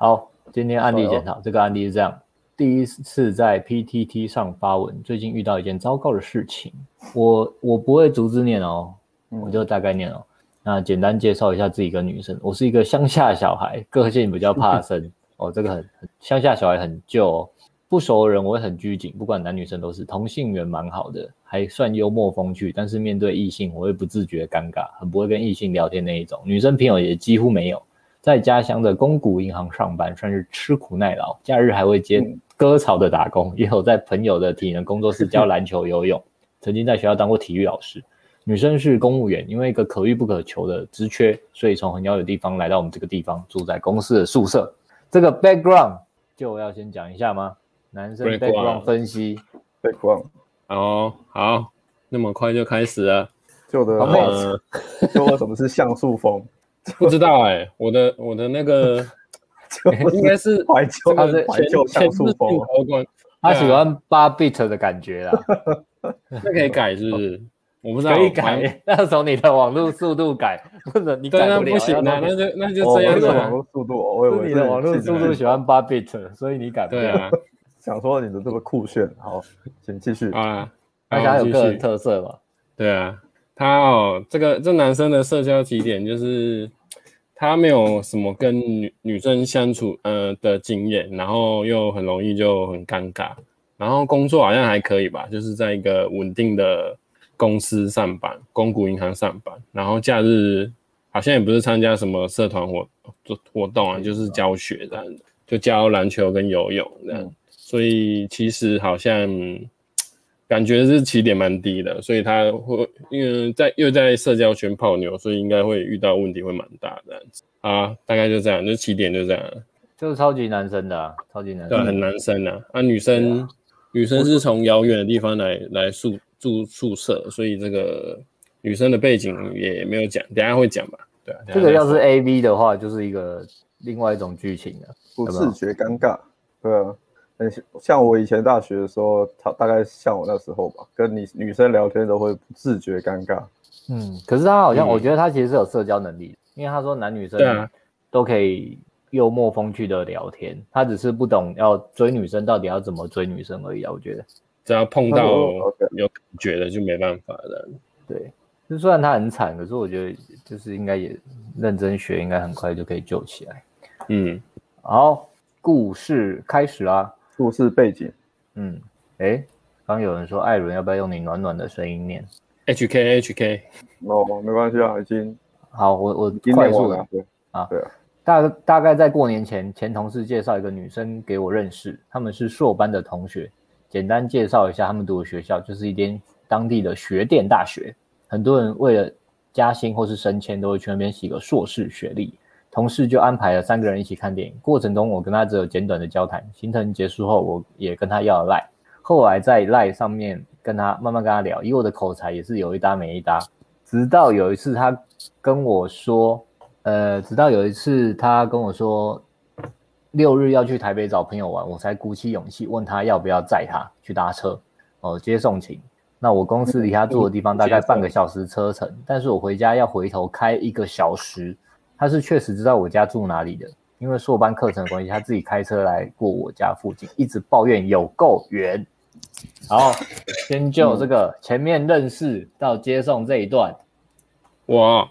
好，今天案例检讨，哦、这个案例是这样：第一次在 PTT 上发文，最近遇到一件糟糕的事情。我我不会逐字念哦，我就大概念哦。那简单介绍一下自己跟女生，我是一个乡下小孩，个性比较怕生 哦。这个很很乡下小孩很旧哦，不熟的人我会很拘谨，不管男女生都是。同性缘蛮好的，还算幽默风趣，但是面对异性我会不自觉尴尬，很不会跟异性聊天那一种。女生朋友也几乎没有。在家乡的公股银行上班，算是吃苦耐劳。假日还会接割草的打工，也有在朋友的体能工作室教 篮球、游泳。曾经在学校当过体育老师。女生是公务员，因为一个可遇不可求的职缺，所以从很遥远的地方来到我们这个地方，住在公司的宿舍。这个 background 就要先讲一下吗？男生 background 分析 background。哦，好，那么快就开始了。就的，呃，说什么是像素风？不知道哎、欸，我的我的那个 应该是怀旧，他是怀旧像素风，他喜欢八 bit 的感觉啦，那可以改是不是？我不知道可以改，那从你的网络速度改，不能你改不了，那不行啊，那就那就这样子。网络速度，我以为你的网络速度喜欢八 bit，所以你改不了。对啊，想说你的这个酷炫，好，请继续啊，大家有个人特色嘛？对啊，他哦，这个这男生的社交起点就是。他没有什么跟女女生相处呃的经验，然后又很容易就很尴尬，然后工作好像还可以吧，就是在一个稳定的公司上班，公股银行上班，然后假日好像也不是参加什么社团活做活动啊，就是教学这样的，就教篮球跟游泳这样，所以其实好像。感觉是起点蛮低的，所以他会因为在又在社交圈泡妞，所以应该会遇到问题会蛮大的这样子啊，大概就这样，就起点就这样，就是超级男生的、啊，超级男生，对，很男生啊。啊，女生、啊、女生是从遥远的地方来来宿住宿舍，所以这个女生的背景也没有讲，等下会讲吧。对啊，这个要是 A V 的话，就是一个另外一种剧情了，不自觉尴尬，对啊。像我以前大学的时候，他大概像我那时候吧，跟你女生聊天都会不自觉尴尬。嗯，可是他好像，我觉得他其实是有社交能力，嗯、因为他说男女生都可以幽默风趣的聊天，啊、他只是不懂要追女生到底要怎么追女生而已啊。我觉得只要碰到有感觉的就没办法了。对，就虽然他很惨，可是我觉得就是应该也认真学，应该很快就可以救起来。嗯，好，故事开始啦。故事背景，嗯，哎，刚有人说艾伦要不要用你暖暖的声音念？H K H K，哦，没关系啊，已经好，我我快速的对啊，对啊，大大概在过年前，前同事介绍一个女生给我认识，他们是硕班的同学。简单介绍一下，他们读的学校就是一间当地的学电大学，很多人为了加薪或是升迁，都会去那边洗个硕士学历。同事就安排了三个人一起看电影，过程中我跟他只有简短的交谈。行程结束后，我也跟他要了赖，后来在赖上面跟他慢慢跟他聊，以我的口才也是有一搭没一搭。直到有一次他跟我说，呃，直到有一次他跟我说六日要去台北找朋友玩，我才鼓起勇气问他要不要载他去搭车哦，接送情。那我公司离他住的地方大概半个小时车程，但是我回家要回头开一个小时。他是确实知道我家住哪里的，因为硕班课程的关系，他自己开车来过我家附近，一直抱怨有够远。好，先就这个前面认识到接送这一段，我，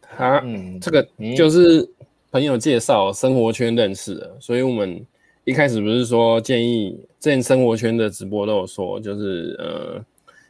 他嗯，这个就是朋友介绍，生活圈认识的，所以我们一开始不是说建议，之前生活圈的直播都有说，就是呃，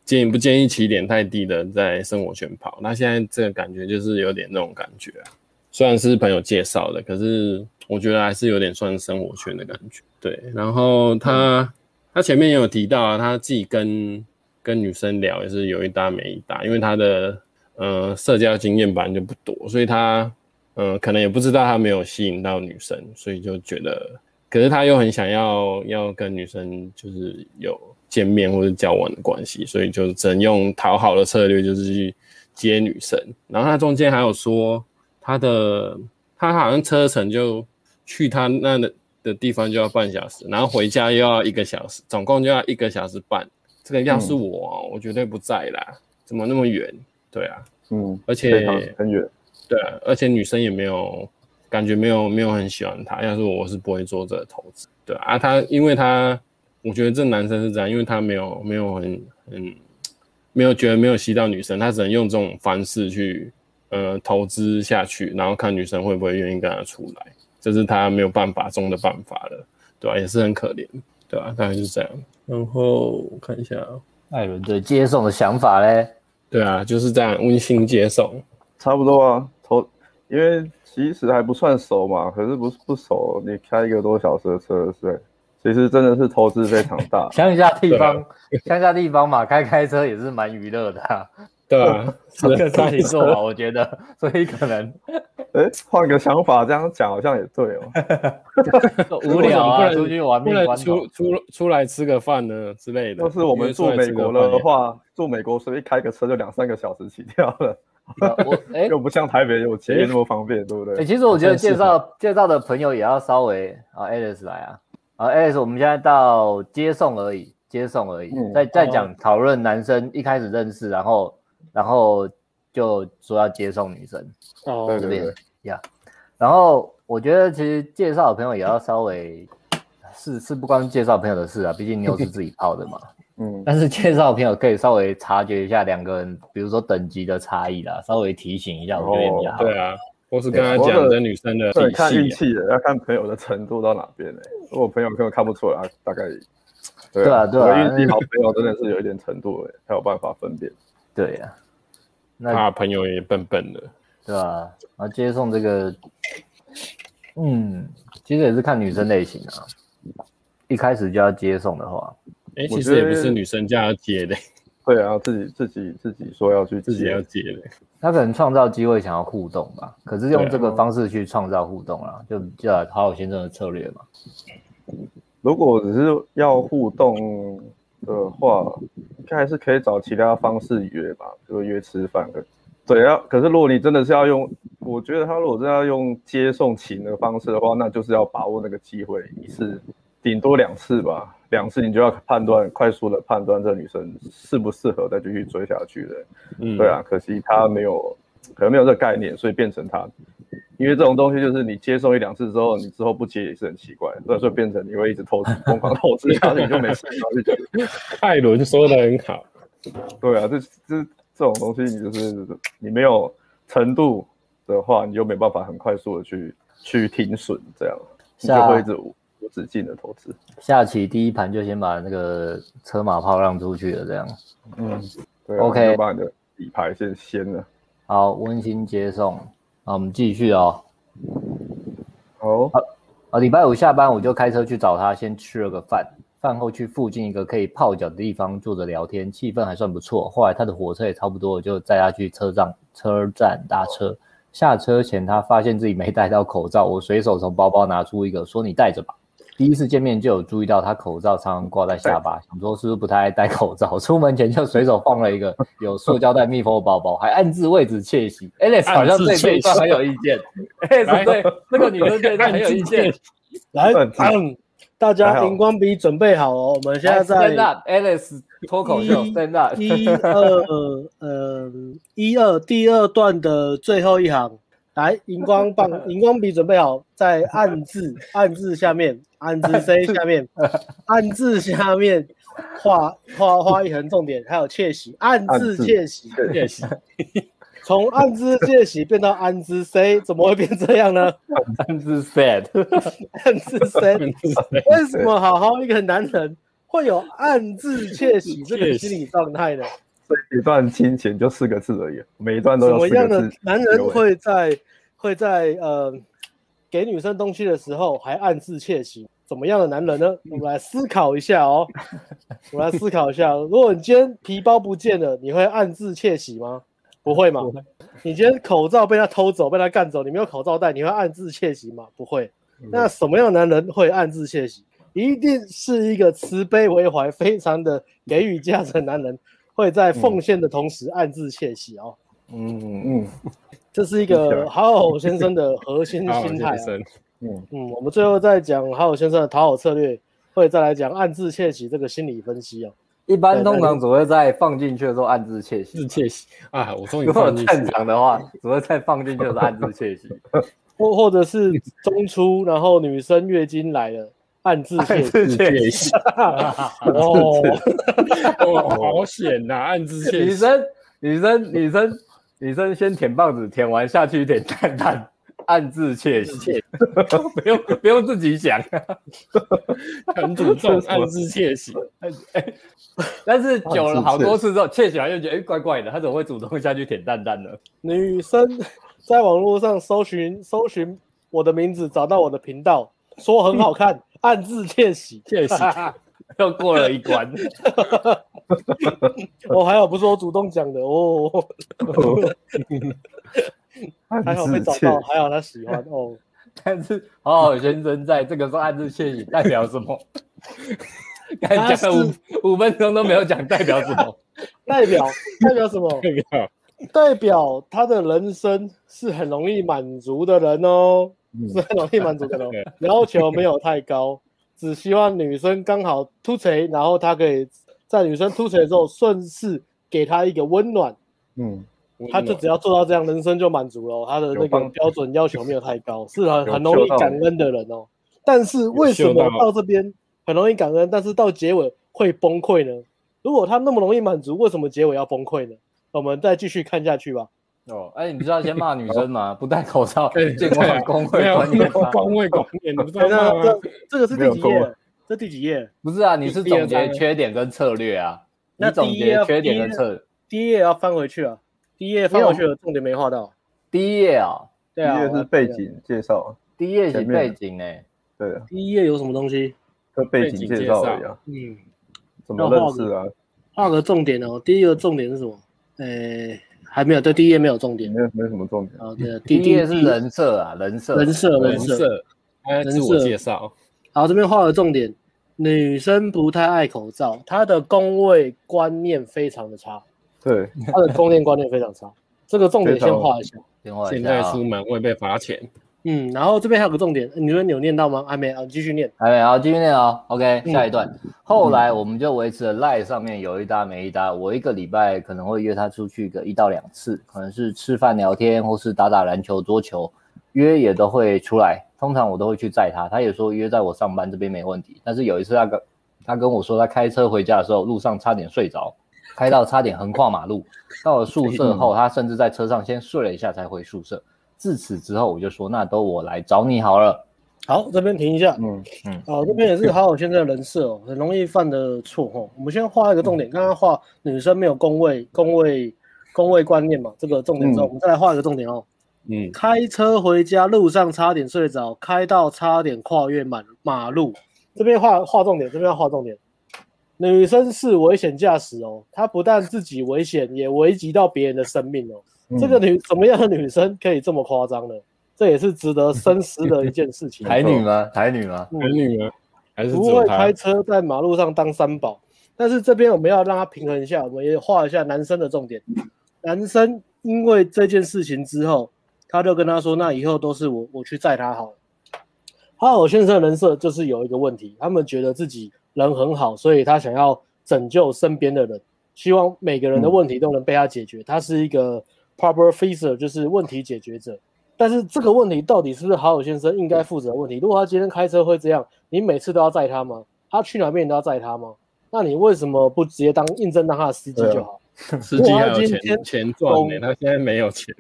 建议不建议起点太低的在生活圈跑，那现在这个感觉就是有点那种感觉啊。虽然是朋友介绍的，可是我觉得还是有点算生活圈的感觉。对，然后他、他前面也有提到啊，他自己跟跟女生聊也是有一搭没一搭，因为他的呃社交经验本来就不多，所以他嗯、呃、可能也不知道他没有吸引到女生，所以就觉得，可是他又很想要要跟女生就是有见面或者交往的关系，所以就只能用讨好的策略，就是去接女生。然后他中间还有说。他的他好像车程就去他那的的地方就要半小时，然后回家又要一个小时，总共就要一个小时半。这个要是我，嗯、我绝对不在啦，怎么那么远？对啊，嗯，而且很远。对啊，而且女生也没有感觉没有没有很喜欢他。要是我是不会做这个投资，对啊，他因为他，我觉得这男生是这样，因为他没有没有很很没有觉得没有吸到女生，他只能用这种方式去呃投资下去，然后看女生会不会愿意跟他出来，这是他没有办法中的办法了，对吧、啊？也是很可怜，对吧、啊？大概是这样。然后我看一下艾伦对接送的想法嘞。对啊，就是这样温馨接送，差不多啊。投，因为其实还不算熟嘛，可是不不熟，你开一个多小时的车，是，其实真的是投资非常大。乡下地方，乡下地方嘛，开 开车也是蛮娱乐的、啊。对啊，这个事情做好，我觉得，所以可能，哎，换个想法，这样讲好像也对哦。无聊啊，出去玩，不能出出出来吃个饭呢之类的。要是我们住美国了的话，住美国随便开个车就两三个小时起跳了。我 哎，又不像台北有捷运那么方便，对不对？哎，其实我觉得介绍介绍的朋友也要稍微啊，Alice 来啊，啊，Alice，我们现在到接送而已，接送而已，再再讲讨论男生一开始认识，然后。然后就说要接送女生哦，这边呀。然后我觉得其实介绍的朋友也要稍微是是不光介绍朋友的事啊，毕竟妞是自己泡的嘛。嗯。但是介绍朋友可以稍微察觉一下两个人，比如说等级的差异啦，稍微提醒一下，我觉得也比较好。对啊，或是跟他讲的女生的对，看运气的，要看朋友的程度到哪边呢？如果朋友根本看不出来，大概对啊对啊，运 气好朋友真的是有一点程度的，才有办法分辨。对呀。那他朋友也笨笨的，对吧、啊？然后接送这个，嗯，其实也是看女生类型啊。一开始就要接送的话，哎、欸，其实也不是女生就要接的，对啊，自己自己自己说要去，自己要接的。他可能创造机会，想要互动吧。可是用这个方式去创造互动啊，就叫好好先生的策略嘛。如果只是要互动。的话，应该还是可以找其他方式约吧，就约吃饭。对，啊可是如果你真的是要用，我觉得他如果是要用接送情的方式的话，那就是要把握那个机会，一次顶多两次吧，两次你就要判断，快速的判断这女生适不适合再继续追下去的。嗯，对啊，可惜他没有，可能没有这个概念，所以变成他。因为这种东西就是你接受一两次之后，你之后不接也是很奇怪，所以说变成你会一直投资，疯狂投资，然后你就没事。艾伦说的很好，对啊，这这这种东西，你就是你没有程度的话，你就没办法很快速的去去停损，这样你就会一直无无止境的投资。下棋第一盘就先把那个车马炮让出去了，这样。嗯，对啊，OK，就把你的底牌先掀了。好，温馨接送。好，我们继续哦。好，好，礼拜五下班我就开车去找他，先吃了个饭。饭后去附近一个可以泡脚的地方坐着聊天，气氛还算不错。后来他的火车也差不多，就载他去车站车站搭车。下车前他发现自己没带到口罩，我随手从包包拿出一个，说：“你带着吧。”第一次见面就有注意到他口罩常常挂在下巴，想说是不是不太爱戴口罩？出门前就随手放了一个 有塑胶袋密封的包包，还暗自为此窃喜。Alex 好像对这一段很有意见。Alex 对这个女生对他很有意见。来，嗯，大家荧光笔准备好哦，我们现在在 Stand up，Alex 脱口秀，Stand up，一二呃一二第二段的最后一行。来，荧光棒、荧光笔准备好，在暗字、暗字下面，暗字 C 下面，暗字下面画画画一横重点，还有窃喜，暗字窃喜，窃喜。从暗字窃喜变到暗字 C，怎么会变这样呢？暗字 sad，暗字 sad，为什么好好一个男人会有暗自窃喜这个心理状态呢？这一段亲情就四个字而已，每一段都有四个字。什么样的男人会在会在呃给女生东西的时候还暗自窃喜？怎么样的男人呢？我们来思考一下哦。我来思考一下，如果你今天皮包不见了，你会暗自窃喜吗？不会吗？你今天口罩被他偷走，被他干走，你没有口罩戴，你会暗自窃喜吗？不会。那什么样的男人会暗自窃喜？一定是一个慈悲为怀、非常的给予价值的男人。会在奉献的同时暗自窃喜哦。嗯嗯，这是一个好好先生的核心 心态啊。嗯嗯，我们最后再讲好友先生的讨好策略，会再来讲暗自窃喜这个心理分析哦。一般通常只会在放进去的时候暗自窃喜。自窃喜啊！我终于如果正常的话，只会在放进去的时候暗自窃喜。或或者是中出，然后女生月经来了，暗自窃喜。哦，好险呐！暗自窃喜。女生，女生，女生，女生先舔棒子，舔完下去舔蛋蛋，暗自窃喜。不用不用自己想，很主动，暗自窃喜。但是久了好多次之后，窃喜完又觉得哎怪怪的，他怎么会主动下去舔蛋蛋呢？女生。在网络上搜寻搜寻我的名字，找到我的频道，说很好看，暗自窃喜，窃喜又过了一关。我还好，不是我主动讲的哦。还好被找到，还好他喜欢哦。但是好好先生在这个时候暗自窃喜，代表什么？刚才讲了五五分钟都没有讲代表什么？代表代表什么？代表。代表他的人生是很容易满足的人哦，嗯、是很容易满足的人，要求没有太高，只希望女生刚好凸锤，然后他可以在女生凸锤的时候顺势给她一个温暖，嗯，他就只要做到这样，人生就满足了。他的那个标准要求没有太高，是很很容易感恩的人哦。但是为什么到这边很容易感恩，但是到结尾会崩溃呢？如果他那么容易满足，为什么结尾要崩溃呢？我们再继续看下去吧。哦，哎，你知道先骂女生吗？不戴口罩，见怪公会观念，公会观念，你不知道吗？这这个是第几页？这第几页？不是啊，你是总结缺点跟策略啊。那总结缺点跟策略，第一页要翻回去啊。第一页翻过去了，重点没画到。第一页啊，对啊，第一页是背景介绍。第一页是背景呢。对啊。第一页有什么东西？和背景介绍一样。嗯。怎么认识啊？画个重点哦。第一个重点是什么？呃，还没有，对，第一页没有重点，没有，没什么重点。好的，第一页是人设啊，人设，人设，人设，自我介绍。好，这边画个重点，女生不太爱口罩，她的工位观念非常的差。对，他的公卫观念非常差。这个重点先画一下，先画一下。现在出门会被罚钱。嗯，然后这边还有个重点，你说你有念到吗？还没啊，继续念。还没，啊，继续念哦。OK，下一段。嗯、后来我们就维持了 LINE 上面有一搭没一搭，我一个礼拜可能会约他出去个一到两次，可能是吃饭聊天，或是打打篮球、桌球，约也都会出来。通常我都会去载他，他也说约在我上班这边没问题。但是有一次他跟他跟我说，他开车回家的时候，路上差点睡着，开到差点横跨马路。到了宿舍后，他甚至在车上先睡了一下才回宿舍。自此之后，我就说，那都我来找你好了。好，这边停一下。嗯嗯。好，这边也是好好现在的人设哦，很容易犯的错哦。我们先画一个重点，刚刚画女生没有工位、工位、工位观念嘛，这个重点之后，我们再来画一个重点哦。嗯。开车回家路上差点睡着，开到差点跨越马马路。这边画画重点，这边要画重点。女生是危险驾驶哦，她不但自己危险，也危及到别人的生命哦。这个女什么样的女生可以这么夸张呢？这也是值得深思的一件事情。台女吗？台女吗？台女吗？还是不会开车在马路上当三宝？但是这边我们要让她平衡一下，我们也画一下男生的重点。男生因为这件事情之后，他就跟他说：“那以后都是我我去载他好了。”哈尔先生的人设就是有一个问题，他们觉得自己人很好，所以他想要拯救身边的人，希望每个人的问题都能被他解决。嗯、他是一个。Problem fixer 就是问题解决者，但是这个问题到底是不是好友先生应该负责的问题？如果他今天开车会这样，你每次都要载他吗？他去哪边你都要载他吗？那你为什么不直接当应征当他的司机就好？司机还有钱钱赚呢，他现在没有钱，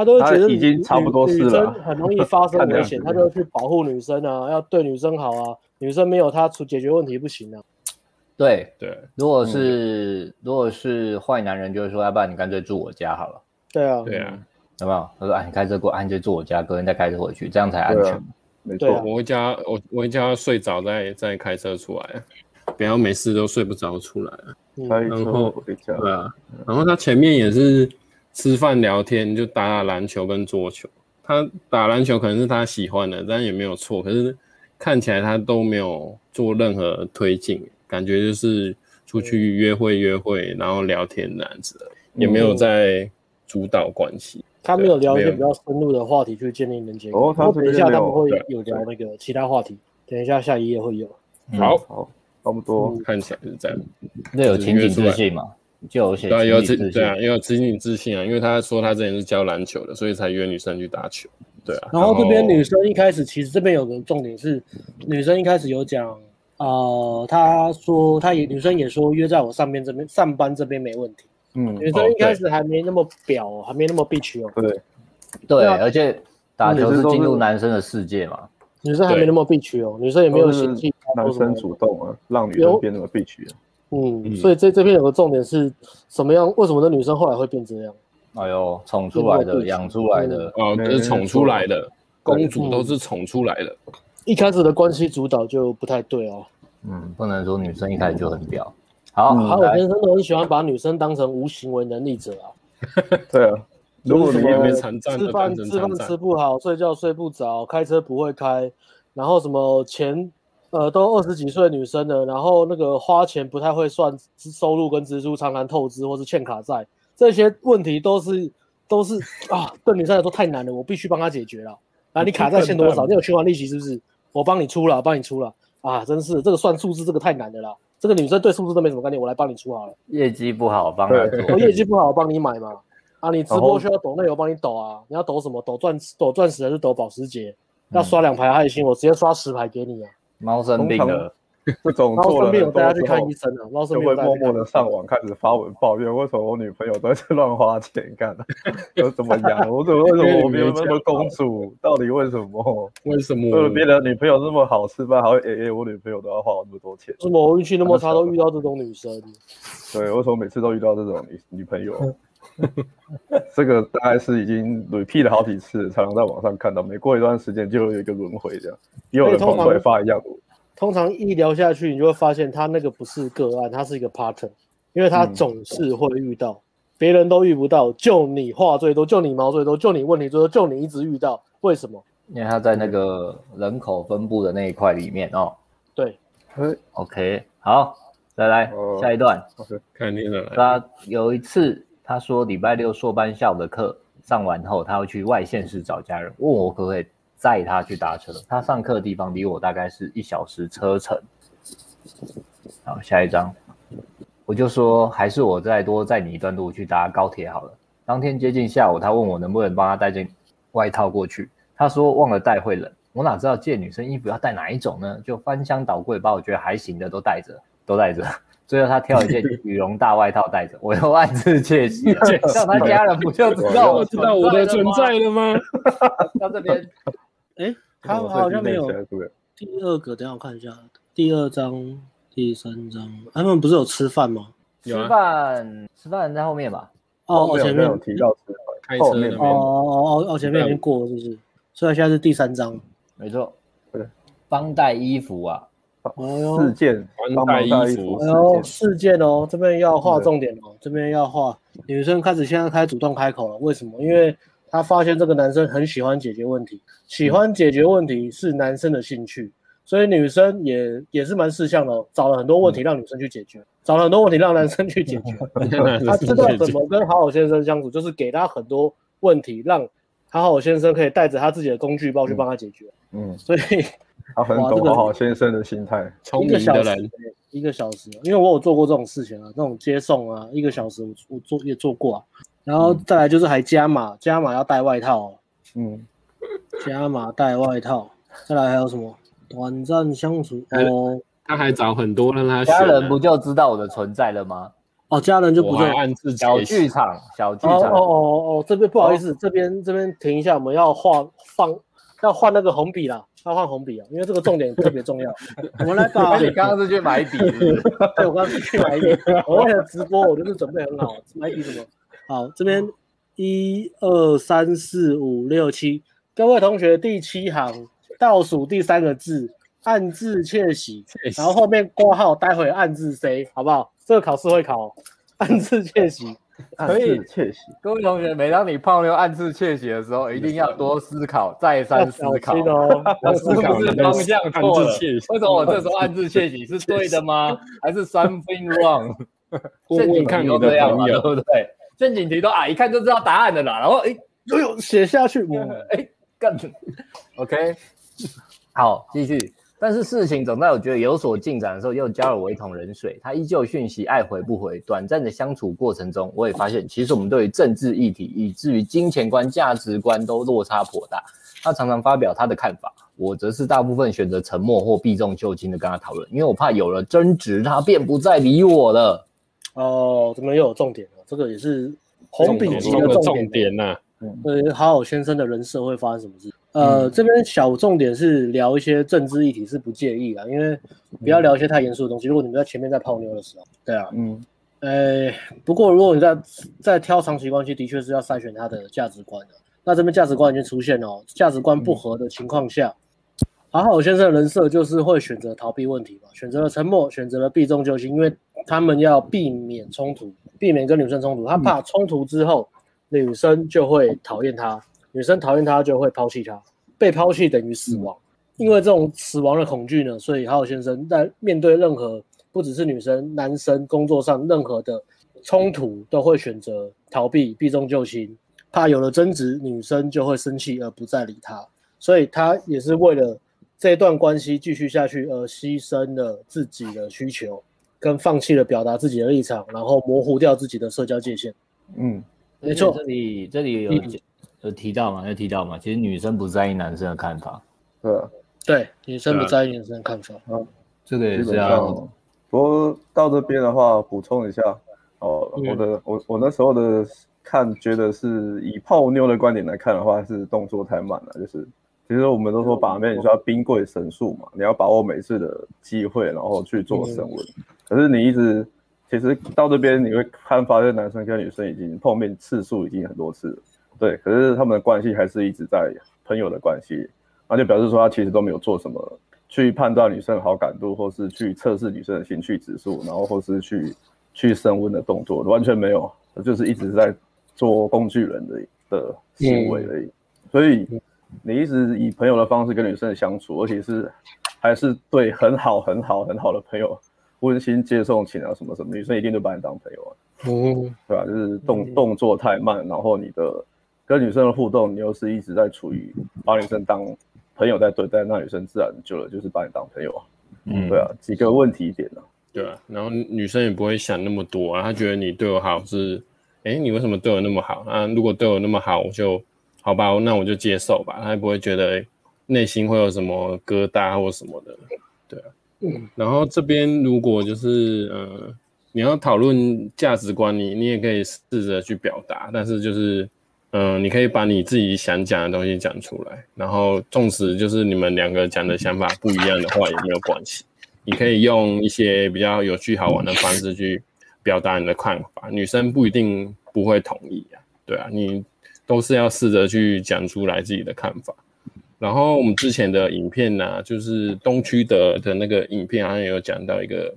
他都会觉得已经差不多是了。女生很容易 发生危险，他就会去保护女生啊，要对女生好啊，女生没有他出解决问题不行啊。对对，如果是如果是坏男人，就是说，要不然你干脆住我家好了。对啊，对啊，有没有？他说：“哎，你开车过，安就住我家，隔天再开车回去，这样才安全。”没错，我回家，我我回家睡着再再开车出来，不要每次都睡不着出来。然后对啊，然后他前面也是吃饭聊天，就打打篮球跟桌球。他打篮球可能是他喜欢的，但也没有错。可是看起来他都没有做任何推进，感觉就是出去约会约会，然后聊天这样子，也没有在。主导关系，他没有聊一些比较深入的话题去建立连接。哦，他等一下他们会有聊那个其他话题，等一下下一页会有。好，好，差不多看起来是这样。那有情景自信嘛？就有些对，有自对啊，也有自信自信啊，因为他说他之前是教篮球的，所以才约女生去打球。对啊。然后这边女生一开始其实这边有个重点是，女生一开始有讲，呃，她说她也女生也说约在我上边这边上班这边没问题。嗯，女生一开始还没那么表，哦、还没那么 bitch 哦。对，对，而且打球是进入男生的世界嘛，女生还没那么 bitch 哦，女生也没有嫌弃男生主动啊，让女生变那么 bitch 嗯，所以这这篇有个重点是什么样？为什么那女生后来会变这样？哎呦，宠出来的，养出来的，哦，这是宠出来的，公主都是宠出来的。一开始的关系主导就不太对哦。嗯，不能说女生一开始就很屌。好，还有男生都很喜欢把女生当成无行为能力者啊。对啊，如果你吃饭吃饭吃不好，睡觉睡不着，开车不会开，然后什么钱。呃，都二十几岁女生了，然后那个花钱不太会算收入跟支出，常常透支或是欠卡债，这些问题都是都是啊，对女生来说太难了，我必须帮她解决了。啊，你卡债欠多少？你有循环利息是不是？我帮你出了，帮你出了啊！真是这个算数字，这个太难的啦。这个女生对数字都没什么概念，我来帮你出好了。业绩不好，帮她做。我业绩不好，我帮你买嘛。啊，你直播需要抖内，我帮你抖啊。你要抖什么？抖钻抖钻石还是抖保时捷？要刷两排爱心，我直接刷十排给你啊。猫生病了，这种做了大家去看医生了。猫生病就会默默的上网开始发文抱怨，为什么我女朋友都在乱花钱干？又怎么样？我怎么为什么我没有那么公主？到底为什么？为什么？别人女朋友那么好吃饭，还会 AA，我女朋友都要花那么多钱？为什么我运气那么差，都遇到这种女生？对，为什么每次都遇到这种女女朋友？这个大概是已经 repeat 了好几次，才能在网上看到。每过一段时间就有一个轮回，这样又有人同时发一样的。通常一聊下去，你就会发现他那个不是个案，他是一个 pattern，因为他总是会遇到，别、嗯、人都遇不到，就你话最多，就你毛最多，就你问题最多，就你一直遇到，为什么？因为他在那个人口分布的那一块里面哦。对，OK，好，再来、呃、下一段。OK，看你了。他有一次。他说礼拜六硕班下午的课上完后，他会去外县市找家人，问我可不可以载他去搭车。他上课的地方离我大概是一小时车程。好，下一张，我就说还是我再多载你一段路去搭高铁好了。当天接近下午，他问我能不能帮他带件外套过去。他说忘了带会冷，我哪知道借女生衣服要带哪一种呢？就翻箱倒柜，把我觉得还行的都带着，都带着。最后他挑一件羽绒大外套带着，我又暗自窃喜，像他家人不就知道我知道我的存在了吗？到这边，哎，他好像没有第二个，等下我看一下第二章、第三章，他们不是有吃饭吗？吃饭，吃饭在后面吧？哦，前面有提到吃饭，开车哦哦哦哦，前面已经过了，是不是？所以现在是第三章，没错，对，帮带衣服啊。事件，帮带衣服。哎呦，事件哦，这边要画重点哦，这边要画。女生开始现在开始主动开口了，为什么？因为她发现这个男生很喜欢解决问题，喜欢解决问题是男生的兴趣，所以女生也也是蛮识相的，找了很多问题让女生去解决，找了很多问题让男生去解决。他知道怎么跟好好先生相处，就是给他很多问题，让好好先生可以带着他自己的工具包去帮他解决。嗯，所以。他很懂好好先生的心态，聪明的人。一个小时，因为我有做过这种事情啊，这种接送啊，一个小时我我做也做过啊。然后再来就是还加码，加码要带外套，嗯，加码带外套。再来还有什么？短暂相处哦。他还找很多让他。家人不就知道我的存在了吗？哦，家人就不就暗自小剧场，小剧场。哦哦哦哦，这边不好意思，这边这边停一下，我们要画放要换那个红笔啦。要换红笔啊，因为这个重点特别重要。我们来把你刚刚是去买笔，对，我刚刚是去买笔。我为了直播，我就是准备很好。买笔什么？好，这边一二三四五六七，各位同学第七行倒数第三个字，暗自窃喜，然后后面括号，待会暗自 C，好不好？这个考试会考，暗自窃喜。可以窃喜，各位同学，每当你泡妞暗自窃喜的时候，一定要多思考，再三思考哦。是不是方向错了？为什么我这时候暗自窃喜是对的吗？还是 something wrong？陷阱题都这样嘛，对不对？陷阱题都啊，一看就知道答案的啦。然后哎，呦呦，写下去，哎，干，OK，好，继续。但是事情总在我觉得有所进展的时候，又浇了我一桶冷水。他依旧讯息爱回不回。短暂的相处过程中，我也发现，其实我们对于政治议题，以至于金钱观、价值观都落差颇大。他常常发表他的看法，我则是大部分选择沉默或避重就轻的跟他讨论，因为我怕有了争执，他便不再理我了。哦，怎么又有重点了？这个也是红笔级的重点呐。嗯，对，好好先生的人设会发生什么事？呃，嗯、这边小重点是聊一些政治议题是不介意的，因为不要聊一些太严肃的东西。如果你们在前面在泡妞的时候，对啊，嗯，呃，不过如果你在在挑长期关系，的确是要筛选他的价值观的。那这边价值观已经出现了，哦，价值观不合的情况下，好好先生的人设就是会选择逃避问题嘛，选择了沉默，选择了避重就轻，因为他们要避免冲突，避免跟女生冲突，他怕冲突之后女生就会讨厌他。女生讨厌他就会抛弃他，被抛弃等于死亡。因为这种死亡的恐惧呢，所以好好先生在面对任何不只是女生、男生工作上任何的冲突，都会选择逃避、避重就轻，怕有了争执，女生就会生气而不再理他。所以他也是为了这段关系继续下去而牺牲了自己的需求，跟放弃了表达自己的立场，然后模糊掉自己的社交界限。嗯，没错，这里这里有。嗯有提到嘛？有提到嘛？其实女生不在意男生的看法，对对，女生不在意男生的看法。嗯，这个也是要。不过到这边的话，补充一下哦，我的我我那时候的看，觉得是以泡妞的观点来看的话，是动作太慢了。就是其实我们都说把妹，你说要兵贵神速嘛，你要把握每次的机会，然后去做升温。可是你一直其实到这边，你会看发现男生跟女生已经碰面次数已经很多次了。对，可是他们的关系还是一直在朋友的关系，那就表示说他其实都没有做什么去判断女生的好感度，或是去测试女生的兴趣指数，然后或是去去升温的动作，完全没有，就是一直在做工具人的的行为而已。嗯、所以你一直以朋友的方式跟女生的相处，而且是还是对很好很好很好的朋友温馨接送情啊什么什么，女生一定就把你当朋友啊，嗯，对吧？就是动动作太慢，然后你的。跟女生的互动，你又是一直在处于把女生当朋友在对待，那女生自然久了就是把你当朋友啊。嗯，对啊，几个问题点呢、啊？对啊，然后女生也不会想那么多啊，她觉得你对我好是，哎，你为什么对我那么好啊？如果对我那么好，我就好吧，那我就接受吧。她也不会觉得内心会有什么疙瘩或什么的。对啊，嗯，然后这边如果就是呃，你要讨论价值观，你你也可以试着去表达，但是就是。嗯、你可以把你自己想讲的东西讲出来，然后纵使就是你们两个讲的想法不一样的话也没有关系，你可以用一些比较有趣好玩的方式去表达你的看法，女生不一定不会同意啊，对啊，你都是要试着去讲出来自己的看法。然后我们之前的影片呢、就是东区的的那个影片好像有讲到一个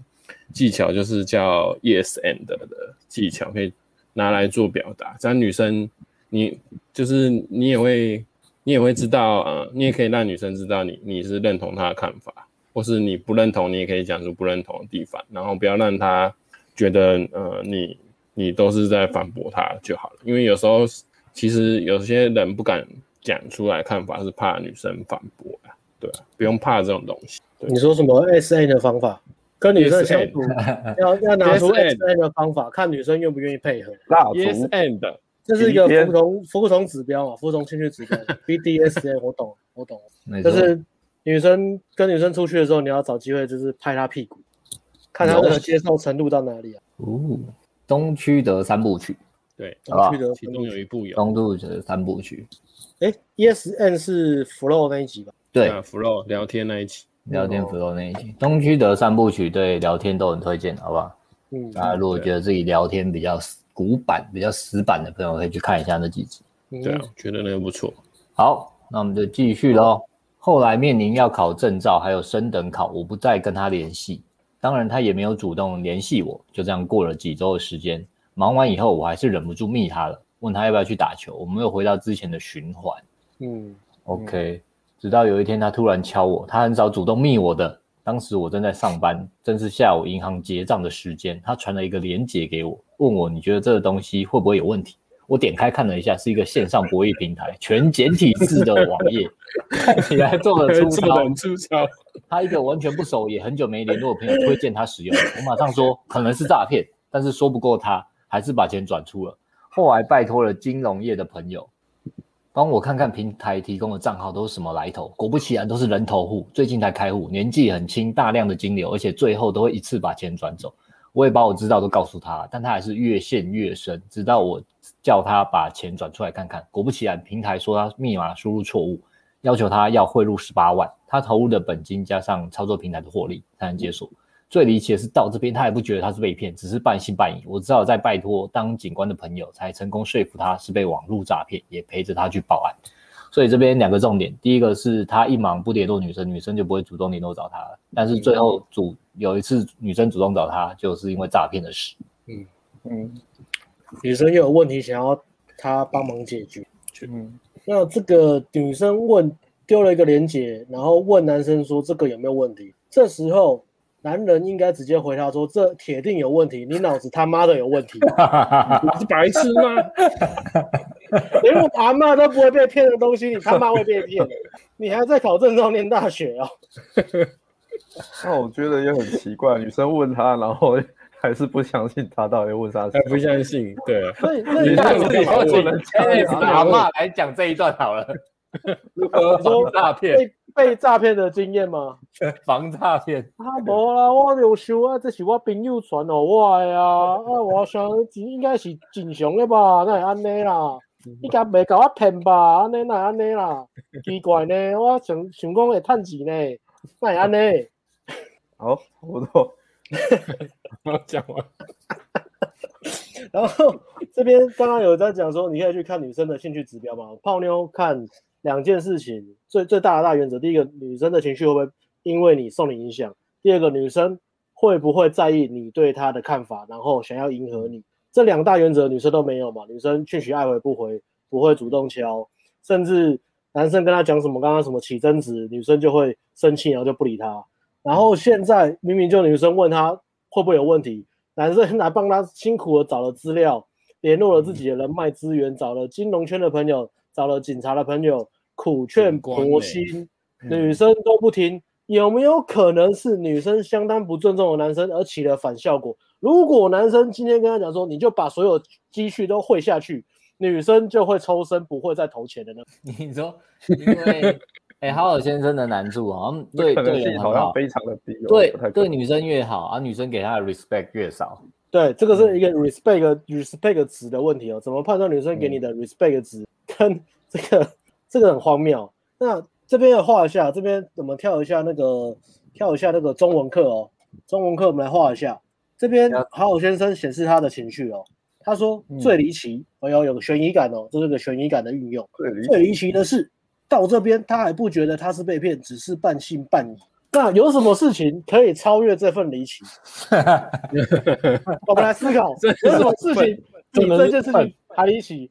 技巧，就是叫 yes and 的技巧，可以拿来做表达，这样女生。你就是你也会，你也会知道，呃，你也可以让女生知道你你是认同她的看法，或是你不认同，你也可以讲出不认同的地方，然后不要让她觉得，呃，你你都是在反驳她就好了。因为有时候其实有些人不敢讲出来看法，是怕女生反驳啊，对啊，不用怕这种东西。你说什么 S N 的方法？跟女生相处要要拿出 S N 的方法，看女生愿不愿意配合。Yes and。这是一个服从服从指标嘛？服从兴趣指标，BDSM 我懂，我懂。就是女生跟女生出去的时候，你要找机会，就是拍她屁股，看她的接受程度到哪里啊？哦，东区的三部曲，对，东区的其中有一部有东区的三部曲。哎，ESN 是 Flow 那一集吧？对，Flow 聊天那一集，聊天 Flow 那一集，东区的三部曲对聊天都很推荐，好不好？嗯，大家如果觉得自己聊天比较古板比较死板的朋友可以去看一下那几集，对啊，觉得那个不错。好，那我们就继续喽。后来面临要考证照，还有升等考，我不再跟他联系，当然他也没有主动联系我。就这样过了几周的时间，忙完以后，我还是忍不住密他了，问他要不要去打球。我们又回到之前的循环。嗯，OK。直到有一天，他突然敲我，他很少主动密我的。当时我正在上班，正是下午银行结账的时间，他传了一个链接给我，问我你觉得这个东西会不会有问题？我点开看了一下，是一个线上博弈平台，全简体字的网页，看起来做的粗糙。粗糙。他一个完全不熟也很久没联络的朋友推荐他使用，我马上说可能是诈骗，但是说不过他，还是把钱转出了。后来拜托了金融业的朋友。帮我看看平台提供的账号都是什么来头，果不其然都是人头户，最近才开户，年纪很轻，大量的金流，而且最后都会一次把钱转走。我也把我知道都告诉他，但他还是越陷越深，直到我叫他把钱转出来看看，果不其然，平台说他密码输入错误，要求他要汇入十八万，他投入的本金加上操作平台的获利才能解锁。最离奇的是到这边，他也不觉得他是被骗，只是半信半疑。我只好再拜托当警官的朋友，才成功说服他是被网络诈骗，也陪着他去报案。所以这边两个重点，第一个是他一忙不联络女生，女生就不会主动联络找他了。但是最后主有一次女生主动找他，就是因为诈骗的事。嗯嗯，女生又有问题想要他帮忙解决。嗯，那这个女生问丢了一个连接，然后问男生说这个有没有问题？这时候。男人应该直接回答说：“这铁定有问题，你脑子他妈的有问题，你是白痴吗？连我阿妈都不会被骗的东西，你他妈会被骗？你还在考证照念大学哦？”那我觉得也很奇怪，女生问他，然后还是不相信他，到底问啥？还不相信？对，所以那你看，我只能请阿妈来讲这一段好了。如何防诈骗？被诈骗的经验吗？防诈骗啊，无啦，我有收啊，这是我朋友传给我的啊，啊，我想应该是正常的吧，那会安尼啦，你敢没搞我骗吧？安尼啦安尼啦，奇怪呢，我想想讲会趁钱呢，那会安尼。好，我都 讲完。然后这边刚刚有在讲说，你可以去看女生的兴趣指标嘛，泡妞看。两件事情，最最大的大原则，第一个，女生的情绪会不会因为你受你影响？第二个，女生会不会在意你对她的看法，然后想要迎合你？这两大原则，女生都没有嘛？女生讯息爱回不回，不会主动敲，甚至男生跟她讲什么，刚刚什么起争执，女生就会生气，然后就不理他。然后现在明明就女生问他会不会有问题，男生来帮他辛苦的找了资料，联络了自己的人脉资源，找了金融圈的朋友。找了警察的朋友苦劝婆心，女生都不听，有没有可能是女生相当不尊重的男生而起了反效果？如果男生今天跟他讲说，你就把所有积蓄都汇下去，女生就会抽身，不会再投钱的呢？你说，因为 哎，好好先生的难处 好像对对好，非常的低，对对女生越好，而、啊、女生给他的 respect 越少。对，这个是一个 respect、嗯、respect 值的问题哦。怎么判断女生给你的 respect 值？跟这个这个很荒谬。那这边要画一下，这边我们跳一下那个跳一下那个中文课哦。中文课我们来画一下。这边好好先生显示他的情绪哦。他说最离奇，我、嗯、要有悬疑感哦，这是个悬疑感的运用。最离最离奇的是到这边他还不觉得他是被骗，只是半信半疑。那有什么事情可以超越这份离奇？我们来思考，有什么事情比这件事情还离奇？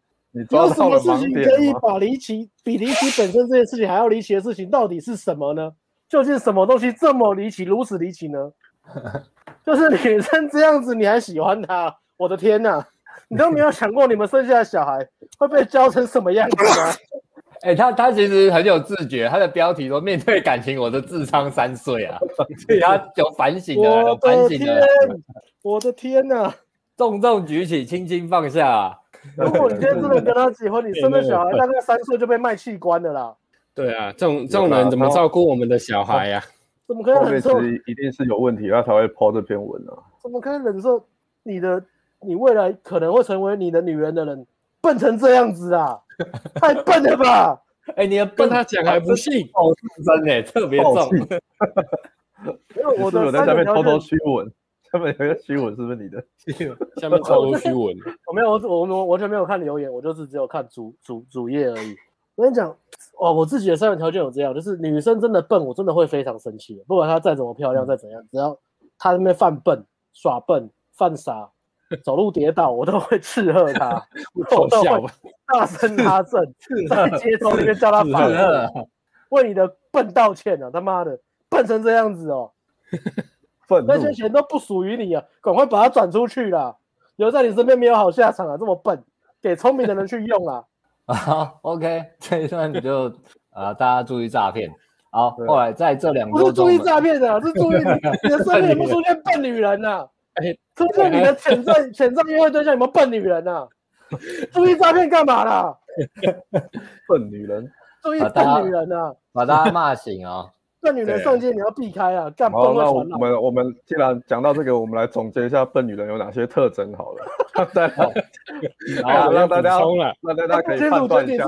有什么事情可以把离奇比离奇本身这件事情还要离奇的事情，到底是什么呢？究竟什么东西这么离奇，如此离奇呢？就是女生这样子，你还喜欢她？我的天哪！你都没有想过，你们生下的小孩会被教成什么样子吗？哎、欸，他他其实很有自觉，他的标题说面对感情，我的智商三岁啊，所以他有反省的，有反省的。我的天哪！重重举起，轻轻放下。如果你今天真的跟他结婚，你生的小孩大概三岁就被卖器官的啦。对啊，这种这种人怎么照顾我们的小孩呀、啊？怎么可以忍受？一定是有问题，他才会 po 这篇文啊。怎么可以忍受你的你未来可能会成为你的女人的人笨成这样子啊？太笨了吧！哎、欸，你要跟他讲还不信？哦，真的特别重。因为我的在下面偷偷虚文，下面有个虚文是不是你的？下面超多虚文。我没有，我我我完全没有看留言，我就是只有看主主主页而已。我跟你讲，哦，我自己的三个条件有这样，就是女生真的笨，我真的会非常生气。不管她再怎么漂亮，再怎样，只要她在那边犯笨、耍笨、犯傻。走路跌倒，我都会斥喝她，我都会大声他正，在街头里面叫她反恶，为你的笨道歉啊！他妈的，笨成这样子哦，那些钱都不属于你啊！赶快把它转出去啦，留在你身边没有好下场啊！这么笨，给聪明的人去用啊。啊，OK，这一段你就啊，大家注意诈骗。好，后来在这两周不是注意诈骗的，是注意你的身边有没有出现笨女人呐？哎，出现你的潜在潜在约会对象有没有笨女人呐？注意诈骗干嘛啦？笨女人，注意笨女人呐！把大家骂醒啊！笨女人上街你要避开啊！干好，那我们我们既然讲到这个，我们来总结一下笨女人有哪些特征好了。好，让大家让大家可以判断一下。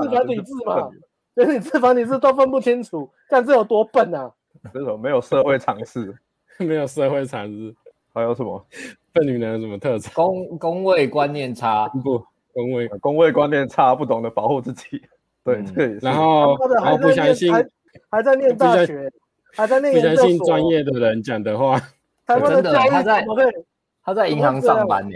连你字繁体字都分不清楚，看这有多笨啊！这种没有社会常识，没有社会常识，还有什么？笨女人有什么特质？公公卫观念差，不，公卫公卫观念差，不懂得保护自己。对，对。然后，然后不相信，还在念大学，还在念不相信专业的人讲的话。真的，他在他在银行上班呢。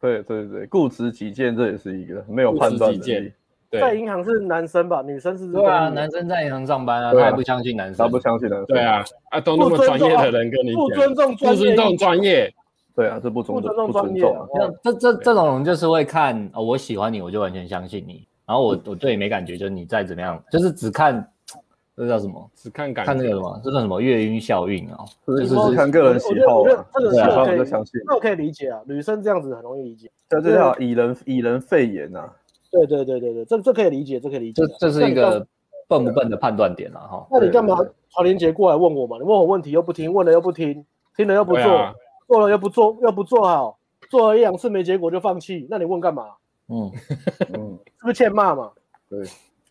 对对对，固执己见，这也是一个没有判断能力。在银行是男生吧？女生是？对啊，男生在银行上班啊，他也不相信男生，他不相信男生。对啊，啊，都那么专业的人跟你讲，不尊重，不尊重专业。对啊，这不尊重，不尊重。这这这种人就是会看哦，我喜欢你，我就完全相信你。然后我我对你没感觉，就是你再怎么样，就是只看这叫什么？只看感看那个什么？这叫什么？月晕效应啊？就是看个人喜好。这个是我可以相信，这我可以理解啊。女生这样子很容易理解。这这叫以人以人废言呐。对对对对对，这这可以理解，这可以理解。这这是一个笨不笨的判断点了哈。那你干嘛传连杰过来问我嘛？你问我问题又不听，问了又不听，听了又不做，做了又不做，又不做好，做了一两次没结果就放弃，那你问干嘛？嗯嗯，是不是欠骂嘛？对，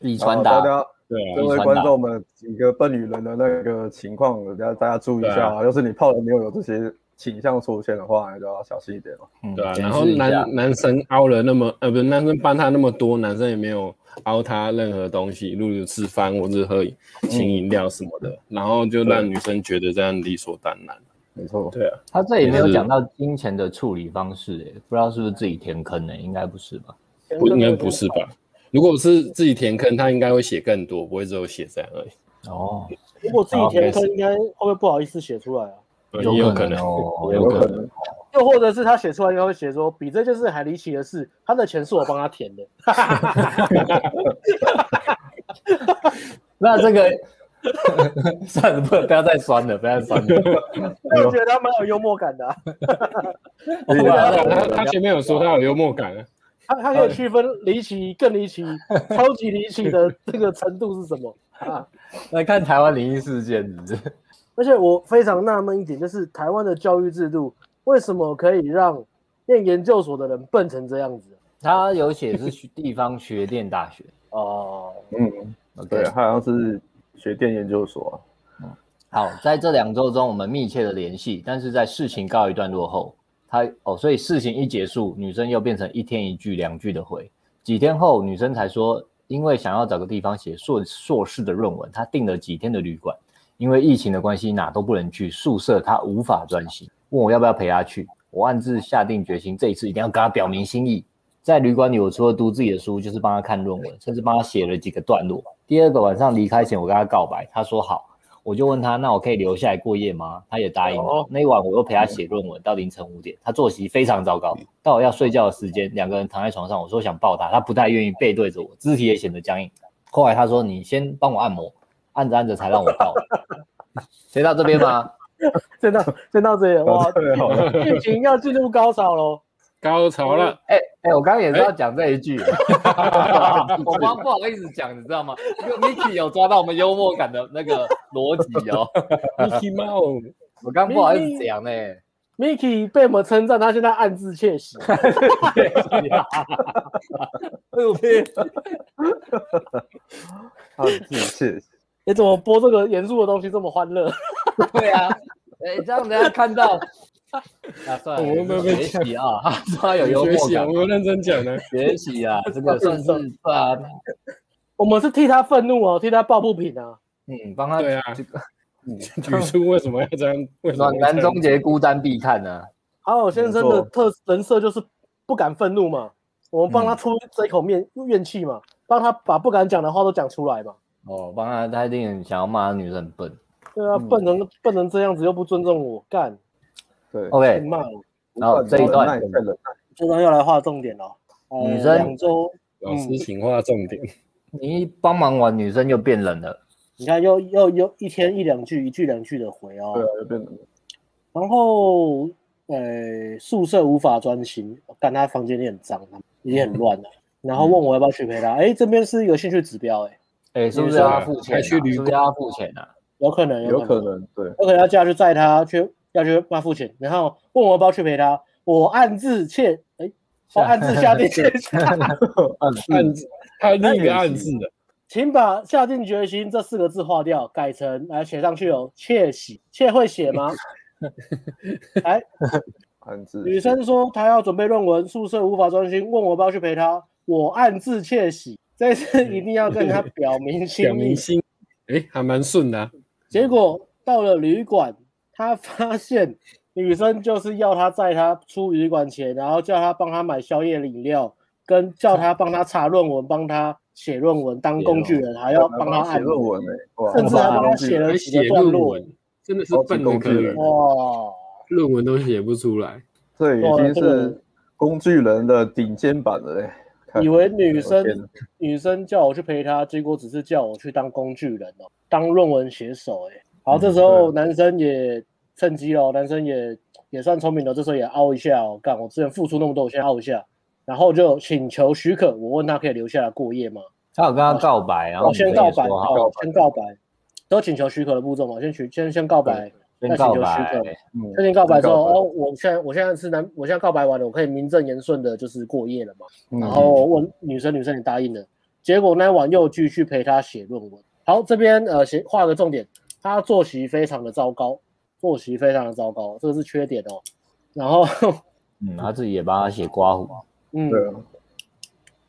以传达。对，各位观众们，几个笨女人的那个情况，大家大家注意一下啊。要是你泡的没有有这些。倾向出现的话，你就要小心一点了。嗯，对啊。然后男男生凹了那么，呃，不是男生帮他那么多，男生也没有凹他任何东西，例如吃饭或者喝请饮料什么的，嗯、然后就让女生觉得这样理所当然。没错，对啊。他这里没有讲到金钱的处理方式，哎，不知道是不是自己填坑呢？应该不是吧？不，应该不是吧？如果是自己填坑，他应该会写更多，不会只有写这样而已。哦，如果自己填坑，应该会不会不好意思写出来啊？有可能哦，有可能，又或者是他写出来以后会写说，比这件事还离奇的是，他的钱是我帮他填的。那这个 算了，不不要再酸了，不要再酸了。我觉得他蛮有幽默感的。他他前面有说他有幽默感，他他可以区分离奇、更离奇、超级离奇的这个程度是什么啊？来看台湾灵异事件，是不是？而且我非常纳闷一点，就是台湾的教育制度为什么可以让念研究所的人笨成这样子？他有写是地方学电大学哦，嗯，对，他好像是学电研究所好，在这两周中我们密切的联系，但是在事情告一段落后，他哦，所以事情一结束，女生又变成一天一句两句的回。几天后，女生才说，因为想要找个地方写硕硕士的论文，她订了几天的旅馆。因为疫情的关系，哪都不能去，宿舍她无法专心，问我要不要陪她去。我暗自下定决心，这一次一定要跟她表明心意。在旅馆里，我除了读自己的书，就是帮她看论文，甚至帮她写了几个段落。第二个晚上离开前，我跟她告白，她说好。我就问他，那我可以留下来过夜吗？他也答应了。那一晚，我又陪他写论文到凌晨五点。他作息非常糟糕，到我要睡觉的时间，两个人躺在床上，我说想抱他，他不太愿意，背对着我，肢体也显得僵硬。后来他说：“你先帮我按摩。”按着按着才让我抱，先到这边吗？先到先到这里哇！剧情要进入高潮喽！高潮了！哎哎，我刚刚也是要讲这一句，我刚不好意思讲，你知道吗？因为 Mickey 有抓到我们幽默感的那个逻辑哦。Mickey Mouse，我刚不好意思讲呢。Mickey 被我们称赞，他现在暗自窃喜。哎呦呸！暗自窃喜。你怎么播这个严肃的东西这么欢乐？对啊，哎，这样人家看到，啊，算了，我 学习啊，他有幽默感，我们认真讲的，学习啊，这个算是算啊，我们是替他愤怒哦，替他抱不平啊，嗯，帮他对啊，这个，举出为什么要这样？暖男终结孤单必看呢？好好先生的特人设就是不敢愤怒嘛，我们帮他出这一口面怨气嘛，帮他把不敢讲的话都讲出来嘛。哦，帮他，他一定想要骂女生很笨。对啊，笨成笨成这样子又不尊重我，干。对，OK。骂，然后这一段，这段要来画重点了。女生两周，老师请画重点。你一帮忙完，女生又变冷了。你看，又又又一天一两句，一句两句的回哦。对啊，又变冷了。然后，呃，宿舍无法专心，干他房间也很脏，也很乱了。然后问我要不要去陪他？哎，这边是一个兴趣指标，哎，哎，是不是要付钱？是不是要付钱啊？有可能，有可能，对，有可能要叫他去载他，去要去帮他付钱。然后问我要不要去陪他，我暗自窃，哎，我暗自下定决心 暗自，他另一个暗自的。请把“下定决心”这四个字划掉，改成来写上去哦。窃喜，窃会写吗？来，女生说她要准备论文，宿舍无法专心，问我要不要去陪她。我暗自窃喜，这次一定要跟她表明心意。表明心，哎，还蛮顺的啊。结果到了旅馆，他发现女生就是要他在他出旅馆前，然后叫他帮他买宵夜饮料，跟叫他帮他查论文，帮他。写论文当工具人，还要帮他写论文呢，甚至还帮他写了几个段落，真的是笨的可怜哇！论文都写不出来，这已经是工具人的顶尖版了嘞。以为女生女生叫我去陪她，结果只是叫我去当工具人哦，当论文写手哎。好，这时候男生也趁机了，男生也也算聪明了，这时候也凹一下哦，干我之前付出那么多，我先凹一下。然后就请求许可，我问他可以留下来过夜吗？他有跟他告白，然后先告白，哦，先告白，都请求许可的步骤嘛，先许先先告白，再请求许可，先先告白之后，哦，我现在我现在是男，我现在告白完了，我可以名正言顺的就是过夜了嘛。然后问女生，女生也答应了，结果那晚又继续陪他写论文。好，这边呃，写画个重点，他作息非常的糟糕，作息非常的糟糕，这个是缺点哦。然后，嗯，他自己也帮他写刮胡。嗯，对，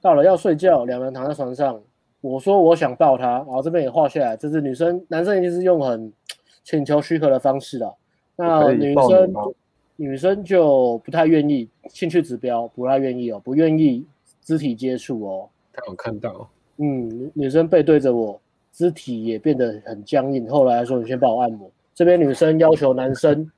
到了要睡觉，两人躺在床上。我说我想抱他，然后这边也画下来，就是女生，男生一定是用很请求许可的方式的。那女生女生就不太愿意，兴趣指标不太愿意哦，不愿意肢体接触哦。他有看到，嗯，女生背对着我，肢体也变得很僵硬。后来说你先帮我按摩，这边女生要求男生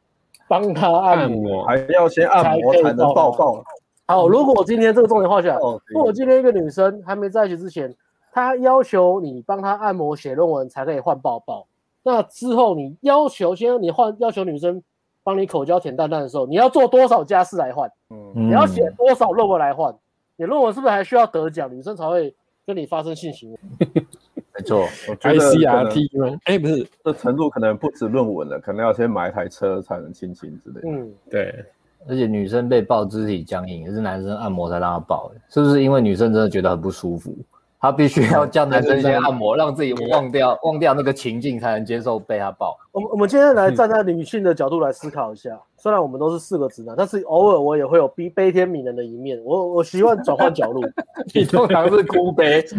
帮她按摩，还要先按摩才能抱抱。好，如果今天这个重点画下来，如果今天一个女生还没在一起之前，她要求你帮她按摩、写论文才可以换抱抱，那之后你要求先你换要求女生帮你口交舔蛋蛋的时候，你要做多少家事来换？嗯，你要写多少论文来换？你论文是不是还需要得奖，女生才会跟你发生性行为？没错，我觉得 ICRT 吗？哎，不是，这程度可能不止论文了，可能要先买一台车才能亲亲之类的。嗯，对。而且女生被抱肢体僵硬，也是男生按摩才让她抱，是不是？因为女生真的觉得很不舒服，她必须要叫男生先按摩，让自己忘掉忘掉那个情境，才能接受被他抱。我们我们今天来站在女性的角度来思考一下，虽然我们都是四个直男，但是偶尔我也会有悲悲天悯人的一面。我我习惯转换角度，你通常是哭悲？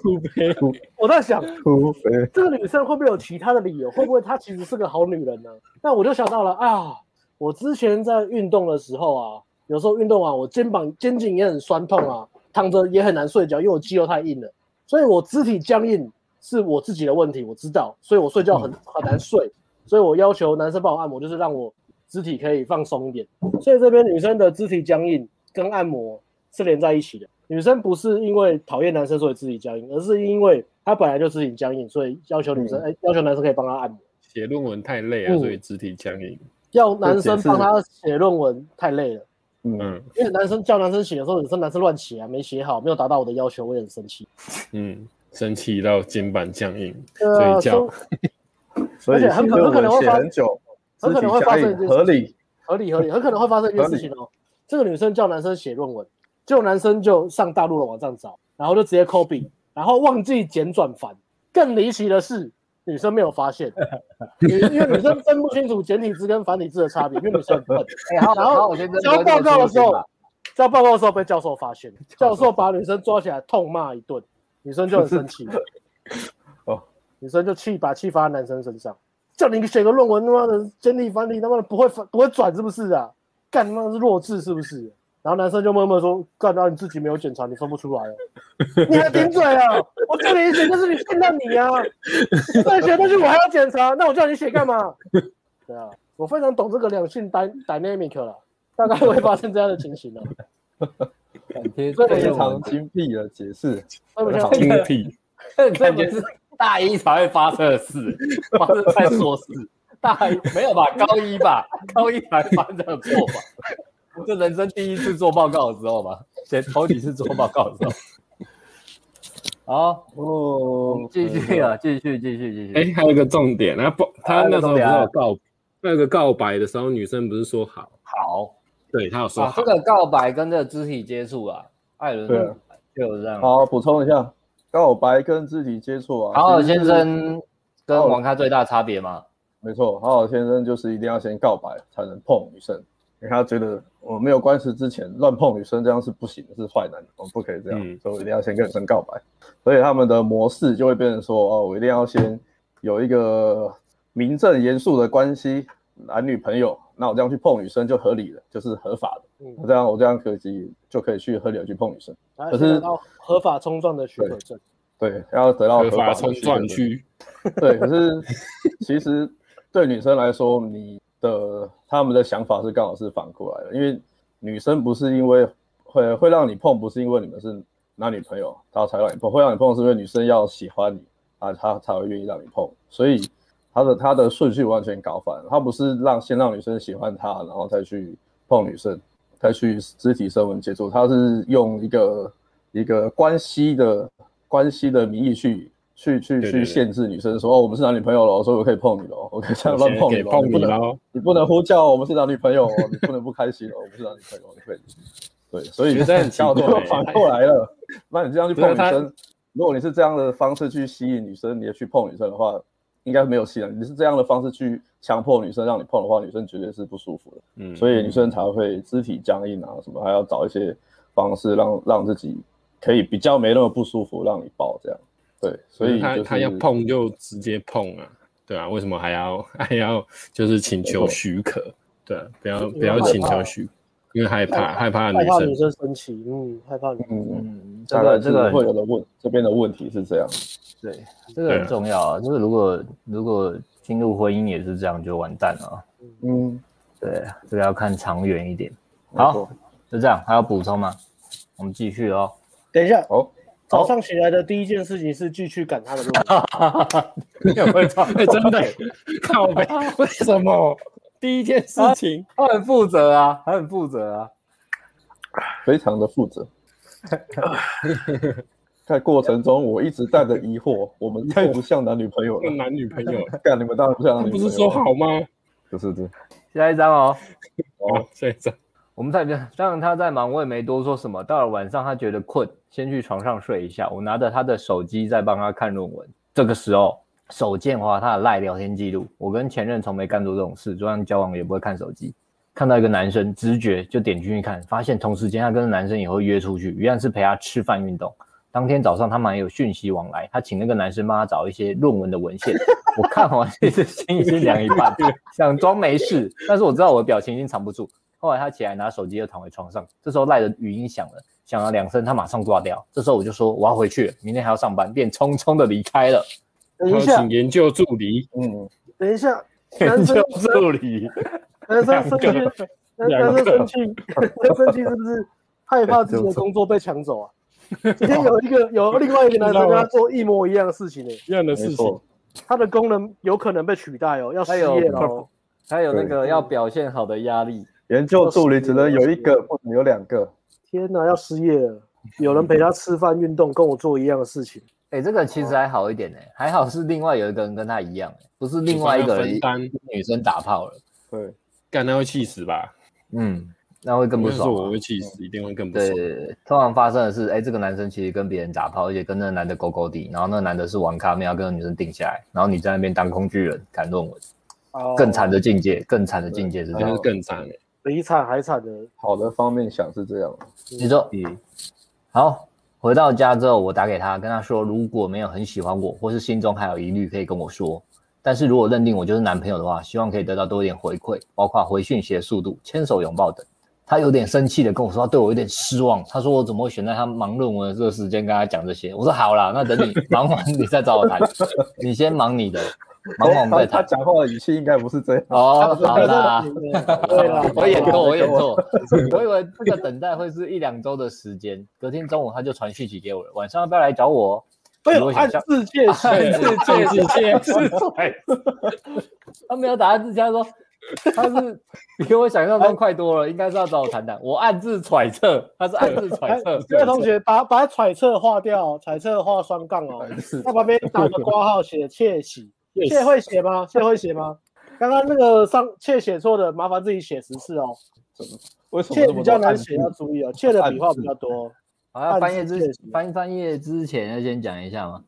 哭悲。我在想，哭悲。这个女生会不会有其他的理由？会不会她其实是个好女人呢？那我就想到了啊。我之前在运动的时候啊，有时候运动完我肩膀肩颈也很酸痛啊，躺着也很难睡觉，因为我肌肉太硬了，所以我肢体僵硬是我自己的问题，我知道，所以我睡觉很很难睡，所以我要求男生帮我按摩，就是让我肢体可以放松一点。所以这边女生的肢体僵硬跟按摩是连在一起的，女生不是因为讨厌男生所以肢体僵硬，而是因为她本来就肢体僵硬，所以要求女生哎、嗯。欸，要求男生可以帮她按摩。写论文太累啊，所以肢体僵硬。要男生帮她写论文太累了，嗯，因为男生叫男生写的时候，有时候男生乱写啊，没写好，没有达到我的要求，我也很生气，嗯，生气到肩膀僵硬，睡觉，而且很可很可能会发生，很可能会发生一件事，合理合理合理，很可能会发生一件事情哦。这个女生叫男生写论文，结果男生就上大陆的网站找，然后就直接 copy，然后忘记简转繁，更离奇的是。女生没有发现，因为女生分不清楚简体字跟繁体字的差别，因为女生很笨。然后交报告的时候，交报告的时候被教授发现，教授把女生抓起来痛骂一顿，女生就很生气。哦，女生就气把气发在男生身上，叫你写个论文，他妈的简体繁体他妈的不会不会转是不是啊？干他妈是弱智是不是？然后男生就默默说：“干到你自己没有检查，你分不出来哦。你还顶嘴啊！我叫你写，就是你骗到你啊。再写东西我还要检查，那我叫你写干嘛？对啊，我非常懂这个两性 dynamic 了，大概会发生这样的情形了。贴，非常精辟的解释，非常精辟，感觉是大一才会发生的事，发生在硕士，大一没有吧？高一吧？高一才发生的错吧？这人生第一次做报告的时候吧，前头几次做报告的时候。好，哦，继续啊，继续，继续，继续。哎，还有一个重点，他不，他那时候不是有告，那个告白的时候，女生不是说好，好，对他有说好。这个告白跟这个肢体接触啊，艾伦对，就这样。好，补充一下，告白跟肢体接触啊。好好先生跟王咖最大差别吗？没错，好好先生就是一定要先告白才能碰女生。因为他觉得我没有关系之前乱碰女生这样是不行的，是坏男人，我们不可以这样，嗯、所以我一定要先跟女生告白。所以他们的模式就会变成说，哦，我一定要先有一个名正言顺的关系，男女朋友，那我这样去碰女生就合理了，就是合法的。嗯、我这样我这样可以就可以去合理的去碰女生。可是合法冲撞的许可证，对，要得到合法冲撞区。对，可是其实对女生来说，你。的他们的想法是刚好是反过来的，因为女生不是因为会会让你碰，不是因为你们是男女朋友，她才让你碰，会让你碰是因为女生要喜欢你啊，她才会愿意让你碰，所以他的他的顺序完全搞反了，他不是让先让女生喜欢他，然后再去碰女生，再去肢体深吻接触，他是用一个一个关系的关系的名义去。去去去限制女生说哦，我们是男女朋友了，所以我可以碰你了，我可以这样乱碰你了，你不能你不能呼叫我们是男女朋友，你不能不开心哦，我们是男女朋友，你可以。对，所以很巧就反过来了。那你这样去碰女生，如果你是这样的方式去吸引女生，你也去碰女生的话，应该没有戏了。你是这样的方式去强迫女生让你碰的话，女生绝对是不舒服的。嗯，所以女生才会肢体僵硬啊，什么还要找一些方式让让自己可以比较没那么不舒服，让你抱这样。对，所以、就是、他他要碰就直接碰啊，对啊，为什么还要 还要就是请求许可？对啊，不要不要请求许可，因为害怕害怕女生害怕女生生气，嗯，害怕女生嗯嗯，这个这个会有的问这边的问题是这样，对，这个很重要啊，就是如果如果进入婚姻也是这样，就完蛋了，嗯，对，这个要看长远一点。好，就这样，还要补充吗？我们继续哦。等一下，哦。早上起来的第一件事情是继续赶他的路。有没有错？哎，真的，靠北，为什么？第一件事情，他很负责啊，他很负责啊，非常的负责。在过程中，我一直带着疑惑，我们太不像男女朋友了。男女朋友，干你们当然不像男女朋友。不是说好吗？不是，这。下一张哦。哦，下一张。我们在这，当然他在忙，我也没多说什么。到了晚上，他觉得困，先去床上睡一下。我拿着他的手机在帮他看论文。这个时候，手贱滑他的赖聊天记录。我跟前任从没干过这种事，就算交往也不会看手机。看到一个男生，直觉就点进去看，发现同时间他跟男生也会约出去，原来是陪他吃饭运动。当天早上他们还有讯息往来，他请那个男生帮他找一些论文的文献。我看完 这次心已经凉一半，想装没事，但是我知道我的表情已经藏不住。后来他起来拿手机又躺回床上，这时候赖的语音响了，响了两声，他马上挂掉。这时候我就说我要回去了，明天还要上班，便匆匆的离开了。等一下，请研究助理。嗯，等一下，研究助理。男生生气，男生生气，男生生气是不是害怕自己的工作被抢走啊？今天有一个有另外一个男生跟他做一模一样的事情呢，一样的事情，他的功能有可能被取代哦，要失业了。还有那个要表现好的压力。研究助理只能有一个，不能有两个。天哪，要失业了！有人陪他吃饭、运动，跟我做一样的事情。哎、欸，这个其实还好一点呢，还好是另外有一个人跟他一样，不是另外一个人单女生打炮了。对，干他会气死吧？嗯，那会更不爽。我会气死，一定会更不爽。对，通常发生的是，哎、欸，这个男生其实跟别人打炮，而且跟那个男的勾勾底，然后那个男的是网咖，没有跟那女生定下来，然后你在那边当工具人赶论文。哦。更惨的境界，更惨的境界是这样，是更惨的。比惨还惨的，好的方面想是这样。你说，嗯，好，回到家之后，我打给他，跟他说，如果没有很喜欢我，或是心中还有疑虑，可以跟我说。但是如果认定我就是男朋友的话，希望可以得到多一点回馈，包括回讯息的速度、牵手、拥抱等。他有点生气的跟我说，他对我有点失望。他说我怎么会选在他忙论文的这个时间跟他讲这些？我说好啦，那等你 忙完你再找我谈。你先忙你的，忙忙在他讲话的语气应该不是这样。哦，好啦，对啦，我演错，我演错，我以为这个等待会是一两周的时间，隔天中午他就传讯息给我了，晚上要不要来找我？没有暗自窃喜，暗自窃喜，窃喜。他没有打字，他说他是比我想象中快多了，应该是要找我谈谈。我暗自揣测，他是暗自揣测。这位同学把把揣测划掉，揣测画双杠哦，在旁边打个括号写窃喜，窃会写吗？窃会写吗？刚刚那个上切写错的，麻烦自己写十次哦。为什么窃比较难写，要注意哦。切的笔画比较多。好，要翻页之翻翻页之前要先讲一下嘛。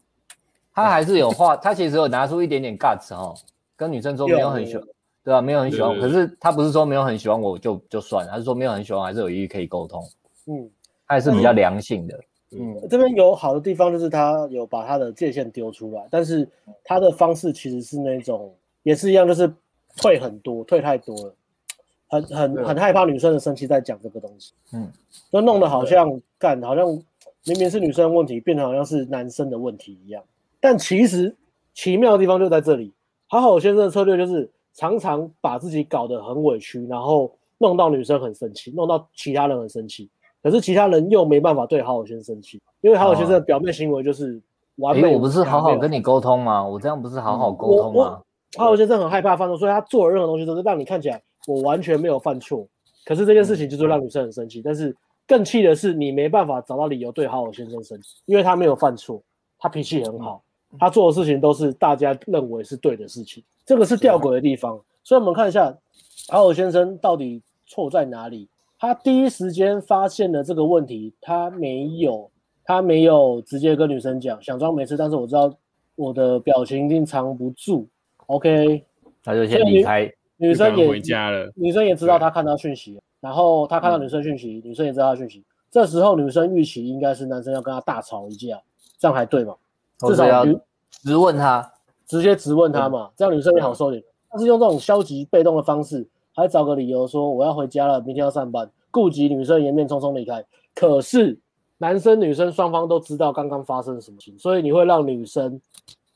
他还是有话，他其实有拿出一点点 guts 哈，跟女生说没有很喜欢，对吧？没有很喜欢，可是他不是说没有很喜欢我就就算，他是说没有很喜欢，还是有余裕可以沟通。嗯，他还是比较良性的。嗯，这边有好的地方就是他有把他的界限丢出来，但是他的方式其实是那种也是一样，就是退很多，退太多了。很很很害怕女生的生气，在讲这个东西，嗯，就弄得好像干，好像明明是女生的问题，变成好像是男生的问题一样。但其实奇妙的地方就在这里，好好先生的策略就是常常把自己搞得很委屈，然后弄到女生很生气，弄到其他人很生气，可是其他人又没办法对好好先生生气，因为好好先生的表面行为就是完美。我不是好好跟你沟通吗？我这样不是好好沟通吗？好好先生很害怕犯错，所以他做的任何东西都是让你看起来。我完全没有犯错，可是这件事情就是让女生很生气。嗯、但是更气的是，你没办法找到理由对好好先生生气，因为他没有犯错，他脾气很好，嗯、他做的事情都是大家认为是对的事情，这个是吊诡的地方。啊、所以，我们看一下好好先生到底错在哪里。他第一时间发现了这个问题，他没有，他没有直接跟女生讲，想装没事，但是我知道我的表情一定藏不住。OK，他就先离开。女生也回家了，女生也知道他看到讯息，然后他看到女生讯息，嗯、女生也知道他讯息。这时候女生预期应该是男生要跟他大吵一架，这样还对吗？至少要直问他，直接直问他嘛，嗯、这样女生也好受点。但是用这种消极被动的方式，还找个理由说我要回家了，明天要上班，顾及女生颜面，匆匆离开。可是男生女生双方都知道刚刚发生了什么情，所以你会让女生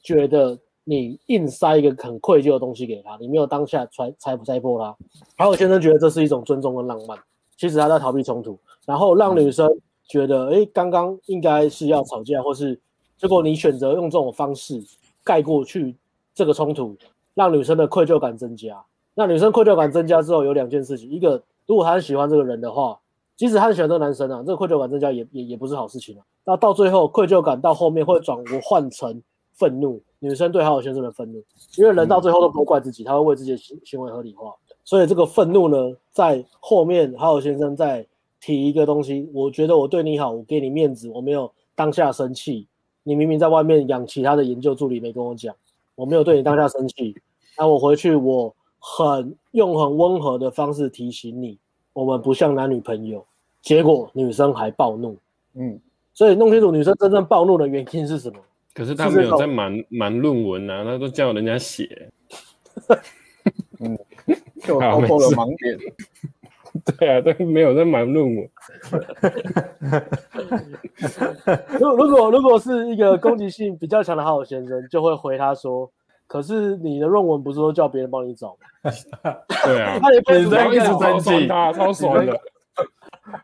觉得。你硬塞一个很愧疚的东西给他，你没有当下拆拆不拆破他。还有先生觉得这是一种尊重跟浪漫，其实他在逃避冲突，然后让女生觉得，哎，刚刚应该是要吵架，或是结果你选择用这种方式盖过去这个冲突，让女生的愧疚感增加。那女生愧疚感增加之后，有两件事情：一个，如果她很喜欢这个人的话，即使她很喜欢这个男生啊，这个愧疚感增加也也也不是好事情啊。那到最后，愧疚感到后面会转换成愤怒。女生对好友先生的愤怒，因为人到最后都不会怪自己，他会为自己的行行为合理化，所以这个愤怒呢，在后面好友先生在提一个东西，我觉得我对你好，我给你面子，我没有当下生气，你明明在外面养其他的研究助理没跟我讲，我没有对你当下生气，那我回去我很用很温和的方式提醒你，我们不像男女朋友，结果女生还暴怒，嗯，所以弄清楚女生真正暴怒的原因是什么。可是他没有在瞒瞒论文啊，他都叫人家写。嗯，就偷偷的盲点。对啊，都没有在瞒论文。如如果如果是一个攻击性比较强的好好先生，就会回他说：“可是你的论文不是说叫别人帮你找吗？” 对啊，他也不是在一直生气，他超爽的。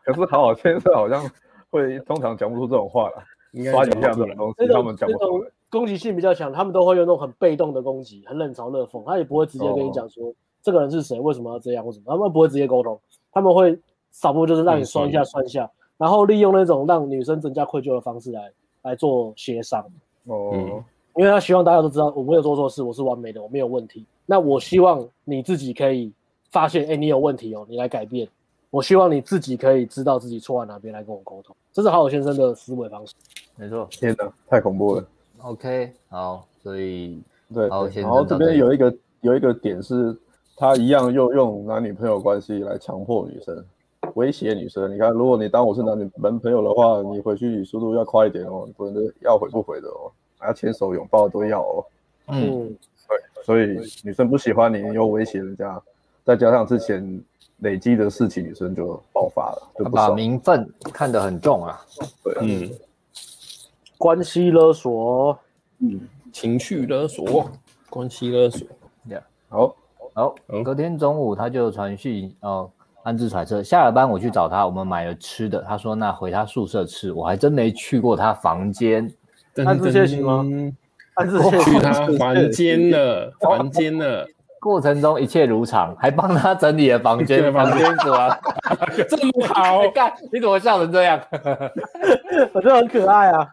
可是好好先生好像会通常讲不出这种话来。刷一下这种东西，他们讲不出来。攻击性比较强，他们都会用那种很被动的攻击，很冷嘲热讽，他也不会直接跟你讲说这个人是谁，为什么要这样，或什么，他们不会直接沟通，他们会少部就是让你酸一下酸一下，然后利用那种让女生增加愧疚的方式来来做协商。哦，因为他希望大家都知道我没有做错事，我是完美的，我没有问题。那我希望你自己可以发现，哎，你有问题哦，你来改变。我希望你自己可以知道自己错在哪边来跟我沟通，这是好好先生的思维方式。没错，天哪，太恐怖了。OK，好，所以对，好先生。然后这边有一个有一个点是，他一样又用男女朋友关系来强迫女生，威胁女生。你看，如果你当我是男女男朋友的话，你回去速度要快一点哦，不能要回不回的哦，还要牵手拥抱都要哦。嗯，对，所以女生不喜欢你，你又威胁人家，再加上之前。累积的事情，女生就爆发了，就把名分看得很重啊。对，嗯，关系勒索，嗯，情绪勒索。关系勒索。对，好，好，隔天中午他就传讯哦，安置揣测，下了班我去找他，我们买了吃的。他说那回他宿舍吃，我还真没去过他房间。安置窃喜吗？安置窃去他房间了，房间了。过程中一切如常，还帮他整理了房间，房间怎么 这么好。干，你怎么笑成这样？我觉得很可爱啊。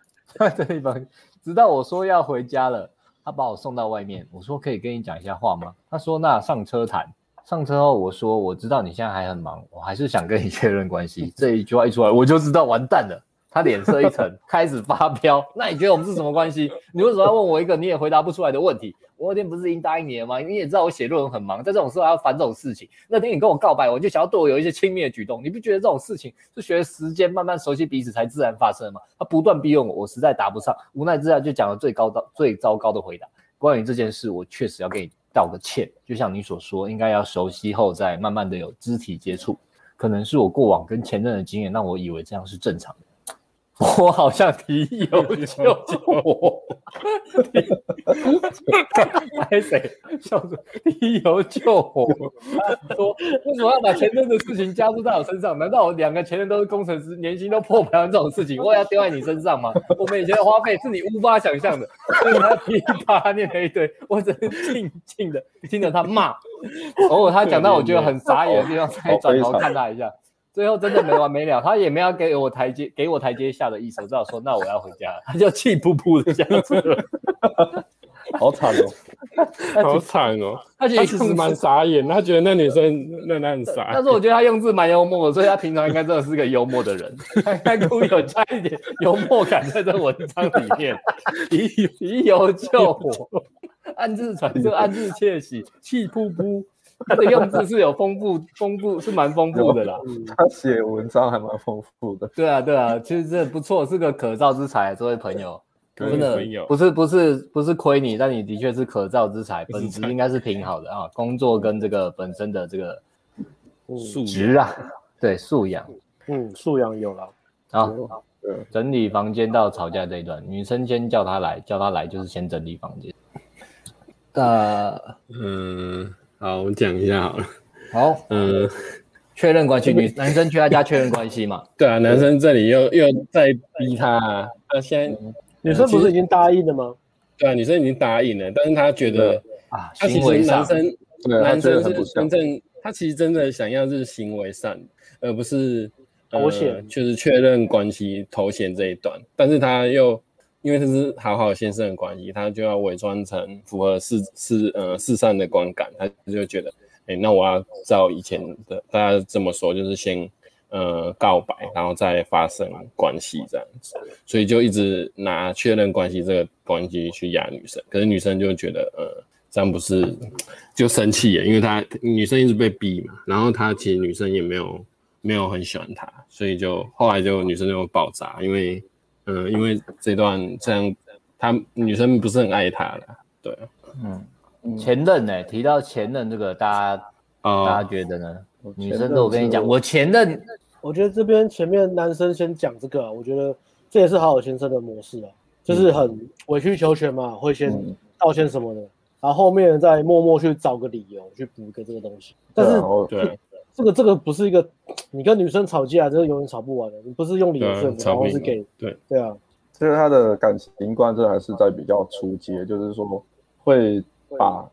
这地方，直到我说要回家了，他把我送到外面。我说可以跟你讲一下话吗？他说那上车谈。上车后我说我知道你现在还很忙，我还是想跟你确认关系。这一句话一出来，我就知道完蛋了。他脸色一沉，开始发飙。那你觉得我们是什么关系？你为什么要问我一个你也回答不出来的问题？我那天不是已经答应你了吗？你也知道我写论文很忙，在这种时候还要烦这种事情。那天你跟我告白，我就想要对我有一些亲密的举动。你不觉得这种事情是学时间慢慢熟悉彼此才自然发生吗？他不断逼问我，我实在答不上，无奈之下就讲了最高到最糟糕的回答。关于这件事，我确实要给你道个歉。就像你所说，应该要熟悉后再慢慢的有肢体接触。可能是我过往跟前任的经验让我以为这样是正常的。我好像提油救火，还谁笑着提油救火？说为什么要把前任的事情加注在我身上？难道我两个前任都是工程师，年薪都破百万这种事情，我也要丢在你身上吗？我们以前的花费是你无法想象的。所以他噼啪念了一堆，我只是静静的听着他骂。偶尔他讲到我觉得很傻眼的地方，才转头看他一下。最后真的没完没了，他也没有给我台阶，给我台阶下的意思。我只好说，那我要回家了。他就气噗噗的这样子了，好惨哦，好惨哦。他其实蛮傻眼，他觉得那女生那那很傻。但是我觉得他用字蛮幽默的，所以他平常应该真的是个幽默的人。他故意有加一点幽默感在这文章里面，以以油救火，暗自揣测，暗自窃喜，气噗噗。他的用字是有丰富，丰富是蛮丰富的啦。他写文章还蛮丰富的。对啊，对啊，其实这不错，是个可造之才，这位朋友。真的不是不是不是亏你，但你的确是可造之才，本质应该是挺好的啊。工作跟这个本身的这个素质啊，对素养，嗯，素养有了。好，整理房间到吵架这一段，女生先叫他来，叫他来就是先整理房间。呃，嗯。好，我讲一下好了。好，嗯，确认关系，女男生去他家确认关系嘛？对啊，男生这里又又在逼他、啊。他现在女生不是已经答应了吗？对啊，女生已经答应了，但是他觉得啊，他其实男生男生是真正他其实真的想要是行为上，而不是头衔，就是确认关系头衔这一段，但是他又。因为这是好好先生的关系，他就要伪装成符合世世呃世上的观感，他就觉得，哎，那我要照以前的大家这么说，就是先呃告白，然后再发生关系这样子，所以就一直拿确认关系这个关系去压女生，可是女生就觉得，呃，这样不是就生气了，因为他女生一直被逼嘛，然后他其实女生也没有没有很喜欢他，所以就后来就女生就爆炸，因为。嗯，因为这段这样，他女生不是很爱他了，对，嗯，前任呢、欸？提到前任这个，大家、哦、大家觉得呢？女生都我跟你讲，我前任，我觉得这边前面男生先讲这个，我觉得这也是好好先生的模式啊，就是很委曲求全嘛，会先道歉什么的，然后后面再默默去找个理由去补一个这个东西，但是对。这个这个不是一个，你跟女生吵架，这个永远吵不完的。你不是用理由说服，然后是给对对啊。所以他的感情观，这还是在比较初阶，就是说会把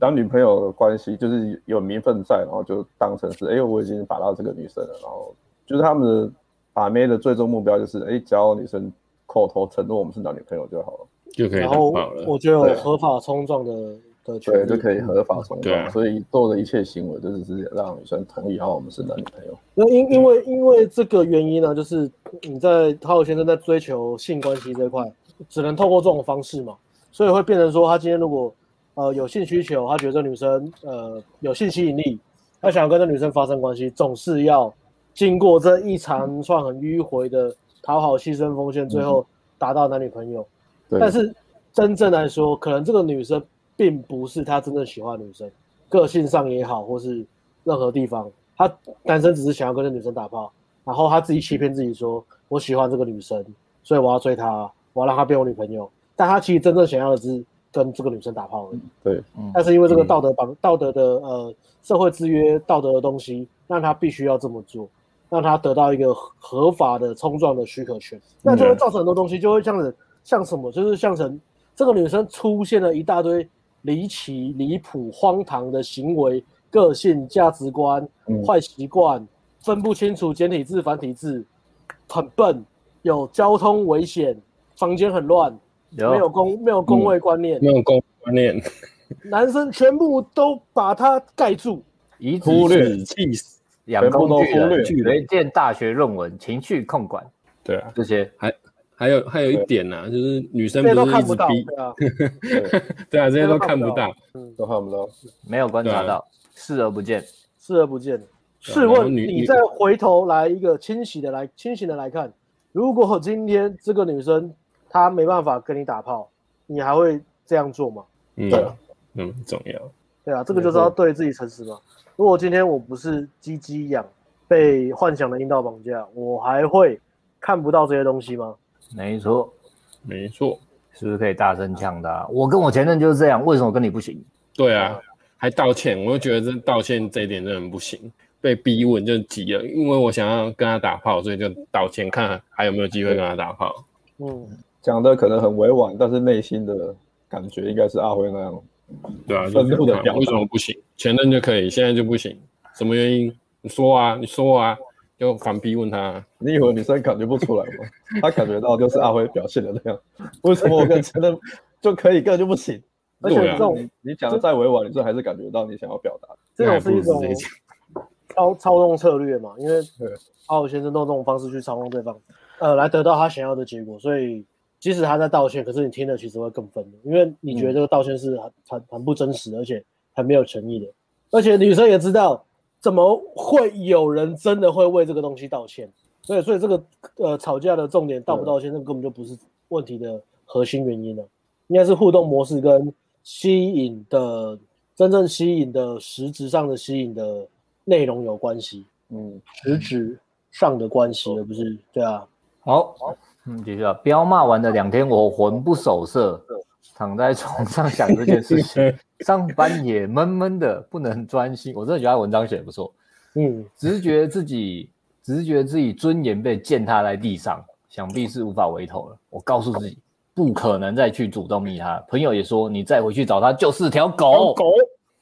男女朋友的关系，就是有名分在，然后就当成是，哎，我已经把到这个女生了，然后就是他们的把妹的最终目标就是，哎，只要女生口头承诺我们是男女朋友就好了，就可以。然后我觉得有合法冲撞的。对，就可以合法冲撞，所以做的一切行为都只是让女生同意，好我们是男女朋友。那因因为因为这个原因呢，就是你在好友先生在追求性关系这块，只能透过这种方式嘛，所以会变成说，他今天如果呃有性需求，他觉得这女生呃有性吸引力，他想要跟这女生发生关系，总是要经过这一长串很迂回的讨好、牺牲、奉献，最后达到男女朋友。嗯、但是真正来说，可能这个女生。并不是他真正喜欢女生，个性上也好，或是任何地方，他单身只是想要跟这女生打炮，然后他自己欺骗自己说，我喜欢这个女生，所以我要追她，我要让她变我女朋友。但他其实真正想要的是跟这个女生打炮而已。对，但是因为这个道德绑、嗯、道德的呃社会制约道德的东西，让他必须要这么做，让他得到一个合法的冲撞的许可权，那就会造成很多东西，就会像是像什么，就是像成这个女生出现了一大堆离奇、离谱、荒唐的行为、个性、价值观、坏习惯，分不清楚简体字、繁体字，很笨，有交通危险，房间很乱。没有公没有公卫观念，没有公观念，男生全部都把它盖住，以忽略。气死，两公都忽略，违建大学论文，情绪控管，对啊，这些。还还有还有一点呢，就是女生不是一直逼，都看不到，对啊，对啊，这些都看不到，都看不到，没有观察到，视而不见，视而不见。试问你再回头来一个清醒的来清醒的来看，如果今天这个女生。她没办法跟你打炮，你还会这样做吗？嗯，对嗯，重要。对啊，这个就是要对自己诚实嘛。如果今天我不是鸡鸡痒，被幻想的阴道绑架，我还会看不到这些东西吗？没错，没错，是不是可以大声呛的、啊？我跟我前任就是这样，为什么跟你不行？对啊，还道歉，我就觉得这道歉这一点真的不行。被逼问就急了，因为我想要跟他打炮，所以就道歉，看还有没有机会跟他打炮。嗯。讲的可能很委婉，但是内心的感觉应该是阿辉那样，对啊，愤怒的表达。为什么不行？前任就可以，现在就不行？什么原因？你说啊，你说啊，就反逼问他。你以为女生感觉不出来吗？他感觉到就是阿辉表现的那样。为什么我跟前的就可以，根本就不行？而且这种你讲的再委婉，你这还是感觉到你想要表达。这种是一种操操纵策略嘛？因为阿伟先生都用这种方式去操控对方，呃，来得到他想要的结果，所以。即使他在道歉，可是你听了其实会更愤怒，因为你觉得这个道歉是很很很不真实，而且很没有诚意的。而且女生也知道，怎么会有人真的会为这个东西道歉？所以，所以这个呃吵架的重点道不道歉，那根本就不是问题的核心原因了。应该是互动模式跟吸引的真正吸引的实质上的吸引的内容有关系。嗯，实质上的关系，而不是对啊。好。好嗯，继续啊！彪骂完的两天，我魂不守舍，躺在床上想这件事情，上班也闷闷的，不能专心。我真的觉得他文章写的不错，嗯，只是觉得自己，只是觉得自己尊严被践踏在地上，想必是无法回头了。我告诉自己，不可能再去主动密他。朋友也说，你再回去找他就是条狗。狗。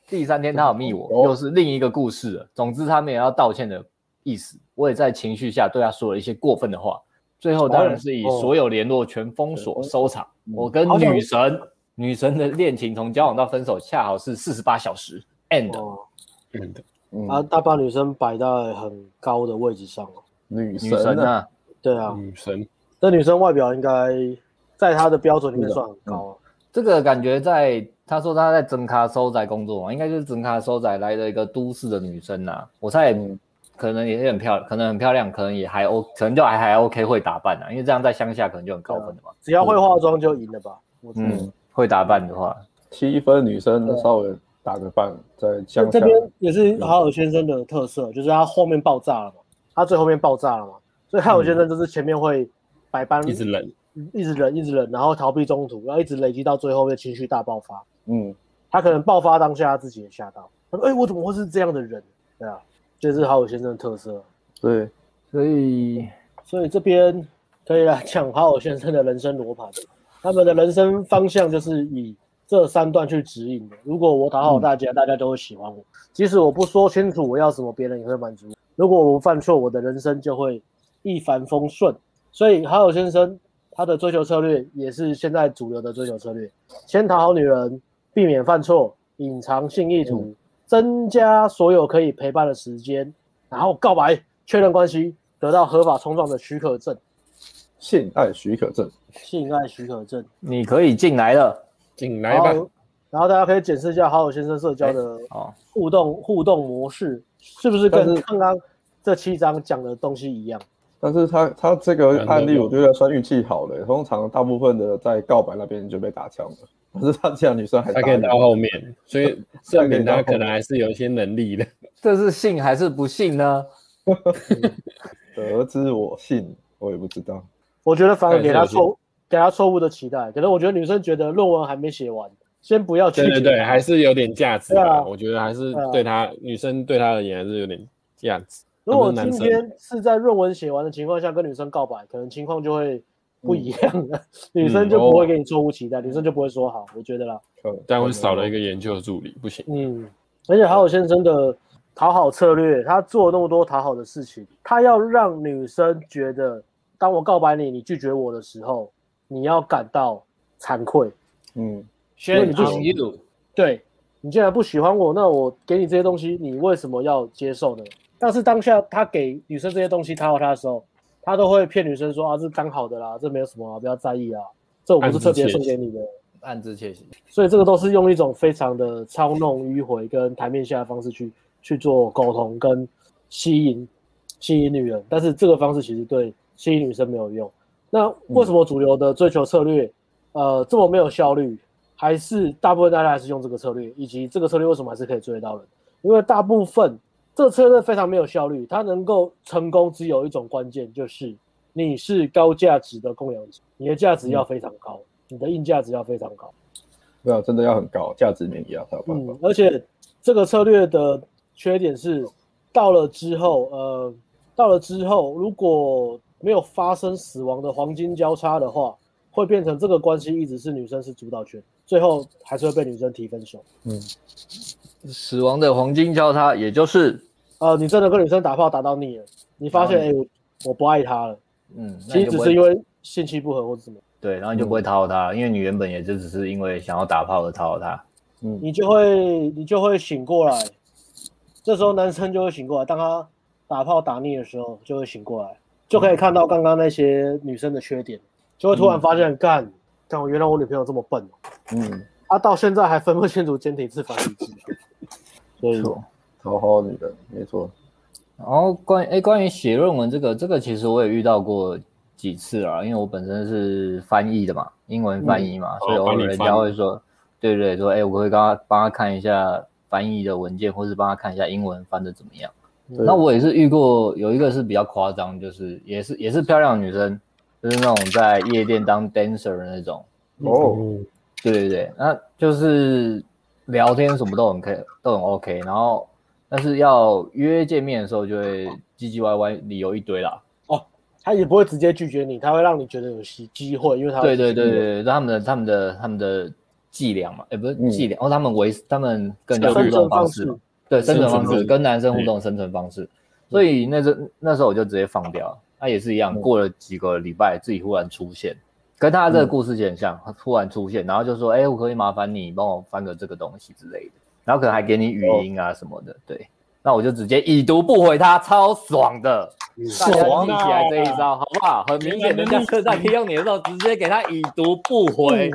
第三天他有密我，又是另一个故事了。总之，他没有要道歉的意思。我也在情绪下对他说了一些过分的话。最后当然是以所有联络全封锁收场。我跟女神女神的恋情从交往到分手恰好是四十八小时。end end 啊，他把女生摆在很高的位置上。女神啊，对啊，女神。这女生外表应该在他的标准里面算很高。这个感觉在他说他在真咖收仔工作嘛，应该就是真咖收仔来的一个都市的女生呐。我猜。可能也是很漂亮，可能很漂亮，可能也还 O，可能就还还 OK 会打扮啊，因为这样在乡下可能就很高分的嘛。只要会化妆就赢了吧？嗯，会打扮的话，七分女生稍微打个扮，在乡下这边也是哈尔先生的特色，就是他后面爆炸了嘛，他最后面爆炸了嘛，所以哈尔先生就是前面会百般一直忍，一直忍，一直忍，然后逃避中途，然后一直累积到最后面情绪大爆发。嗯，他可能爆发当下他自己也吓到，他说：“哎，我怎么会是这样的人？”对啊。这是好友先生的特色，对，所以所以这边可以来讲好友先生的人生罗盘，他们的人生方向就是以这三段去指引的。如果我讨好大家，嗯、大家都会喜欢我；即使我不说清楚我要什么，别人也会满足我。如果我犯错，我的人生就会一帆风顺。所以好友先生他的追求策略也是现在主流的追求策略：先讨好女人，避免犯错，隐藏性意图。嗯增加所有可以陪伴的时间，然后告白确认关系，得到合法冲撞的许可证，性爱许可证，性爱许可证，你可以进来了，进来吧。然后大家可以检视一下好友先生社交的互动互动模式，是不是跟刚刚这七章讲的东西一样？但是他他这个案例，我觉得算运气好的。通常大部分的在告白那边就被打枪了，可是他这样女生还他可以到后面，所以证明他可能还是有一些能力的。这是信还是不信呢？得知我信，我也不知道。我觉得反而给他错给他错误的期待，可能我觉得女生觉得论文还没写完，先不要去。对对对，还是有点价值啊。我觉得还是对他女生对他而言还是有点价值。如果今天是在论文写完的情况下跟女生告白，可能情况就会不一样了。女生就不会给你错误期待，女生就不会说好。我觉得啦，但会少了一个研究助理，不行。嗯，而且还有先生的讨好策略，他做了那么多讨好的事情，他要让女生觉得，当我告白你，你拒绝我的时候，你要感到惭愧。嗯，因为你不喜欢，对，你既然不喜欢我，那我给你这些东西，你为什么要接受呢？但是当下他给女生这些东西讨好他的时候，他都会骗女生说啊，这是刚好的啦，这没有什么啊，不要在意啊，这我不是特别送给你的，暗自窃喜。所以这个都是用一种非常的操弄、迂回跟台面下的方式去去做沟通跟吸引吸引女人，但是这个方式其实对吸引女生没有用。那为什么主流的追求策略，嗯、呃，这么没有效率？还是大部分大家还是用这个策略，以及这个策略为什么还是可以追得到人？因为大部分。这个策略非常没有效率，它能够成功只有一种关键，就是你是高价值的供养者，你的价值要非常高，嗯、你的硬价值要非常高。对啊，真的要很高，价值碾压才有办法。嗯，而且这个策略的缺点是，到了之后，呃，到了之后如果没有发生死亡的黄金交叉的话，会变成这个关系一直是女生是主导权，最后还是会被女生提分手。嗯。死亡的黄金交叉，也就是，呃，你真的跟女生打炮打到腻了，你发现，哎、欸，我不爱她了，嗯，其实只是因为性气不合或者什么，对，然后你就不会讨好她，嗯、因为你原本也就只是因为想要打炮而讨好她，嗯，你就会你就会醒过来，这时候男生就会醒过来，当他打炮打腻的时候，就会醒过来，就可以看到刚刚那些女生的缺点，就会突然发现，干、嗯，干我原来我女朋友这么笨，嗯，她、啊、到现在还分不清楚简体字繁体字。没错，讨好你的没错。然后关于哎，关于写论文这个，这个其实我也遇到过几次啊，因为我本身是翻译的嘛，英文翻译嘛，嗯、所以偶尔人家会说，对对，说哎，我会帮他帮他看一下翻译的文件，或是帮他看一下英文翻的怎么样。对那我也是遇过有一个是比较夸张，就是也是也是漂亮的女生，就是那种在夜店当 dancer 的那种。哦，对对对，那就是。聊天什么都很 OK，都很 OK，然后但是要约见面的时候就会唧唧歪歪，理由一堆啦。哦，他也不会直接拒绝你，他会让你觉得有机机会，因为他对对对对，他们的他们的他们的伎俩嘛，也不是伎俩，哦，他们维他们更加互动方式，对生存方式跟男生互动生存方式，所以那时那时候我就直接放掉，他也是一样，过了几个礼拜自己忽然出现。跟他这个故事很像，他突然出现，然后就说：“哎，我可以麻烦你帮我翻个这个东西之类的，然后可能还给你语音啊什么的。”对，那我就直接已读不回他，超爽的，爽起来这一招好不好？很明显，人家是在利用你的时候，直接给他已读不回，已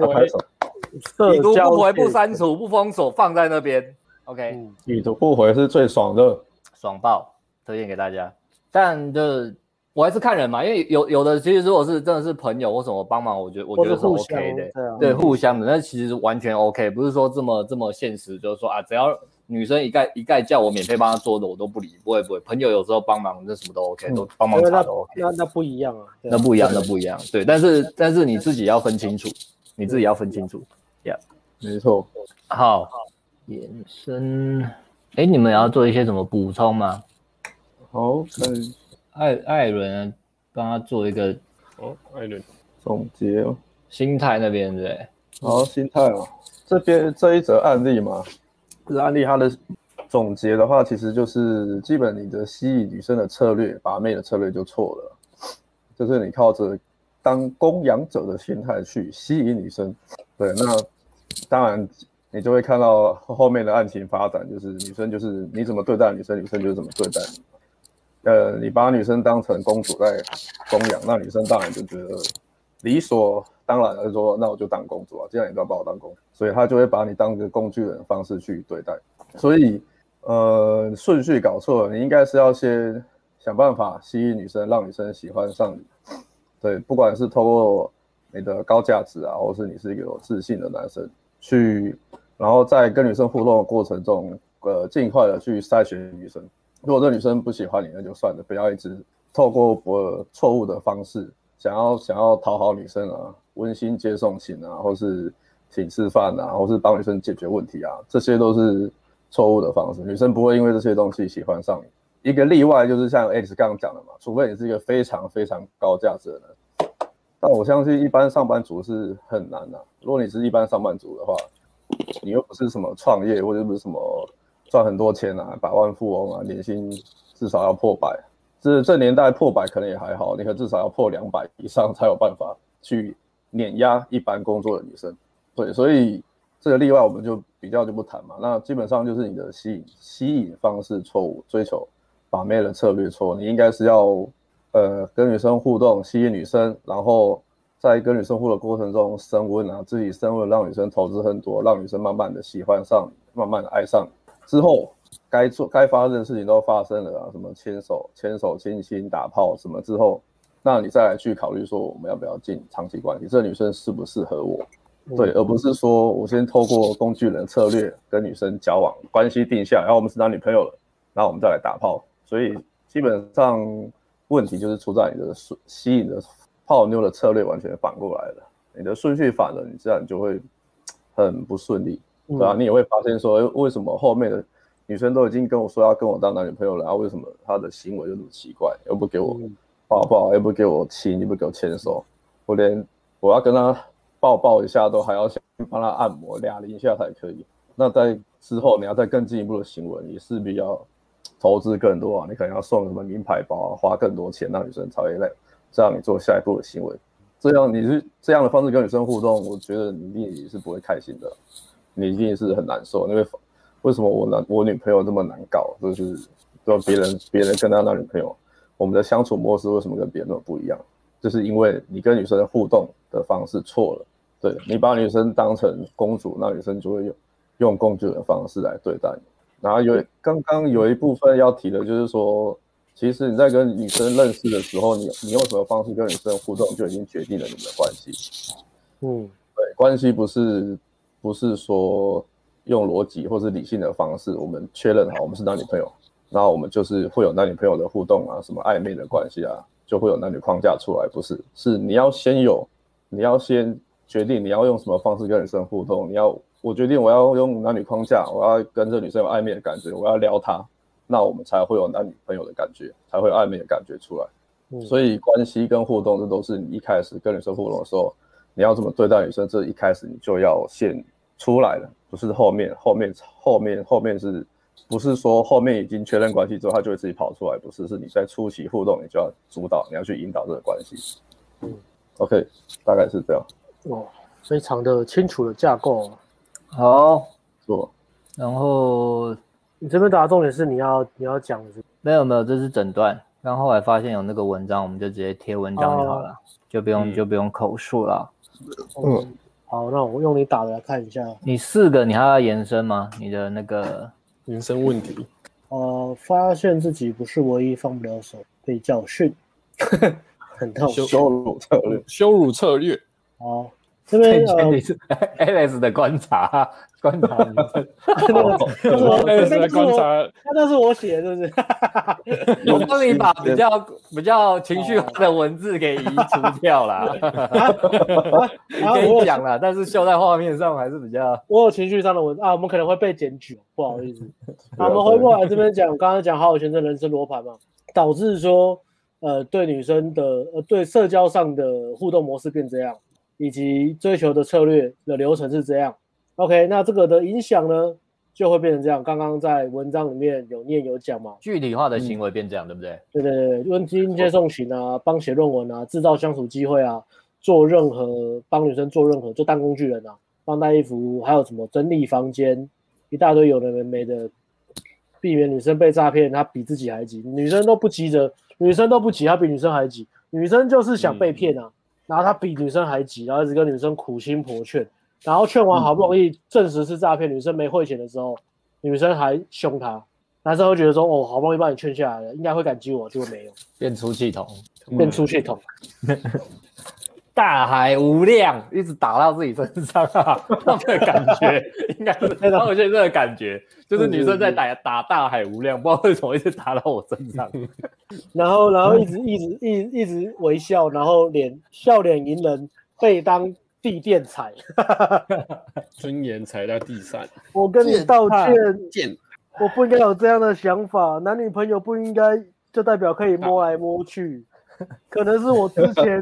读不回不删除不封锁，放在那边。OK，已读不回是最爽的，爽爆，推荐给大家。但就。我还是看人嘛，因为有有的其实如果是真的是朋友或什么帮忙，我觉得我觉得是 OK 的，对，互相的，那其实完全 OK，不是说这么这么现实，就是说啊，只要女生一概一概叫我免费帮她做的，我都不理，不会不会，朋友有时候帮忙，那什么都 OK，都帮忙查都 OK，那那不一样啊，那不一样，那不一样，对，但是但是你自己要分清楚，你自己要分清楚，Yeah，，没错，好，延伸，哎，你们要做一些什么补充吗？好，嗯。艾艾伦帮他做一个哦，艾伦。总结哦，心态那边对，好，心态哦，这边这一则案例嘛，这案例它的总结的话，其实就是基本你的吸引女生的策略，把妹的策略就错了，就是你靠着当供养者的心态去吸引女生，对，那当然你就会看到后面的案情发展，就是女生就是你怎么对待女生，女生就是怎么对待你。呃，你把女生当成公主在供养，那女生当然就觉得理所当然的说，那我就当公主啊，既然你都要把我当公主，所以她就会把你当个工具人的方式去对待。所以，呃，顺序搞错了，你应该是要先想办法吸引女生，让女生喜欢上你。对，不管是透过你的高价值啊，或是你是一个有自信的男生，去，然后在跟女生互动的过程中，呃，尽快的去筛选女生。如果这女生不喜欢你，那就算了，不要一直透过不错误的方式想要想要讨好女生啊，温馨接送型啊，或是请吃饭啊，或是帮女生解决问题啊，这些都是错误的方式。女生不会因为这些东西喜欢上你。一个例外就是像 X 刚刚讲的嘛，除非你是一个非常非常高价值的人。但我相信一般上班族是很难的。如果你是一般上班族的话，你又不是什么创业或者不是什么赚很多钱啊，百万富翁啊，年薪至少要破百。这这年代破百可能也还好，你可至少要破两百以上才有办法去碾压一般工作的女生。对，所以这个例外我们就比较就不谈嘛。那基本上就是你的吸引吸引方式错误，追求把妹的策略错。你应该是要呃跟女生互动，吸引女生，然后在跟女生互动过程中升温啊，自己升温，让女生投资很多，让女生慢慢的喜欢上你，慢慢的爱上你之后。该做该发生的事情都发生了啊，什么牵手、牵手、亲亲、打炮什么之后，那你再来去考虑说我们要不要进长期关系，这女生适不适合我？对，而不是说我先透过工具人策略跟女生交往，关系定下，然后我们是男女朋友了，然后我们再来打炮。所以基本上问题就是出在你的吸引的泡妞的策略完全反过来了，你的顺序反了，你自然就会很不顺利，对吧？你也会发现说，为什么后面的。女生都已经跟我说要跟我当男女朋友了，然后为什么她的行为就那么奇怪？又不给我抱抱，又不给我亲，又不给我牵手，我连我要跟她抱抱一下都还要先帮她按摩俩零一下才可以。那在之后你要再更进一步的行为，你势必要投资更多啊，你可能要送什么名牌包啊，花更多钱让女生才会来让你做下一步的行为。这样你是这样的方式跟女生互动，我觉得你一定是不会开心的，你一定是很难受，因为。为什么我男我女朋友这么难搞？就是说别人别人跟他男女朋友，我们的相处模式为什么跟别人那么不一样？就是因为你跟女生互动的方式错了。对，你把女生当成公主，那女生就会用用工具的方式来对待你。然后有刚刚有一部分要提的就是说，其实你在跟女生认识的时候，你你用什么方式跟女生互动，就已经决定了你们的关系。嗯，对，关系不是不是说。用逻辑或是理性的方式，我们确认好我们是男女朋友，然后我们就是会有男女朋友的互动啊，什么暧昧的关系啊，就会有男女框架出来。不是，是你要先有，你要先决定你要用什么方式跟女生互动。你要我决定我要用男女框架，我要跟这女生有暧昧的感觉，我要撩她，那我们才会有男女朋友的感觉，才会有暧昧的感觉出来。嗯，所以关系跟互动，这都是你一开始跟女生互动的时候，你要怎么对待女生，这一开始你就要先出来了。不是后面，后面，后面，后面是，不是说后面已经确认关系之后，他就会自己跑出来？不是，是你在初期互动，你就要主导，你要去引导这个关系。嗯，OK，大概是这样。哦，非常的清楚的架构。好，做。然后你这边打的重点是你要你要讲的是？没有没有，这是诊断。然后后来发现有那个文章，我们就直接贴文章就好了，哦、就不用、嗯、就不用口述了。嗯。嗯好，那我用你打的来看一下。你四个，你还要延伸吗？你的那个延伸问题。呃，发现自己不是唯一放不了手，被教训，很痛。羞辱策略，羞辱策略。好。这边你是 Alex 的观察，观察女生。那是我 Alex 的观察，那是我写的，是不是？我帮你把比较 比较情绪化的文字给移除掉了。跟你讲了，但是秀在画面上还是比较。我有情绪上的文啊，我们可能会被检举，不好意思。好，我们回过来这边讲，刚刚讲好友先生人生罗盘嘛，导致说呃对女生的呃对社交上的互动模式变这样。以及追求的策略的流程是这样，OK，那这个的影响呢，就会变成这样。刚刚在文章里面有念有讲嘛，具体化的行为变这样，嗯、对不对？对对对，温馨接送型啊，帮写论文啊，制造相处机会啊，做任何帮女生做任何就当工具人啊，帮带衣服，还有什么整理房间，一大堆有的没没的，避免女生被诈骗，她比自己还急，女生都不急着，女生都不急，她比女生还急，女生就是想被骗啊。嗯然后他比女生还急，然后一直跟女生苦心婆劝，然后劝完好不容易证实是诈骗，嗯、女生没汇钱的时候，女生还凶他，男生会觉得说哦，好不容易帮你劝下来了，应该会感激我，结果没有，变出气筒，变出气筒。嗯大海无量，一直打到自己身上啊，那个感觉应该是，然后我现在这个感觉就是女生在打打大海无量，不知道为什么一直打到我身上，然后然后一直一直一直一直微笑，然后脸笑脸迎人，被当地垫踩，尊严踩在地上。我跟你道歉，我不应该有这样的想法。男女朋友不应该就代表可以摸来摸去，可能是我之前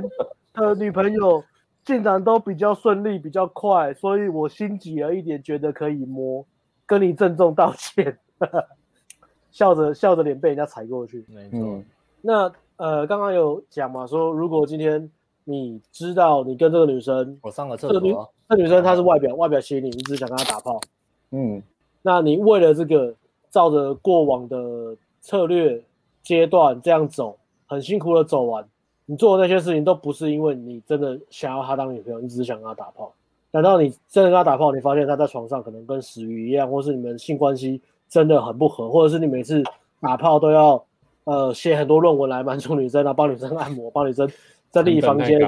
的女朋友进展都比较顺利，比较快，所以我心急了一点，觉得可以摸。跟你郑重道歉，笑着笑着脸被人家踩过去。没错。那呃，刚刚有讲嘛，说如果今天你知道你跟这个女生，我上了厕所，这个女，这女生她是外表外表吸引你，你只想跟她打炮，嗯，那你为了这个，照着过往的策略阶段这样走，很辛苦的走完，你做的那些事情都不是因为你真的想要她当女朋友，你只是想跟她打炮。等到你真的跟她打炮，你发现她在床上可能跟死鱼一样，或是你们性关系真的很不合，或者是你每次打炮都要呃写很多论文来满足女生，然后帮女生按摩，帮女生在另一房间，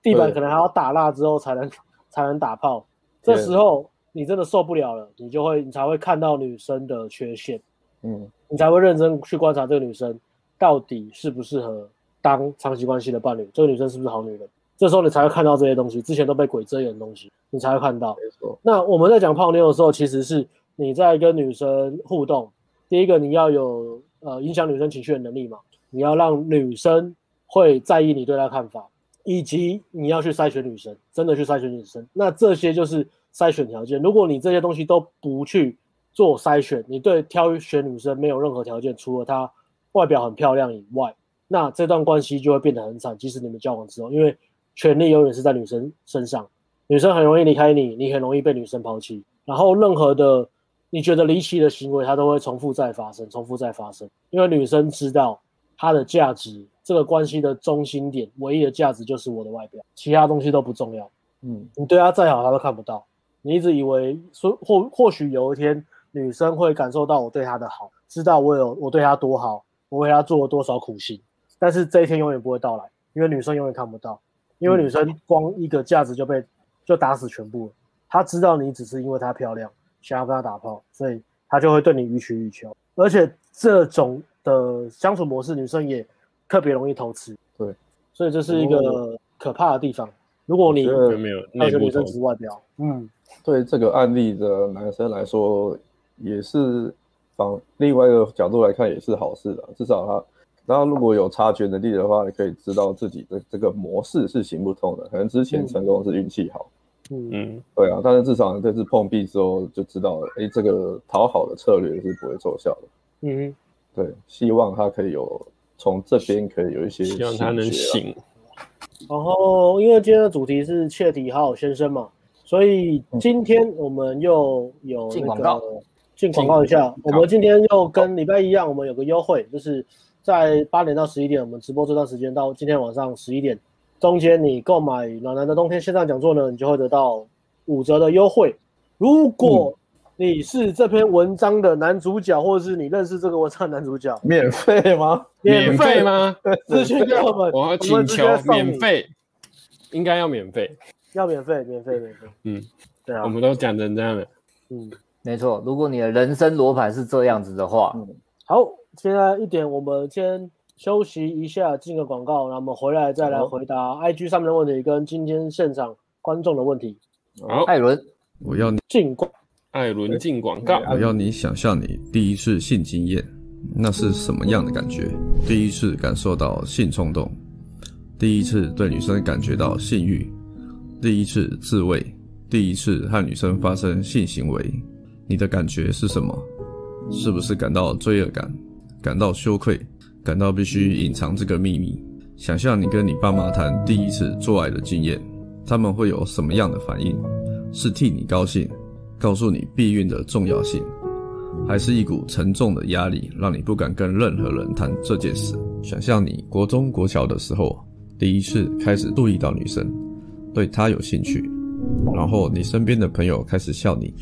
地板可能还要打蜡之后才能才能打炮。这时候你真的受不了了，你就会你才会看到女生的缺陷，嗯，你才会认真去观察这个女生到底适不适合当长期关系的伴侣，这个女生是不是好女人。这时候你才会看到这些东西，之前都被鬼遮眼的东西，你才会看到。没错。那我们在讲泡妞的时候，其实是你在跟女生互动，第一个你要有呃影响女生情绪的能力嘛，你要让女生会在意你对她看法，以及你要去筛选女生，真的去筛选女生。那这些就是筛选条件。如果你这些东西都不去做筛选，你对挑选女生没有任何条件，除了她外表很漂亮以外，那这段关系就会变得很惨。即使你们交往之后，因为权力永远是在女生身上，女生很容易离开你，你很容易被女生抛弃。然后任何的你觉得离奇的行为，它都会重复再发生，重复再发生。因为女生知道她的价值，这个关系的中心点，唯一的价值就是我的外表，其他东西都不重要。嗯，你对她再好，她都看不到。你一直以为说或或许有一天女生会感受到我对她的好，知道我有我对她多好，我为她做了多少苦心。但是这一天永远不会到来，因为女生永远看不到。因为女生光一个价值就被就打死全部了，她知道你只是因为她漂亮，想要跟她打炮，所以她就会对你予取予求。而且这种的相处模式，女生也特别容易偷吃。对，所以这是一个可怕的地方。如果你没有那个女生只是外表，嗯，对这个案例的男生来说，也是从另外一个角度来看也是好事的，至少他。然后如果有察觉能力的话，你可以知道自己的这个模式是行不通的。可能之前成功是运气好，嗯嗯，对啊。但是至少这次碰壁之后就知道了，哎，这个讨好的策略是不会奏效的。嗯，对，希望他可以有从这边可以有一些，希望他能醒。然后，因为今天的主题是切题好好先生嘛，所以今天我们又有进广告，进广告一下。我们今天又跟礼拜一样，我们有个优惠，就是。在八点到十一点，我们直播这段时间到今天晚上十一点，中间你购买暖男的冬天线上讲座呢，你就会得到五折的优惠。如果你是这篇文章的男主角，或者是你认识这个文章的男主角，免费吗？免费吗？咨询给我们，我要请求免费，应该要免费，要免费，免费，免费。嗯，对啊，我们都讲成这样的。嗯，没错。如果你的人生罗盘是这样子的话，嗯，好。现在一点，我们先休息一下，进个广告，然后我们回来再来回答 IG 上面的问题跟今天现场观众的问题。好，艾伦，我要你进广，艾伦进广告。我要你想象你第一次性经验，那是什么样的感觉？第一次感受到性冲动，第一次对女生感觉到性欲，第一次自慰，第一次和女生发生性行为，你的感觉是什么？是不是感到罪恶感？感到羞愧，感到必须隐藏这个秘密。想象你跟你爸妈谈第一次做爱的经验，他们会有什么样的反应？是替你高兴，告诉你避孕的重要性，还是一股沉重的压力，让你不敢跟任何人谈这件事？想象你国中国小的时候，第一次开始注意到女生，对她有兴趣，然后你身边的朋友开始笑你，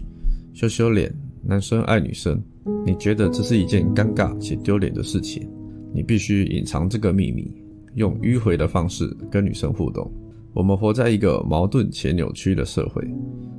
羞羞脸，男生爱女生。你觉得这是一件尴尬且丢脸的事情，你必须隐藏这个秘密，用迂回的方式跟女生互动。我们活在一个矛盾且扭曲的社会，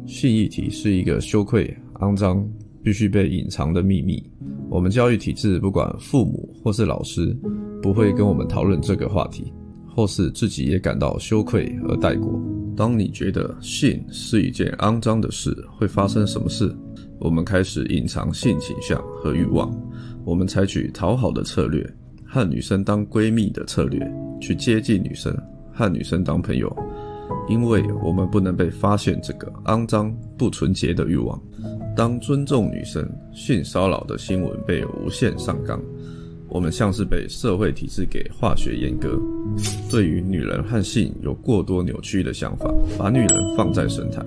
性议题是一个羞愧、肮脏、必须被隐藏的秘密。我们教育体制，不管父母或是老师，不会跟我们讨论这个话题，或是自己也感到羞愧而带过。当你觉得性是一件肮脏的事，会发生什么事？我们开始隐藏性倾向和欲望，我们采取讨好的策略，和女生当闺蜜的策略，去接近女生，和女生当朋友，因为我们不能被发现这个肮脏不纯洁的欲望。当尊重女生性骚扰的新闻被无限上纲。我们像是被社会体制给化学阉割，对于女人和性有过多扭曲的想法，把女人放在神坛，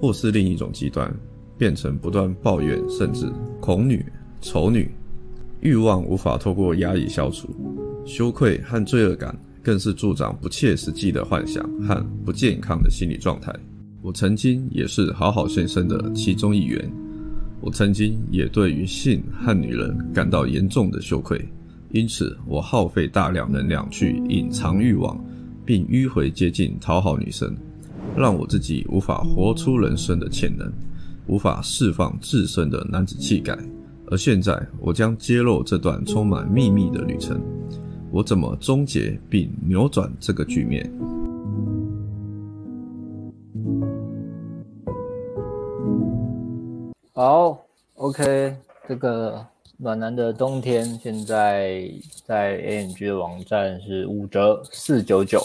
或是另一种极端，变成不断抱怨甚至恐女、丑女，欲望无法透过压抑消除，羞愧和罪恶感更是助长不切实际的幻想和不健康的心理状态。我曾经也是好好先生的其中一员。我曾经也对于性和女人感到严重的羞愧，因此我耗费大量能量去隐藏欲望，并迂回接近讨好女生，让我自己无法活出人生的潜能，无法释放自身的男子气概。而现在，我将揭露这段充满秘密的旅程，我怎么终结并扭转这个局面？好，OK，这个暖男的冬天现在在 AMG 的网站是五折四九九。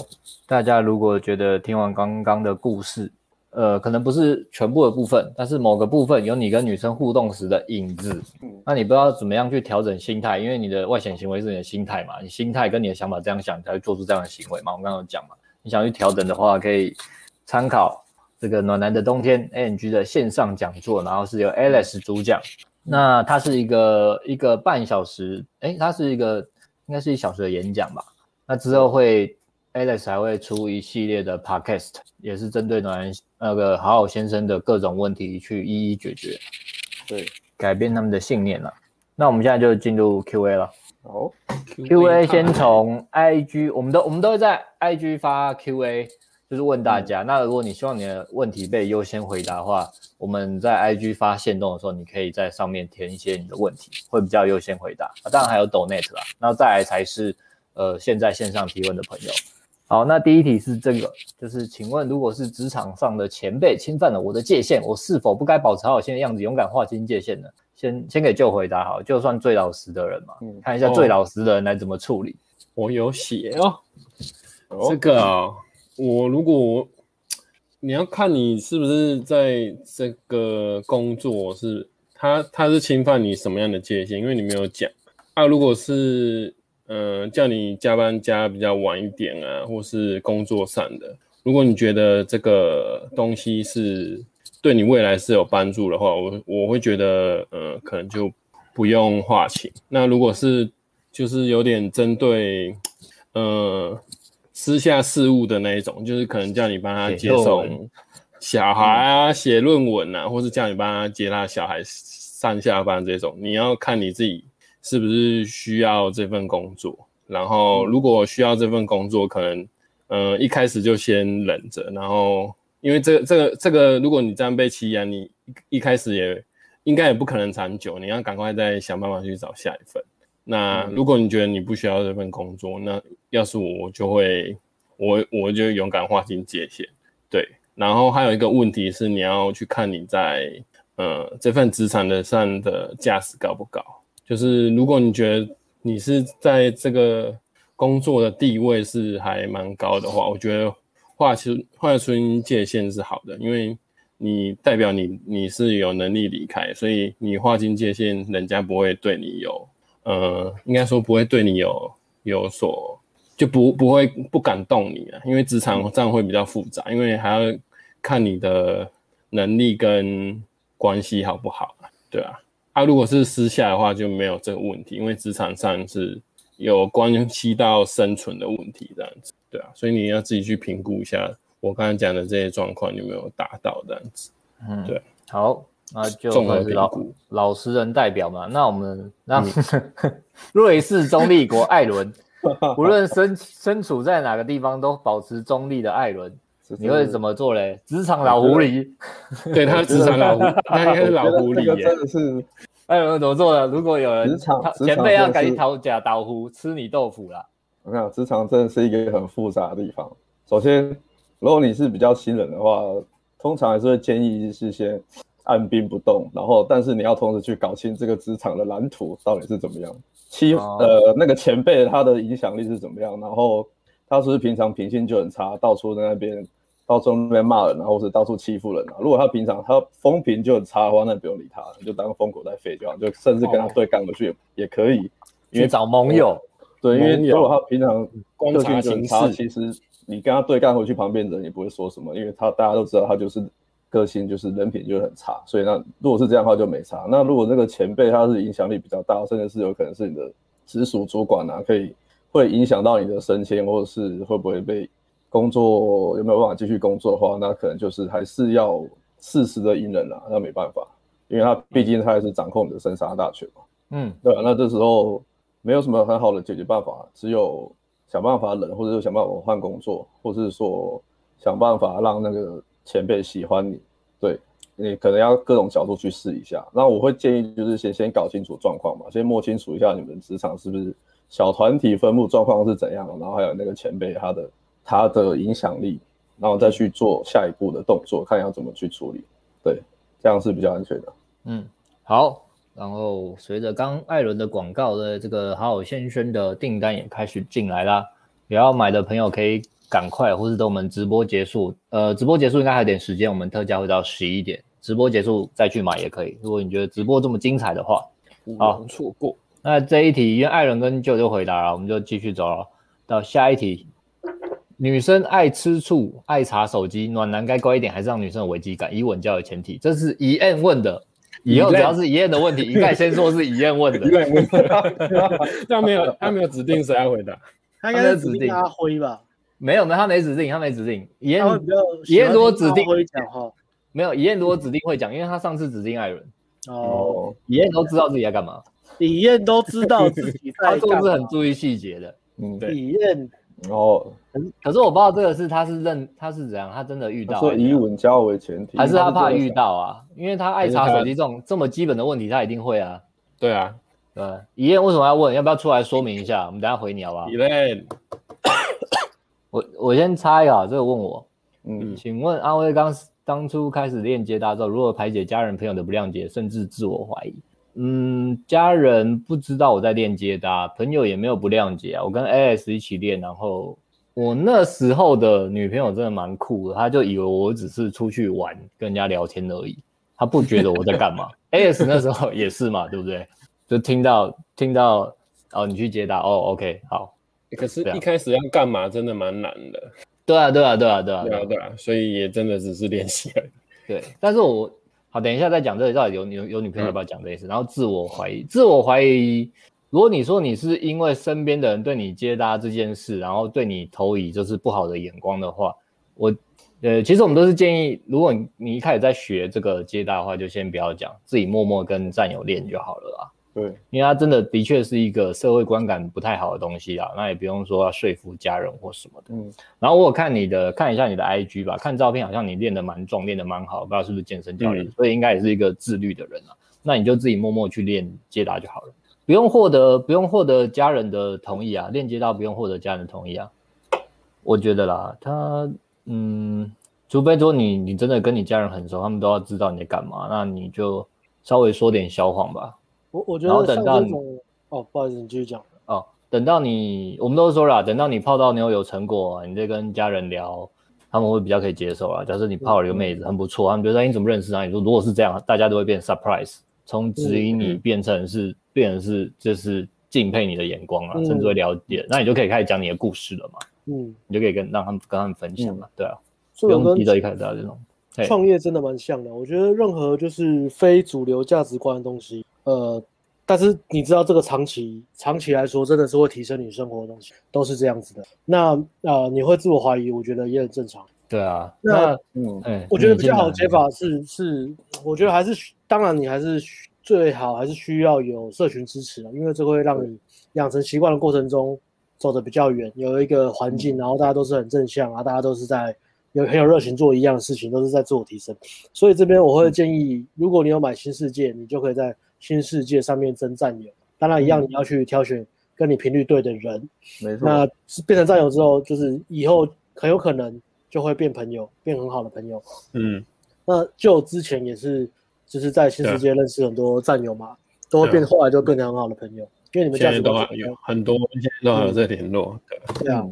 大家如果觉得听完刚刚的故事，呃，可能不是全部的部分，但是某个部分有你跟女生互动时的影子，嗯那你不知道怎么样去调整心态，因为你的外显行为是你的心态嘛，你心态跟你的想法这样想，才会做出这样的行为嘛。我们刚刚有讲嘛，你想去调整的话，可以参考。这个暖男的冬天 ANG 的线上讲座，然后是由 Alice 主讲，那它是一个一个半小时，诶，它是一个应该是一小时的演讲吧。那之后会 Alex 还会出一系列的 Podcast，也是针对暖男那个好好先生的各种问题去一一解决，对，改变他们的信念了。那我们现在就进入 Q&A 了。哦，Q&A 先从 IG，我们都我们都会在 IG 发 Q&A。就是问大家，嗯，那如果你希望你的问题被优先回答的话，我们在 IG 发限动的时候，你可以在上面填一些你的问题，会比较优先回答。啊，当然还有 Donate 啦，那再来才是呃现在线上提问的朋友。好，那第一题是这个，就是请问，如果是职场上的前辈侵犯了我的界限，我是否不该保持好现在样子，勇敢划清界限呢？先先给就回答好，就算最老实的人嘛，嗯，看一下最老实的人来怎么处理。我有写哦，这个啊。我如果你要看你是不是在这个工作是他他是侵犯你什么样的界限？因为你没有讲啊。如果是嗯、呃、叫你加班加比较晚一点啊，或是工作上的，如果你觉得这个东西是对你未来是有帮助的话，我我会觉得呃可能就不用划清。那如果是就是有点针对呃。私下事务的那一种，就是可能叫你帮他接送小孩啊、写论文啊，或是叫你帮他接他小孩上下班这种，你要看你自己是不是需要这份工作。然后，如果需要这份工作，可能呃一开始就先忍着，然后因为这个这个这个，如果你这样被欺压，你一开始也应该也不可能长久，你要赶快再想办法去找下一份。那如果你觉得你不需要这份工作，那要是我，我就会，我我就勇敢划清界限，对。然后还有一个问题是，你要去看你在呃这份职场的上的价值高不高。就是如果你觉得你是在这个工作的地位是还蛮高的话，我觉得划清划清界限是好的，因为你代表你你是有能力离开，所以你划清界限，人家不会对你有。呃，应该说不会对你有有所，就不不会不敢动你啊，因为职场这样会比较复杂，因为还要看你的能力跟关系好不好，对啊。啊，如果是私下的话就没有这个问题，因为职场上是有关系到生存的问题这样子，对啊，所以你要自己去评估一下我刚才讲的这些状况有没有达到这样子，嗯，对，好。那就老老实人代表嘛。那我们让、嗯、瑞士中立国艾伦，无论身身处在哪个地方都保持中立的艾伦，你会怎么做嘞？职场老狐狸，对他职场老狐，他应该是老狐狸耶。真的是艾伦怎么做的？如果有人前辈要赶紧讨假倒壶吃你豆腐啦。我看职场真的是一个很复杂的地方。首先。如果你是比较新人的话，通常还是会建议是先按兵不动，然后但是你要同时去搞清这个职场的蓝图到底是怎么样，七、哦、呃那个前辈他的影响力是怎么样，然后他是不是平常品性就很差，到处在那边。到处那边骂人，然后是到处欺负人啊！如果他平常他风评就很差的话，那不用理他，你就当疯狗在废就好，就甚至跟他对干过去也可以，因为找盟友。对，因为如果他平常观察形势，其实你跟他对干回去，旁边人也不会说什么，因为他大家都知道他就是个性就是人品就很差，所以那如果是这样的话就没差。那如果那个前辈他是影响力比较大，甚至是有可能是你的直属主管啊，可以会影响到你的升迁，或者是会不会被。工作有没有办法继续工作的话，那可能就是还是要适时的隐忍了，那没办法，因为他毕竟他还是掌控你的生杀大权嘛。嗯，对吧？那这时候没有什么很好的解决办法，只有想办法忍，或者是想办法换工作，或者是说想办法让那个前辈喜欢你。对，你可能要各种角度去试一下。那我会建议就是先先搞清楚状况嘛，先摸清楚一下你们职场是不是小团体分布状况是怎样，然后还有那个前辈他的。他的影响力，然后再去做下一步的动作，看要怎么去处理，对，这样是比较安全的。嗯，好。然后随着刚艾伦的广告的这个好好先生的订单也开始进来啦，有要买的朋友可以赶快，或是等我们直播结束，呃，直播结束应该还有点时间，我们特价会到十一点，直播结束再去买也可以。如果你觉得直播这么精彩的话，好，错过。那这一题因为艾伦跟舅舅回答了，我们就继续走了，到下一题。女生爱吃醋，爱查手机，暖男该乖一点，还是让女生有危机感？以稳交为前提，这是一燕问的。以后只要是一燕的问题，应该先说是一燕问的。问他没有，他没有指定谁来回答，他应该是指定阿辉吧？没有，没有，他没指定，他没指定。怡燕，怡燕如果指定会讲话，没有，怡燕如果指定会讲，因为他上次指定艾伦。哦，以燕都知道自己在干嘛。怡燕都知道自己在 他做事很注意细节的。嗯，对。怡燕。哦，可是可是我不知道这个是他是认他是怎样，他真的遇到，所以稳交为前提，还是他怕遇到啊？因为他爱查手机这种这么基本的问题，他一定会啊。对啊，对，怡燕为什么要问？要不要出来说明一下？我们等下回你好不好？怡燕，我我先插一个，这个问我，嗯，请问阿威刚当初开始练接搭之后，如何排解家人朋友的不谅解，甚至自我怀疑？嗯，家人不知道我在练接搭，朋友也没有不谅解啊。我跟 AS 一起练，然后我那时候的女朋友真的蛮酷的，她就以为我只是出去玩，跟人家聊天而已，她不觉得我在干嘛。AS 那时候也是嘛，对不对？就听到听到哦，你去接答哦，OK，好。可是，一开始要干嘛，真的蛮难的。对啊，对啊，对啊，对啊，对啊，对啊，所以也真的只是练习而已。对，但是我。好，等一下再讲这里到底有有有女朋友要不要讲这件事？然后自我怀疑，自我怀疑。如果你说你是因为身边的人对你接搭这件事，然后对你投以就是不好的眼光的话，我呃，其实我们都是建议，如果你你一开始在学这个接搭的话，就先不要讲，自己默默跟战友练就好了啦。对，因为它真的的确是一个社会观感不太好的东西啊，那也不用说要说服家人或什么的。嗯，然后我有看你的，看一下你的 IG 吧，看照片好像你练得蛮壮，练得蛮好，不知道是不是健身教练，嗯、所以应该也是一个自律的人啊。那你就自己默默去练接搭就好了，不用获得不用获得家人的同意啊，链接到不用获得家人的同意啊。我觉得啦，他嗯，除非说你你真的跟你家人很熟，他们都要知道你在干嘛，那你就稍微说点小谎吧。我我觉得，等到你哦，不好意思，你继续讲哦。等到你，我们都说了，等到你泡到妞有成果，你再跟家人聊，他们会比较可以接受啊。假设你泡了一个妹子很不错，他们觉得你怎么认识啊？你说如果是这样，大家都会变 surprise，从质疑你变成是、嗯、变成是就是敬佩你的眼光啊，嗯、甚至会了解，那你就可以开始讲你的故事了嘛。嗯，你就可以跟让他们跟他们分享嘛，嗯、对啊，不用急着一开始到这种。创业真的蛮像的，我觉得任何就是非主流价值观的东西。呃，但是你知道这个长期长期来说，真的是会提升你生活的东西，都是这样子的。那呃，你会自我怀疑，我觉得也很正常。对啊，那嗯，欸、我觉得比较好的解法是是，我觉得还是当然你还是最好还是需要有社群支持的，因为这会让你养成习惯的过程中走得比较远，有一个环境，然后大家都是很正向啊，大家都是在有很有热情做一样的事情，都是在自我提升。所以这边我会建议，如果你有买新世界，你就可以在。新世界上面争战友，当然一样，你要去挑选跟你频率对的人。没错。那变成战友之后，就是以后很有可能就会变朋友，变很好的朋友。嗯，那就之前也是，就是在新世界认识很多战友嘛，都会变，后来就变成很好的朋友，因为你们价值观有很多，现在都还有在联络。对啊，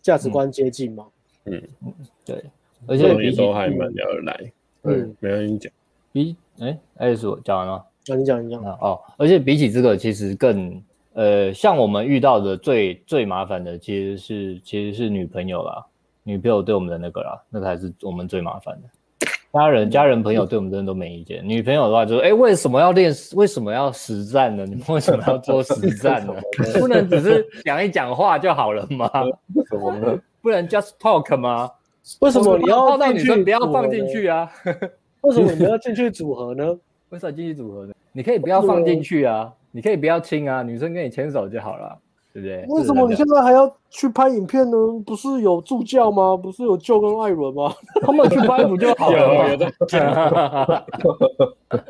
价值观接近嘛。嗯嗯，对，而且比都还蛮聊得来。嗯，没人讲。比哎，艾斯，我讲完了。那你讲，你讲。哦，而且比起这个，其实更呃，像我们遇到的最最麻烦的，其实是其实是女朋友啦，女朋友对我们的那个啦，那个才是我们最麻烦的。家人、家人、朋友对我们真的都没意见。女朋友的话就是，哎，为什么要练？为什么要实战呢？你们为什么要做实战呢？不能只是讲一讲话就好了吗？怎么了？不能 just talk 吗？为什么你要泡到女生不要放进去啊？为什么你要进去组合呢？为什么进去组合呢？你可以不要放进去啊，你可以不要亲啊，女生跟你牵手就好了，对不对？为什么你现在还要去拍影片呢？不是有助教吗？不是有舅跟艾伦吗？他们去拍不就好了吗？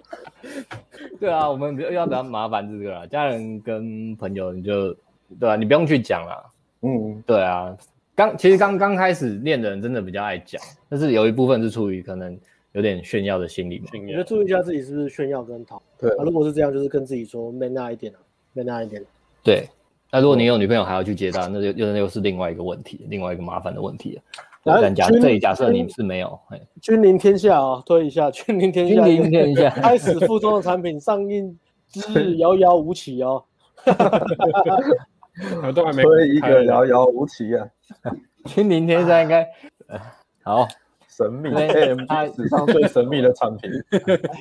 对啊，我们要比较麻烦这个啦，家人跟朋友你就对啊，你不用去讲啦。嗯，对啊，刚其实刚刚开始练的人真的比较爱讲，但是有一部分是出于可能。有点炫耀的心理嘛？你就注意一下自己是不是炫耀跟讨。对啊，如果是这样，就是跟自己说 man 那一点啊，man 那一点。对，那如果你有女朋友还要去接单，那就又又是另外一个问题，另外一个麻烦的问题了。但假这里假设你是没有，君临天下啊，推一 下君临天下，君临天下，开始附中的产品上映之日遥遥无期哦。都还没推一个遥遥无期啊！君临天下应该好。神秘，AMG 史上最神秘的产品。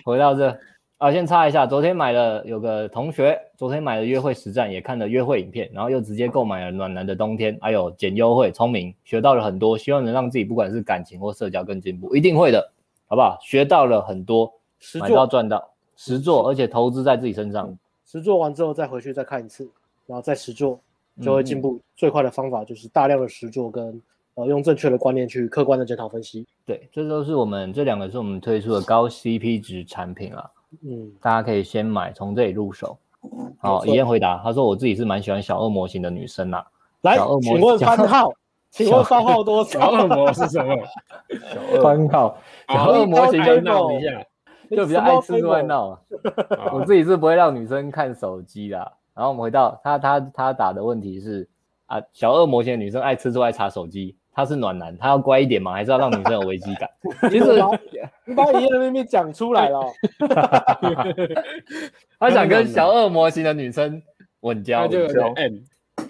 回到这啊，先插一下，昨天买了有个同学，昨天买了约会实战，也看了约会影片，然后又直接购买了暖男的冬天，还有捡优惠，聪明，学到了很多，希望能让自己不管是感情或社交更进步，一定会的，好不好？学到了很多，买到赚到，实做，而且投资在自己身上，实做完之后再回去再看一次，然后再实做，就会进步。嗯、最快的方法就是大量的实做跟。呃，用正确的观念去客观的检讨分析。对，这都是我们这两个是我们推出的高 CP 值产品啊。嗯，大家可以先买，从这里入手。好，怡燕回答，他说我自己是蛮喜欢小恶魔型的女生呐、啊。来，请问番号？请问番号多少？小恶魔是什么？番号？小恶魔型就闹一下，就比较爱吃醋爱闹啊。我自己是不会让女生看手机的。然后我们回到他他他打的问题是啊，小恶魔型的女生爱吃醋爱查手机。他是暖男，他要乖一点吗？还是要让女生有危机感？其实你把爷爷的秘密讲出来了。他想跟小恶魔型的女生稳交。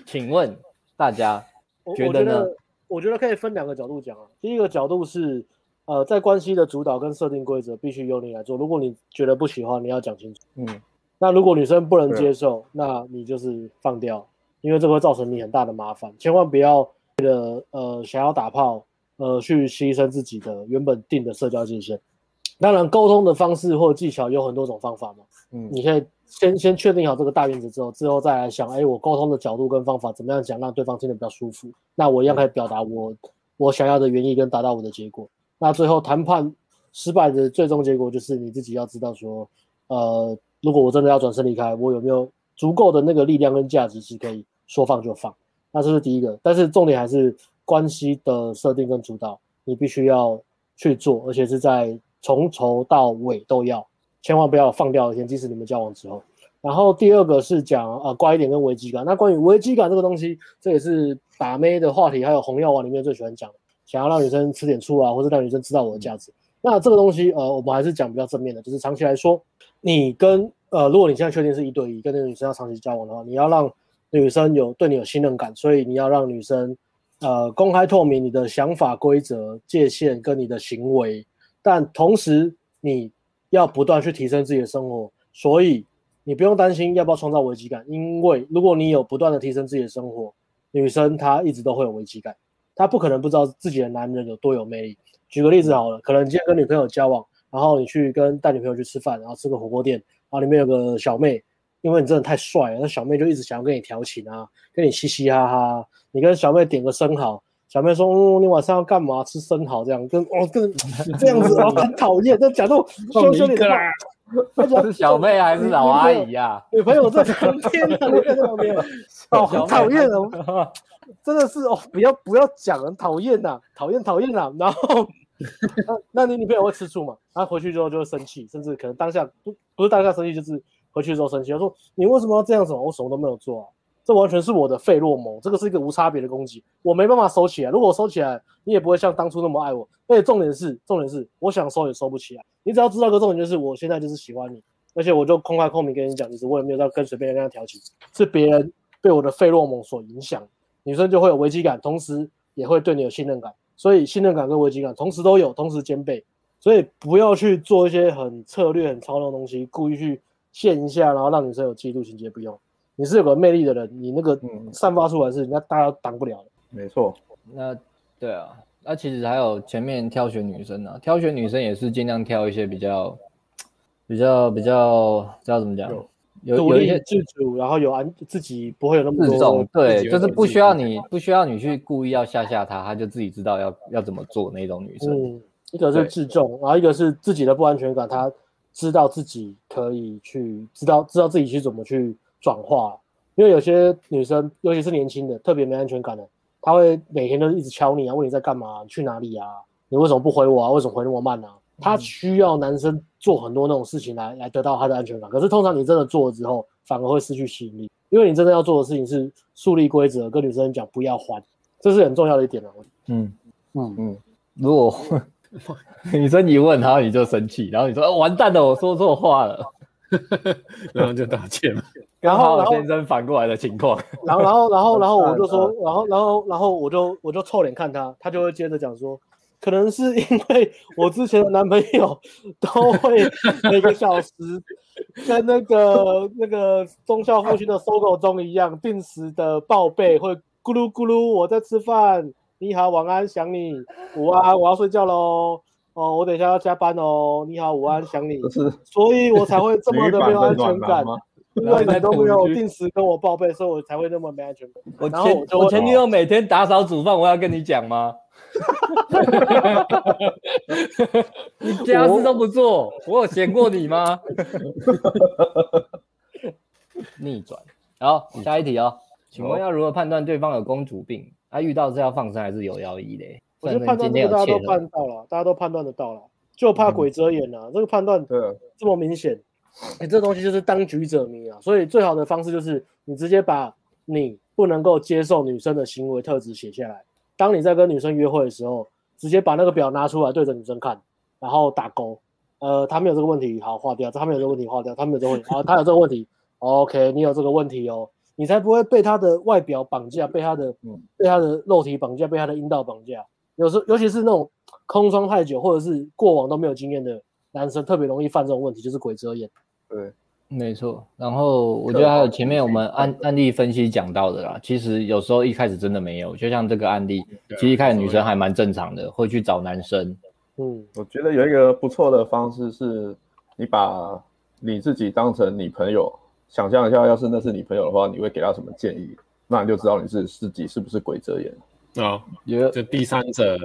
请问大家觉得呢？我觉得，我觉得可以分两个角度讲啊。第一个角度是，呃，在关系的主导跟设定规则必须由你来做。如果你觉得不喜欢，你要讲清楚。嗯。那如果女生不能接受，那你就是放掉，因为这会造成你很大的麻烦。千万不要。的呃，想要打炮，呃，去牺牲自己的原本定的社交界限。当然，沟通的方式或技巧有很多种方法嘛。嗯，你可以先先确定好这个大原则之后，之后再来想，哎，我沟通的角度跟方法怎么样讲，让对方听得比较舒服。那我一样可以表达我我想要的原意跟达到我的结果。那最后谈判失败的最终结果就是你自己要知道说，呃，如果我真的要转身离开，我有没有足够的那个力量跟价值是可以说放就放。那这是第一个，但是重点还是关系的设定跟主导，你必须要去做，而且是在从头到尾都要，千万不要放掉一天，即使你们交往之后。然后第二个是讲呃乖一点跟危机感。那关于危机感这个东西，这也是打妹的话题，还有红药丸里面最喜欢讲，想要让女生吃点醋啊，或者让女生知道我的价值。那这个东西呃，我们还是讲比较正面的，就是长期来说，你跟呃，如果你现在确定是一对一，跟那个女生要长期交往的话，你要让。女生有对你有信任感，所以你要让女生，呃，公开透明你的想法、规则、界限跟你的行为，但同时你要不断去提升自己的生活，所以你不用担心要不要创造危机感，因为如果你有不断的提升自己的生活，女生她一直都会有危机感，她不可能不知道自己的男人有多有魅力。举个例子好了，可能今天跟女朋友交往，然后你去跟带女朋友去吃饭，然后吃个火锅店，然后里面有个小妹。因为你真的太帅了，那小妹就一直想要跟你调情啊，跟你嘻嘻哈哈。你跟小妹点个生蚝，小妹说：“嗯，你晚上要干嘛？吃生蚝这样，跟哦跟 这样子哦，很讨厌。”那假装羞羞脸，是小妹还是老阿姨呀？女朋友在旁边呢，女朋友在旁边。哦，很讨厌哦，真的是哦，不要不要讲，很讨厌呐，讨厌讨厌呐。然后，那那你女朋友会吃醋嘛？她回去之后就会生气，甚至可能当下不不是当下生气，就是回去之后生气。他说：“你为什么要这样子？我什么都没有做啊。”这完全是我的费洛蒙，这个是一个无差别的攻击，我没办法收起来。如果我收起来，你也不会像当初那么爱我。而且重点是，重点是，我想收也收不起来。你只要知道个重点，就是我现在就是喜欢你，而且我就公开透明跟你讲，就是我也没有在跟随便人跟他调情，是别人被我的费洛蒙所影响，女生就会有危机感，同时也会对你有信任感，所以信任感跟危机感同时都有，同时兼备。所以不要去做一些很策略、很操弄的东西，故意去陷一下，然后让女生有嫉妒情节，不用。你是有个魅力的人，你那个散发出来是人家大家挡不了的。没错，那对啊，那其实还有前面挑选女生啊，挑选女生也是尽量挑一些比较比较比较，知道怎么讲，有有一些自主，然后有安自己不会有那么多自重，对，就是不需要你不需要你去故意要吓吓她，她就自己知道要要怎么做那种女生。嗯，一个是自重，然后一个是自己的不安全感，她知道自己可以去知道知道自己去怎么去。转化，因为有些女生，尤其是年轻的，特别没安全感的，她会每天都一直敲你啊，问你在干嘛，去哪里啊？你为什么不回我啊？为什么回那么慢啊？她需要男生做很多那种事情来来得到她的安全感。可是通常你真的做了之后，反而会失去吸引力，因为你真的要做的事情是树立规则，跟女生讲不要还，这是很重要的一点啊。嗯嗯嗯，如果女生一问，然后你就生气，然后你说、哦、完蛋了，我说错话了，然后就道歉了。刚好先生反过来的情况，然后然后然后然后我就说，然后然后然后我就我就臭脸看他，他就会接着讲说，可能是因为我之前的男朋友都会每个小时跟那个 那个中校附近的搜狗中一样，定时的报备，会咕噜咕噜我在吃饭，你好晚安想你，午安我要睡觉喽，哦我等一下要加班哦，你好午安想你，所以我才会这么的没有安全感。因为你都没有定时跟我报备，所以我才会那么没安全感。我前我前女友每天打扫煮饭，我要跟你讲吗？你家事都不做，我有嫌过你吗？逆转。好，下一题哦，请问要如何判断对方有公主病？他、啊、遇到是要放生还是有妖异嘞？我觉得判断这个大家都判到了，大家都判断得到了，就怕鬼遮眼啊。嗯、这个判断这么明显。哎、欸，这东西就是当局者迷啊，所以最好的方式就是你直接把你不能够接受女生的行为特质写下来。当你在跟女生约会的时候，直接把那个表拿出来对着女生看，然后打勾。呃，他没有这个问题，好，划掉；他没有这个问题，划掉；他没有这个问题，好，他有这个问题，OK，你有这个问题哦，你才不会被他的外表绑架，被他的被他的肉体绑架，被他的阴道绑架。有时候，尤其是那种空窗太久，或者是过往都没有经验的。男生特别容易犯这种问题，就是鬼遮眼。对，没错。然后我觉得还有前面我们案案例分析讲到的啦，其实有时候一开始真的没有，就像这个案例，其实一开始女生还蛮正常的，会去找男生。嗯，我觉得有一个不错的方式是，你把你自己当成你朋友，想象一下，要是那是你朋友的话，你会给他什么建议？那你就知道你是自己是不是鬼遮眼。啊，就第三者。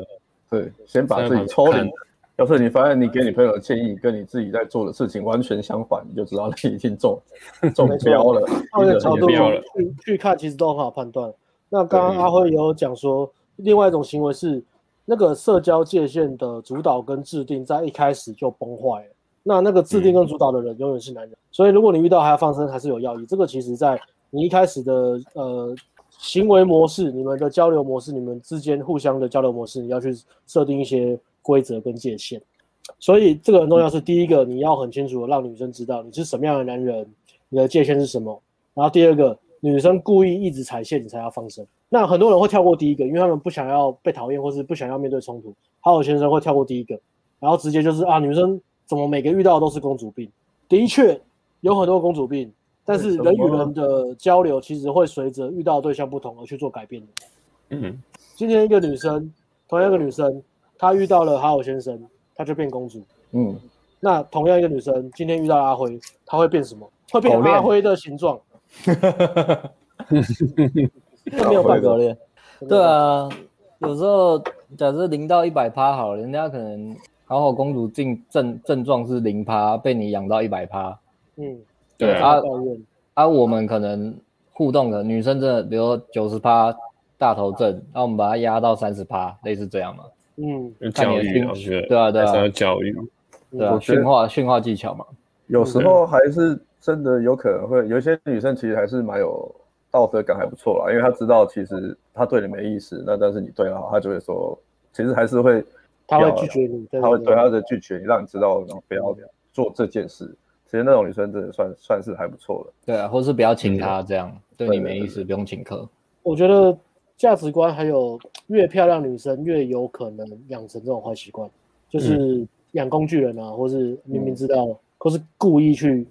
对，先把自己抽离。要是你发现你给你朋友的建议跟你自己在做的事情完全相反，你就知道你已经中 中标了。换个角度去去看，其实都很好判断。那刚刚阿辉有讲说，另外一种行为是那个社交界限的主导跟制定在一开始就崩坏了。那那个制定跟主导的人永远是男人。所以如果你遇到还要放生，还是有要义。这个其实在你一开始的呃行为模式、你们的交流模式、你们之间互相的交流模式，你要去设定一些。规则跟界限，所以这个很重要。是第一个，你要很清楚的让女生知道你是什么样的男人，你的界限是什么。然后第二个，女生故意一直踩线，你才要放生。那很多人会跳过第一个，因为他们不想要被讨厌，或是不想要面对冲突。还有先生会跳过第一个，然后直接就是啊，女生怎么每个遇到的都是公主病？的确有很多公主病，但是人与人的交流其实会随着遇到的对象不同而去做改变的。嗯，今天一个女生，同样一个女生。她遇到了哈尔先生，她就变公主。嗯，那同样一个女生今天遇到阿辉，她会变什么？会变阿辉的形状。哈哈哈哈哈。没有办法练。对啊，有时候假设零到一百趴好了，人家可能好好公主症症症状是零趴，被你养到一百趴。嗯，对啊。啊，我们可能互动的女生真的，比如说九十趴大头症，那我们把它压到三十趴，类似这样嘛。嗯，教育我觉得对啊对啊，要教育，对啊，驯化驯化技巧嘛。有时候还是真的有可能会有一些女生其实还是蛮有道德感，还不错啦，因为她知道其实她对你没意思，那但是你对她好，她就会说，其实还是会。他会拒绝你，他会对他的拒绝你，让你知道不要做这件事。其实那种女生真的算算是还不错了。对啊，或是不要请她这样，对你没意思，不用请客。我觉得价值观还有越漂亮女生越有可能养成这种坏习惯，就是养工具人啊，或是明明知道，或是故意去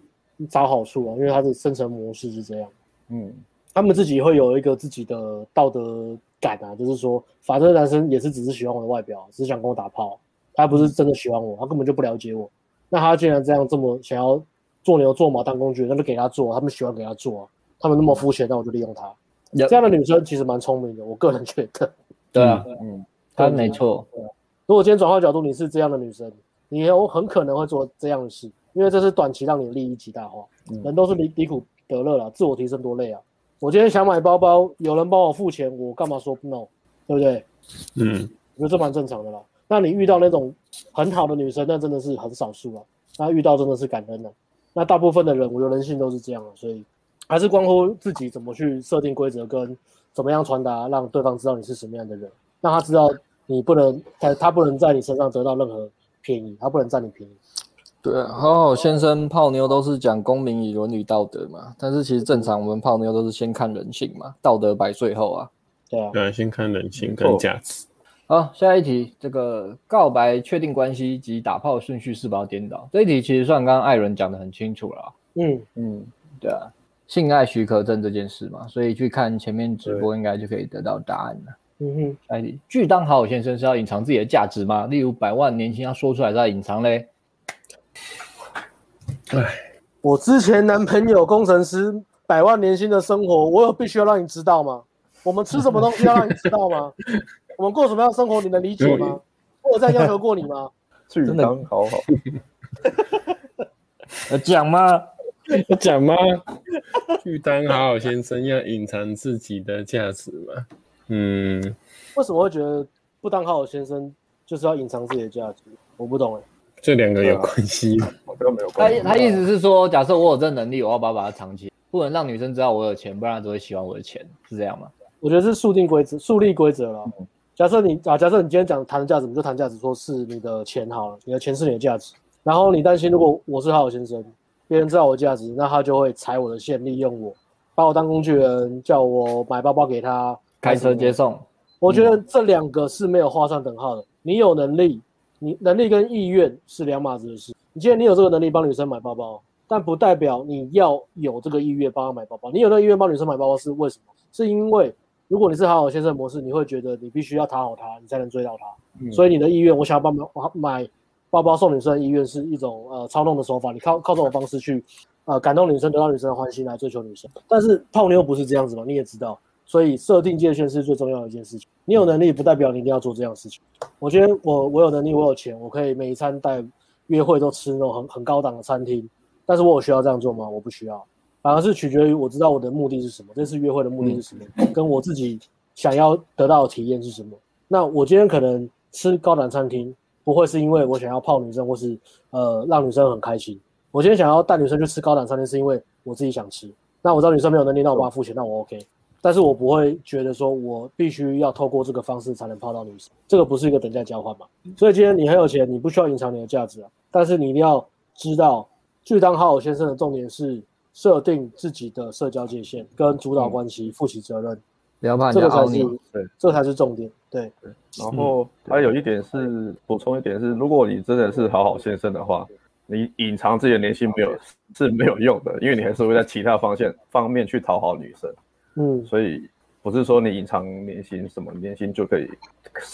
找好处啊，因为他的生存模式是这样。嗯，他们自己会有一个自己的道德。感啊，就是说，反正男生也是只是喜欢我的外表，只是想跟我打炮，他不是真的喜欢我，他根本就不了解我。那他既然这样这么想要做牛做马当工具，那就给他做，他们喜欢给他做啊。他们那么肤浅，那我就利用他。这样的女生其实蛮聪明的，我个人觉得。对啊，嗯，他没错。如果今天转换角度，你是这样的女生，你有很可能会做这样的事，因为这是短期让你的利益极大化。人都是离离苦得乐了，自我提升多累啊。我今天想买包包，有人帮我付钱，我干嘛说不 no？对不对？嗯，我觉得这蛮正常的啦。那你遇到那种很好的女生，那真的是很少数啊。那遇到真的是感恩的。那大部分的人，我觉得人性都是这样的，所以还是关乎自己怎么去设定规则，跟怎么样传达，让对方知道你是什么样的人，让他知道你不能在他不能在你身上得到任何便宜，他不能占你便宜。对啊，好好先生泡妞都是讲公民与伦理道德嘛，但是其实正常我们泡妞都是先看人性嘛，道德摆最后啊。对啊，对，先看人性跟价值。好，下一题，这个告白、确定关系及打炮顺序是否要颠倒？这一题其实算刚刚艾伦讲的很清楚了。嗯嗯，对啊，性爱许可证这件事嘛，所以去看前面直播应该就可以得到答案了。嗯哼，下一题，拒当好好先生是要隐藏自己的价值吗？例如百万年薪要说出来再隐藏嘞？唉，我之前男朋友工程师百万年薪的生活，我有必须要让你知道吗？我们吃什么东西要让你知道吗？我们过什么样的生活你能理解吗？我有这样要求过你吗？去当好好，讲吗？讲吗？去当好好先生要隐藏自己的价值吗？嗯，为什么会觉得不当好好先生就是要隐藏自己的价值？我不懂哎。这两个有关系吗？这个没有关系他他意思是说，假设我有这能力，我要把把它藏起来，不能让女生知道我有钱，不然她只会喜欢我的钱，是这样吗？我觉得是树定规则，树立规则了。假设你啊，假设你今天讲谈价值，你就谈价值，说是你的钱好了，你的钱是你的价值。然后你担心，如果我是好好先生，别人知道我的价值，那他就会踩我的线，利用我，把我当工具人，叫我买包包给他，开车接送。我觉得这两个是没有画上等号的。你有能力。你能力跟意愿是两码子的事。你既然你有这个能力帮女生买包包，但不代表你要有这个意愿帮她买包包。你有那个意愿帮女生买包包是为什么？是因为如果你是好好先生模式，你会觉得你必须要讨好她，你才能追到她。嗯、所以你的意愿，我想要帮忙买包包送女生的意愿是一种呃操弄的手法。你靠靠这种方式去呃感动女生，得到女生的欢心来追求女生。但是泡妞不是这样子嘛？你也知道。所以设定界限是最重要的一件事情。你有能力不代表你一定要做这样的事情。我觉得我我有能力，我有钱，我可以每一餐带约会都吃那种很很高档的餐厅。但是我有需要这样做吗？我不需要，反而是取决于我知道我的目的是什么，这次约会的目的是什么，嗯、跟我自己想要得到的体验是什么。那我今天可能吃高档餐厅，不会是因为我想要泡女生或是呃让女生很开心。我今天想要带女生去吃高档餐厅，是因为我自己想吃。那我知道女生没有能力，那我帮她付钱，那我 OK。但是我不会觉得说，我必须要透过这个方式才能泡到女生，这个不是一个等价交换嘛？所以今天你很有钱，你不需要隐藏你的价值啊。但是你一定要知道，巨当好好先生的重点是设定自己的社交界限，跟主导关系，负起责任。不要怕，这个才是对，这才是重点。对，对。然后还有一点是补充一点是，如果你真的是好好先生的话，你隐藏自己的年薪没有是没有用的，因为你还是会在其他方向方面去讨好女生。嗯，所以不是说你隐藏年薪什么年薪就可以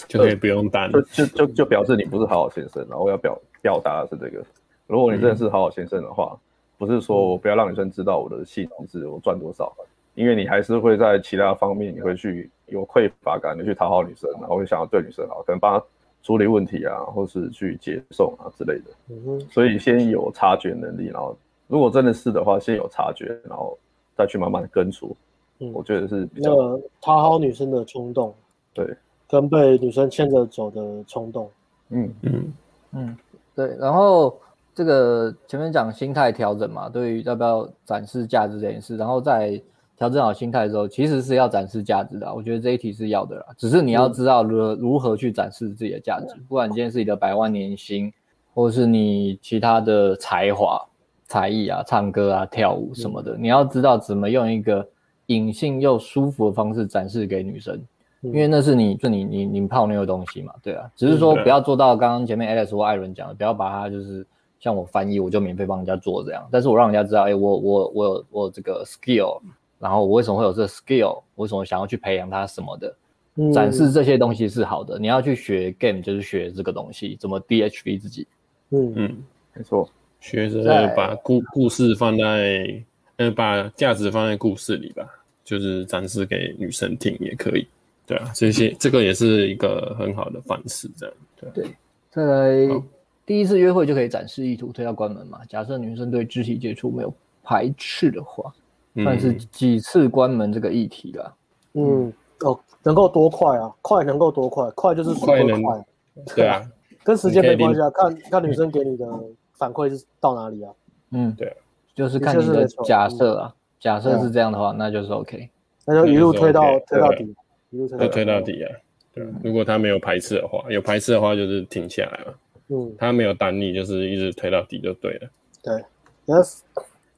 就可以不用担，就就就就表示你不是好好先生。然后要表表达的是这个，如果你真的是好好先生的话，不是说我不要让女生知道我的薪资我赚多少，因为你还是会在其他方面你会去有匮乏感，你去讨好女生，然后会想要对女生好，可能帮她处理问题啊，或是去接送啊之类的。嗯哼，所以先有察觉能力，然后如果真的是的话，先有察觉，然后再去慢慢根除。嗯，我觉得是比较讨好女生的冲动，对，跟被女生牵着走的冲动。嗯嗯嗯，对。然后这个前面讲心态调整嘛，对于要不要展示价值这件事，然后在。调整好心态之后，其实是要展示价值的。我觉得这一题是要的啦，只是你要知道如何如何去展示自己的价值。不管今天是你的百万年薪，或是你其他的才华、才艺啊、唱歌啊、跳舞什么的，你要知道怎么用一个隐性又舒服的方式展示给女生，因为那是你就你你你泡妞的东西嘛，对啊。只是说不要做到刚刚前面 Alex 或艾伦讲的，不要把它就是像我翻译，我就免费帮人家做这样。但是我让人家知道，哎，我我我有我有这个 skill。然后我为什么会有这个 skill？我为什么想要去培养它什么的？嗯、展示这些东西是好的。你要去学 game，就是学这个东西，怎么 DHV 自己。嗯嗯，没错，学着把故故事放在，呃，把价值放在故事里吧，就是展示给女生听也可以。对啊，这些这个也是一个很好的方式，这样对、啊。对，再来第一次约会就可以展示意图，推到关门嘛。假设女生对肢体接触没有排斥的话。算是几次关门这个议题了。嗯，哦，能够多快啊？快能够多快？快就是快能快。对啊，跟时间没关系啊。看看女生给你的反馈是到哪里啊？嗯，对，就是看你的假设啊。假设是这样的话，那就是 OK。那就一路推到推到底，一路推推到底啊。对，如果他没有排斥的话，有排斥的话就是停下来了。嗯，他没有挡你，就是一直推到底就对了。对，Yes。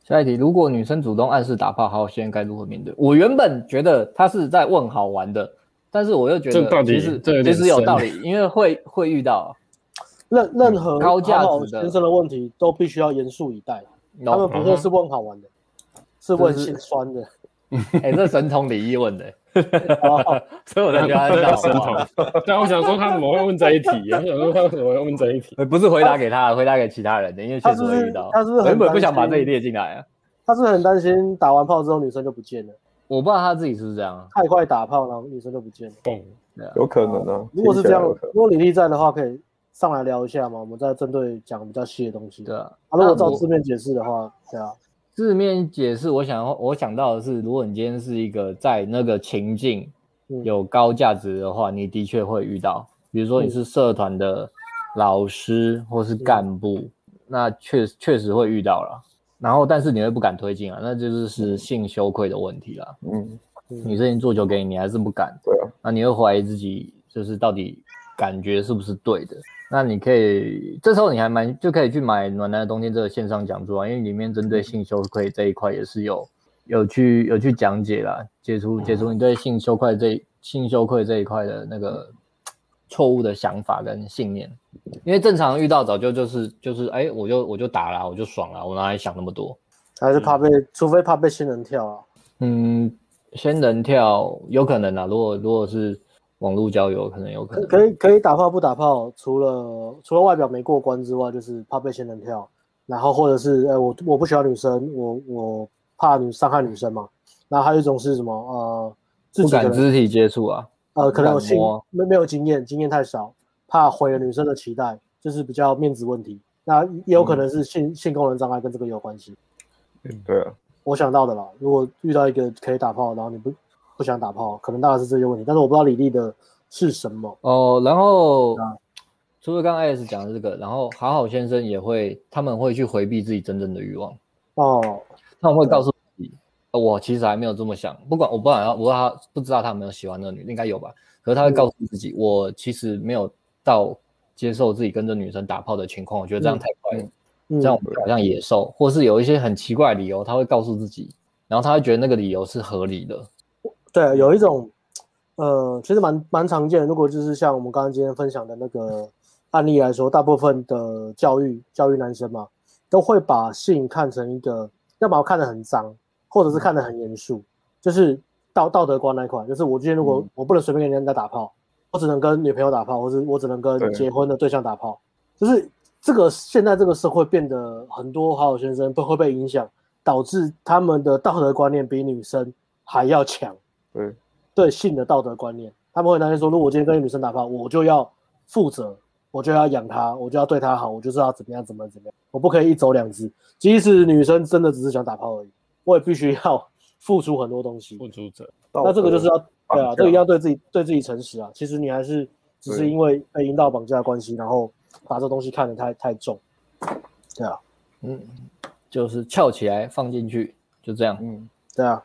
下一题，如果女生主动暗示打炮，好现在该如何面对？我原本觉得她是在问好玩的，但是我又觉得其实其实有道理，因为会会遇到任任何高价值的先生的问题都必须要严肃以待，他们不会是问好玩的，是问心酸的。哎，这神童李毅问的，所以我才觉得他是神童。但我想说，他怎么会问这一题？我想说，他怎么会问这一题？不是回答给他，回答给其他人的，因为确实会遇到。他是不是原本不想把这一列进来啊。他是很担心打完炮之后女生就不见了。我不知道他自己是不是这样，太快打炮然后女生就不见了。嗯，有可能啊。如果是这样，如果李丽在的话，可以上来聊一下嘛？我们再针对讲比较细的东西。对啊。如果照字面解释的话，对啊。字面解释，我想我想到的是，如果你今天是一个在那个情境有高价值的话，嗯、你的确会遇到，比如说你是社团的老师或是干部，嗯、那确确实会遇到了。然后，但是你会不敢推进啊，那就是是性羞愧的问题了。嗯，女生已经做球给你，你还是不敢。对啊，那你会怀疑自己，就是到底感觉是不是对的？那你可以，这时候你还蛮就可以去买《暖男的冬天》这个线上讲座啊，因为里面针对性羞愧这一块也是有有去有去讲解啦，解除解除你对性羞愧这性羞愧这一块的那个错误的想法跟信念。因为正常遇到早就就是就是哎，我就我就打了，我就爽了，我哪里想那么多？还是怕被，除非怕被仙人跳啊？嗯，仙人跳有可能啊，如果如果是。网络交友可能有可能可以可以打炮不打炮，除了除了外表没过关之外，就是怕被仙人跳，然后或者是呃我我不喜欢女生，我我怕女伤害女生嘛。然后还有一种是什么呃不敢肢体接触啊，呃可能有性没没有经验，经验太少，怕毁了女生的期待，就是比较面子问题。那也有可能是性、嗯、性功能障碍跟这个有关系。嗯，对啊，我想到的啦。如果遇到一个可以打炮，然后你不。不想打炮，可能大概是这些问题，但是我不知道李丽的是什么哦。然后，啊、除了刚刚艾斯讲的这个，然后好好先生也会，他们会去回避自己真正的欲望哦。他们会告诉自己，我其实还没有这么想。不管我不管他，我他不知道他有没有喜欢那个女，应该有吧？可是他会告诉自己，嗯、我其实没有到接受自己跟着女生打炮的情况。我觉得这样太快了，嗯、这样好像野兽，嗯、或是有一些很奇怪的理由，他会告诉自己，然后他会觉得那个理由是合理的。对，有一种，呃，其实蛮蛮常见的。如果就是像我们刚刚今天分享的那个案例来说，大部分的教育教育男生嘛，都会把性看成一个，要把我看得很脏，或者是看得很严肃，就是道道德观那一块。就是我今天如果我不能随便跟人家打炮，我只能跟女朋友打炮，或者我只能跟结婚的对象打炮。就是这个现在这个社会变得很多好好先生都会被影响，导致他们的道德观念比女生还要强。对，对性的道德观念，他们会担心说，如果我今天跟一个女生打炮，我就要负责，我就要养她，我就要对她好，我就是要怎么样怎么样怎么样，我不可以一走两之。即使女生真的只是想打炮而已，我也必须要付出很多东西。付出者，那这个就是要对啊，这个要对自己对自己诚实啊。其实你还是只是因为被引导绑架的关系，然后把这东西看得太太重。对啊，嗯，就是翘起来放进去，就这样。嗯，对啊。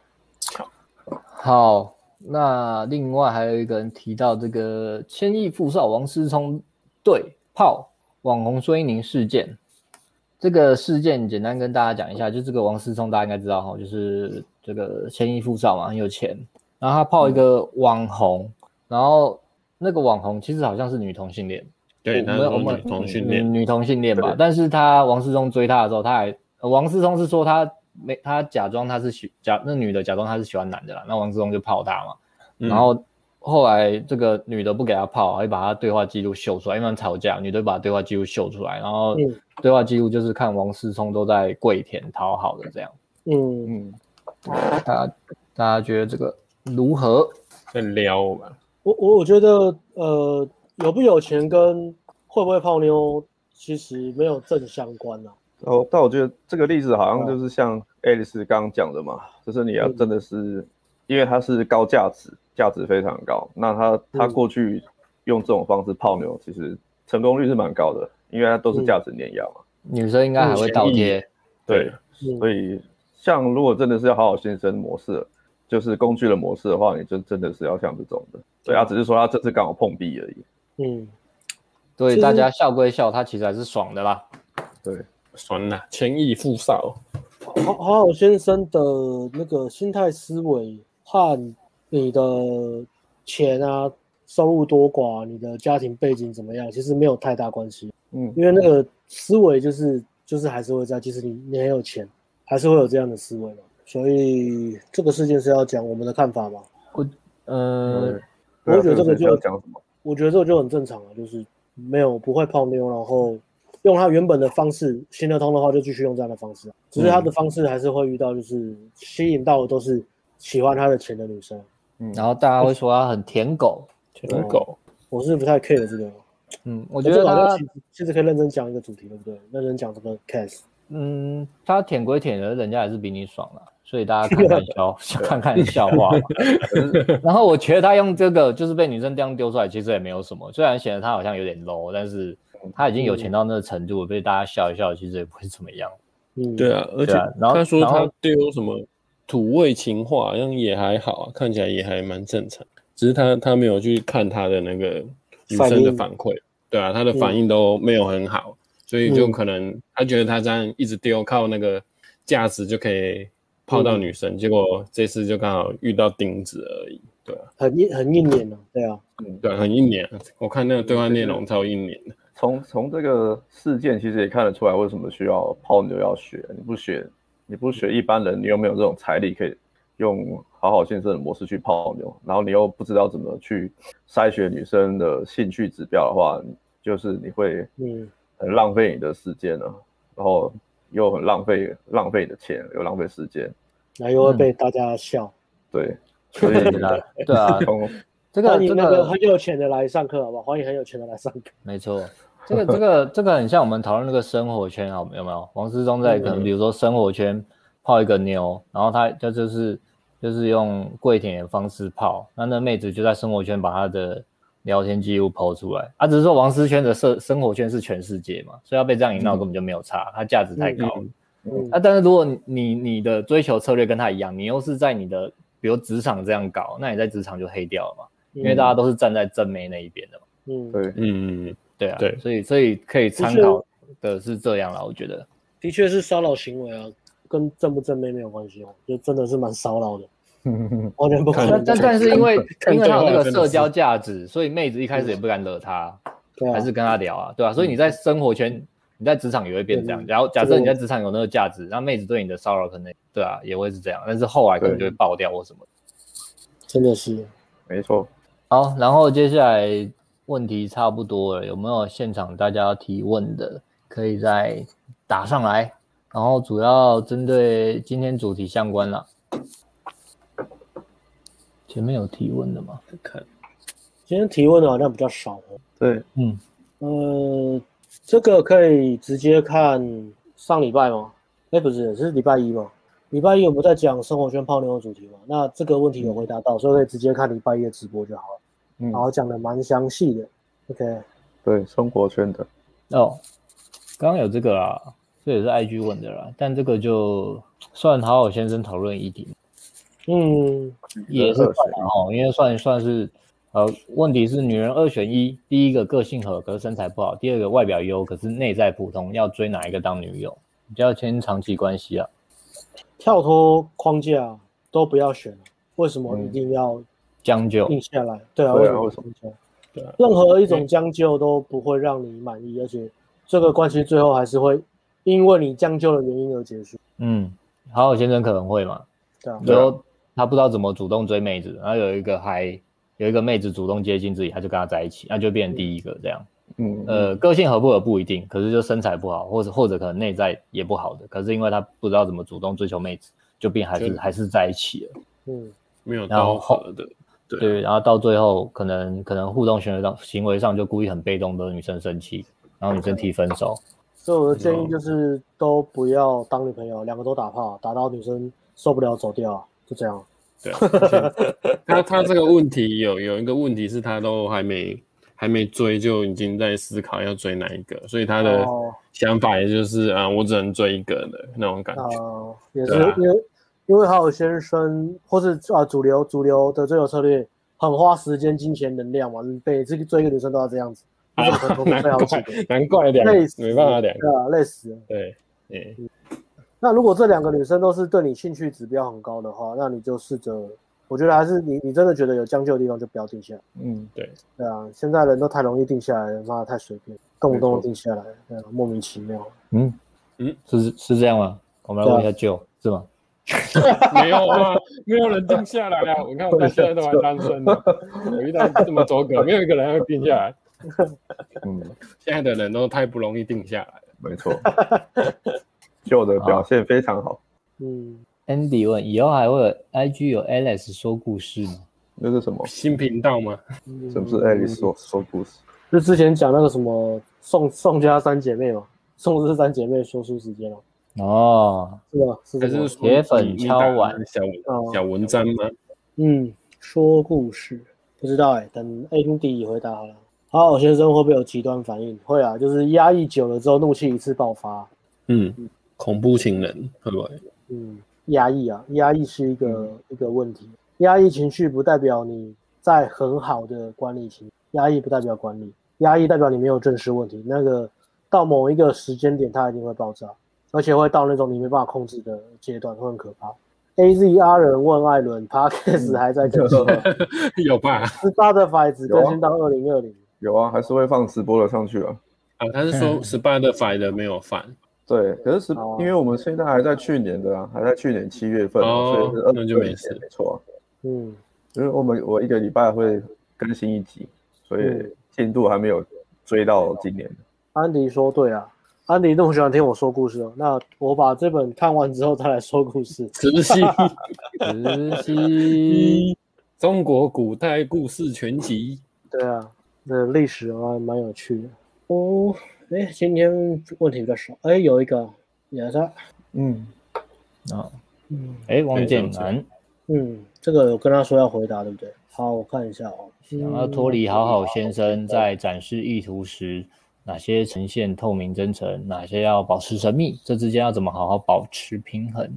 好，那另外还有一个人提到这个千亿富少王思聪对炮网红孙一宁事件。这个事件简单跟大家讲一下，就这个王思聪大家应该知道哈，就是这个千亿富少嘛，很有钱，然后他泡一个网红，嗯、然后那个网红其实好像是女同性恋，对，我们我们女同性恋，女同性恋吧，但是他王思聪追他的时候，他还王思聪是说他。没，他假装他是喜假，那女的假装他是喜欢男的啦，那王思聪就泡他嘛，嗯、然后后来这个女的不给他泡，还把他对话记录秀出来，因为吵架，女的把对话记录秀出来，然后对话记录就是看王思聪都在跪舔讨好的这样，嗯。嗯，大家大家觉得这个如何？在撩我吧，我我我觉得呃有不有钱跟会不会泡妞其实没有正相关啊。哦，但我觉得这个例子好像就是像爱丽丝刚刚讲的嘛，就是你要真的是，因为它是高价值，价值非常高，那他他过去用这种方式泡妞，其实成功率是蛮高的，因为它都是价值碾压嘛。女生应该还会倒贴，对，所以像如果真的是要好好先生模式，就是工具的模式的话，你就真的是要像这种的，对啊，只是说他这次刚好碰壁而已。嗯，对，大家笑归笑，他其实还是爽的啦。对。算了，千亿富少，好好好先生的那个心态思维和你的钱啊，收入多寡，你的家庭背景怎么样，其实没有太大关系。嗯，因为那个思维就是就是还是会在，即使你你很有钱，还是会有这样的思维嘛。所以这个事件是要讲我们的看法吗？我呃，嗯、我觉得这个就要讲什么？我觉得这个就很正常了，就是没有不会泡妞，然后。用他原本的方式行得通的话，就继续用这样的方式。只是他的方式还是会遇到，就是吸引到的都是喜欢他的钱的女生。嗯，然后大家会说他很舔狗，舔狗。我是不太 care 这个。嗯，我觉得他其实可以认真讲一个主题，对不对？认真讲这个 case。嗯，他舔归舔的，人家还是比你爽了，所以大家看看笑，看看笑话。然后我觉得他用这个就是被女生这样丢出来，其实也没有什么，虽然显得他好像有点 low，但是。他已经有钱到那个程度，被大家笑一笑，其实也不会怎么样。嗯，对啊，而且他说他丢什么土味情话，好像也还好啊，看起来也还蛮正常。只是他他没有去看他的那个女生的反馈，对啊，他的反应都没有很好，所以就可能他觉得他这样一直丢，靠那个价值就可以泡到女生，结果这次就刚好遇到钉子而已。对啊，很一很一年了，对啊，嗯，对，很一年。我看那个对话内容超一年的。从从这个事件其实也看得出来，为什么需要泡妞要学？你不学，你不学一般人，你又没有这种财力可以用好好先生的模式去泡妞，然后你又不知道怎么去筛选女生的兴趣指标的话，就是你会嗯很浪费你的时间了，然后又很浪费浪费你的钱，又浪费时间，那又会被大家笑。对，所以呢，对啊。这个你那个很有钱的来上课好不好？欢迎很有钱的来上课。没错，这个这个这个很像我们讨论那个生活圈啊，有没有？王思聪在可能比如说生活圈泡一个妞，然后他他就是就是用跪舔的方式泡，那那妹子就在生活圈把他的聊天记录 po 出来。啊，只是说王思圈的生生活圈是全世界嘛，所以要被这样引导根本就没有差，他价值太高了。啊，但是如果你你的追求策略跟他一样，你又是在你的比如职场这样搞，那你在职场就黑掉了嘛。因为大家都是站在正妹那一边的嘛，嗯，对，嗯，对啊，对，所以所以可以参考的是这样啦，我觉得，的确是骚扰行为啊，跟正不正妹没有关系哦，就真的是蛮骚扰的，完全不可能。但但是因为因为他有那个社交价值，所以妹子一开始也不敢惹他，还是跟他聊啊，对吧？所以你在生活圈，你在职场也会变这样。然后假设你在职场有那个价值，那妹子对你的骚扰可能，对啊，也会是这样。但是后来可能就会爆掉或什么，真的是，没错。好，然后接下来问题差不多了，有没有现场大家要提问的，可以再打上来。然后主要针对今天主题相关了。前面有提问的吗？看，今天提问的好像比较少哦。对，嗯，呃，这个可以直接看上礼拜吗？哎，不是，是礼拜一吗？礼拜一我们在讲生活圈泡妞的主题嘛？那这个问题有回答到，所以可以直接看礼拜一的直播就好了。嗯，然后讲的蛮详细的。OK，对，生活圈的。哦，刚刚有这个啦，这也是 IG 问的啦，但这个就算好好先生讨论议题。嗯，也是算哦，因为算算是呃，问题是女人二选一，第一个个性合，可是身材不好；第二个外表优，可是内在普通，要追哪一个当女友？比较签长期关系啊。跳脱框架都不要选，为什么一定要将就定下来？对啊，为什么将就？对，任何一种将就都不会让你满意，而且这个关系最后还是会因为你将就的原因而结束。嗯，好好先生可能会嘛？对啊，然后他不知道怎么主动追妹子，然后有一个还有一个妹子主动接近自己，他就跟他在一起，那就变成第一个这样。嗯，呃，个性合不合不一定，可是就身材不好，或者或者可能内在也不好的，可是因为他不知道怎么主动追求妹子，就变还是还是在一起了。嗯，没有到好的，对，对，然后到最后可能可能互动行为上行为上就故意很被动的女生生气，然后女生提分手。所以我的建议就是都不要当女朋友，两个都打炮，打到女生受不了走掉，就这样。对，他 他这个问题有有一个问题是他都还没。还没追就已经在思考要追哪一个，所以他的想法也就是啊，我只能追一个的那种感觉。哦，也是因为还有先生或是啊主流主流的追求策略很花时间、金钱、能量嘛，每次追一个女生都要这样子，啊、难怪难怪两累死，没办法两个，对啊，累死了。对，对、嗯。那如果这两个女生都是对你兴趣指标很高的话，那你就试着。我觉得还是你，你真的觉得有将就的地方就不要定下来。嗯，对，对啊，现在人都太容易定下来了，妈的太随便，动不动定下来，对啊，莫名其妙。嗯嗯，是是这样吗？我们来问一下舅，是吗？没有啊，没有人定下来啊！我看我到现在都还单身呢，我遇到这么多个，没有一个人会定下来。嗯，现在的人都太不容易定下来了。没错，旧的表现非常好。嗯。Andy 问：以后还会有 IG 有 Alice 说故事吗？那是什么新频道吗？什么是 Alice 说说故事？就之前讲那个什么宋宋家三姐妹嘛，宋氏三姐妹说书时间哦。哦，是吧？是这个铁粉敲碗小小文章吗？嗯，说故事不知道哎、欸，等 Andy 回答好了。好好先生会不会有极端反应？会啊，就是压抑久了之后，怒气一次爆发。嗯，恐怖情人会不会？嗯。压抑啊，压抑是一个、嗯、一个问题。压抑情绪不代表你在很好的管理情，压抑不代表管理，压抑代表你没有正视问题。那个到某一个时间点，它一定会爆炸，而且会到那种你没办法控制的阶段，会很可怕。AZR 人问艾伦，Podcast 还在更新吗？有吧？Spotify 只更新到二零二零。有啊，还是会放直播的上去啊。啊，他是说 Spotify 的没有放。对，可是是，因为我们现在还在去年的啊，还在去年七月份，哦、所以是二那就没事，没错、啊。嗯，因为我们我一个礼拜会更新一集，所以进度还没有追到今年。安迪说：“对啊，安迪那么喜欢听我说故事哦，那我把这本看完之后再来说故事。”慈禧，慈禧，中国古代故事全集。对啊，那历史还蛮有趣的哦。哎，今天问题比较少。哎，有一个，也是，嗯，啊，嗯，哎，王建南，嗯，这个我跟他说要回答，对不对？好，我看一下哦。想要脱离好好先生在展示意图时，哪些呈现透明真诚，哪些要保持神秘，这之间要怎么好好保持平衡？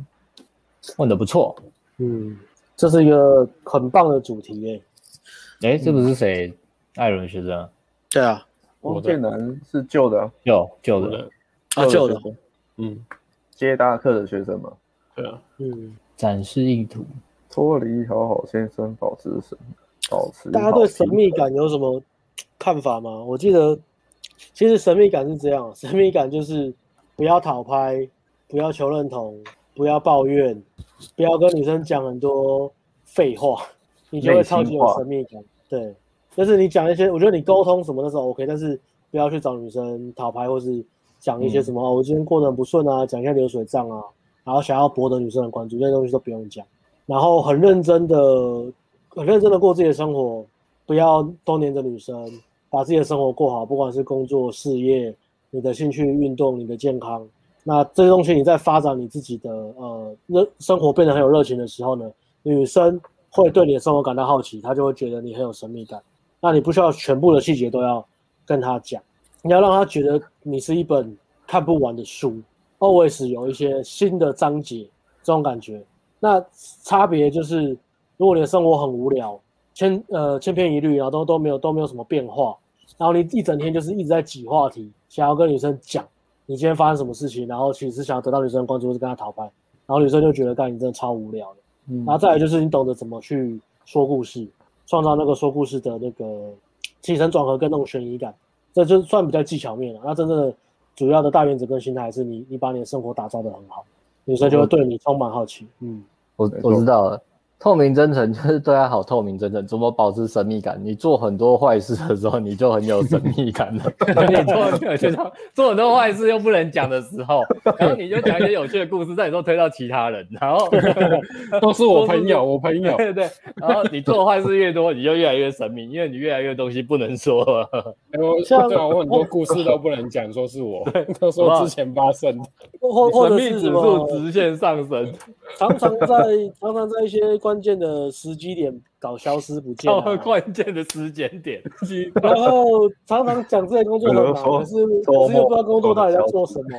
问得不错，嗯，这是一个很棒的主题耶。哎，这不是谁？艾伦学生？对啊。王建南是旧的，旧旧的啊，旧的，嗯，接大课的学生嘛，对啊，嗯，展示意图，脱离好好先生，保持神，保持。大家对神秘感有什么看法吗？我记得，其实神秘感是这样，神秘感就是不要讨拍，不要求认同，不要抱怨，不要跟女生讲很多废话，你就会超级有神秘感，对。就是你讲一些，我觉得你沟通什么的时候 OK，但是不要去找女生讨拍，或是讲一些什么、嗯、哦，我今天过得很不顺啊，讲一下流水账啊，然后想要博得女生的关注，这些东西都不用讲，然后很认真的、很认真的过自己的生活，不要都黏着女生，把自己的生活过好，不管是工作、事业、你的兴趣、运动、你的健康，那这些东西你在发展你自己的呃热生活变得很有热情的时候呢，女生会对你的生活感到好奇，她就会觉得你很有神秘感。那你不需要全部的细节都要跟她讲，你要让她觉得你是一本看不完的书，always 有一些新的章节这种感觉。那差别就是，如果你的生活很无聊，千呃千篇一律，然后都都没有都没有什么变化，然后你一整天就是一直在挤话题，想要跟女生讲你今天发生什么事情，然后其实是想要得到女生的关注，或是跟她讨拍，然后女生就觉得干你真的超无聊的。嗯，然后再来就是你懂得怎么去说故事，创造那个说故事的那个起承转合跟那种悬疑感，这就算比较技巧面了。那真正的主要的大原则跟心态还是你你把你的生活打造得很好，女生就会对你充满好奇。嗯。我我知道了，透明真诚 就是对他好，透明真诚怎么保持神秘感？你做很多坏事的时候，你就很有神秘感了。你做就做很多坏事又不能讲的时候，然后你就讲一些有趣的故事，在你说推到其他人，然后都是我朋友，我朋友，对对。然后你做坏事越多，你就越来越神秘，因为你越来越东西不能说了。我像我很多故事都不能讲，说是我，都说之前发生的，神秘指数直线上升，常常在。常常在一些关键的时机点搞消失不见，关键的时间点，然后常常讲这些工作很忙，可是可是又不知道工作到底在做什么，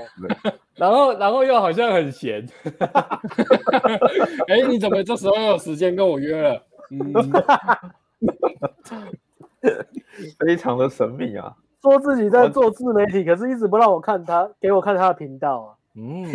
然后然后又好像很闲，哎，你怎么这时候又有时间跟我约了？非常的神秘啊，说自己在做自媒体，可是一直不让我看他，给我看他的频道啊。嗯，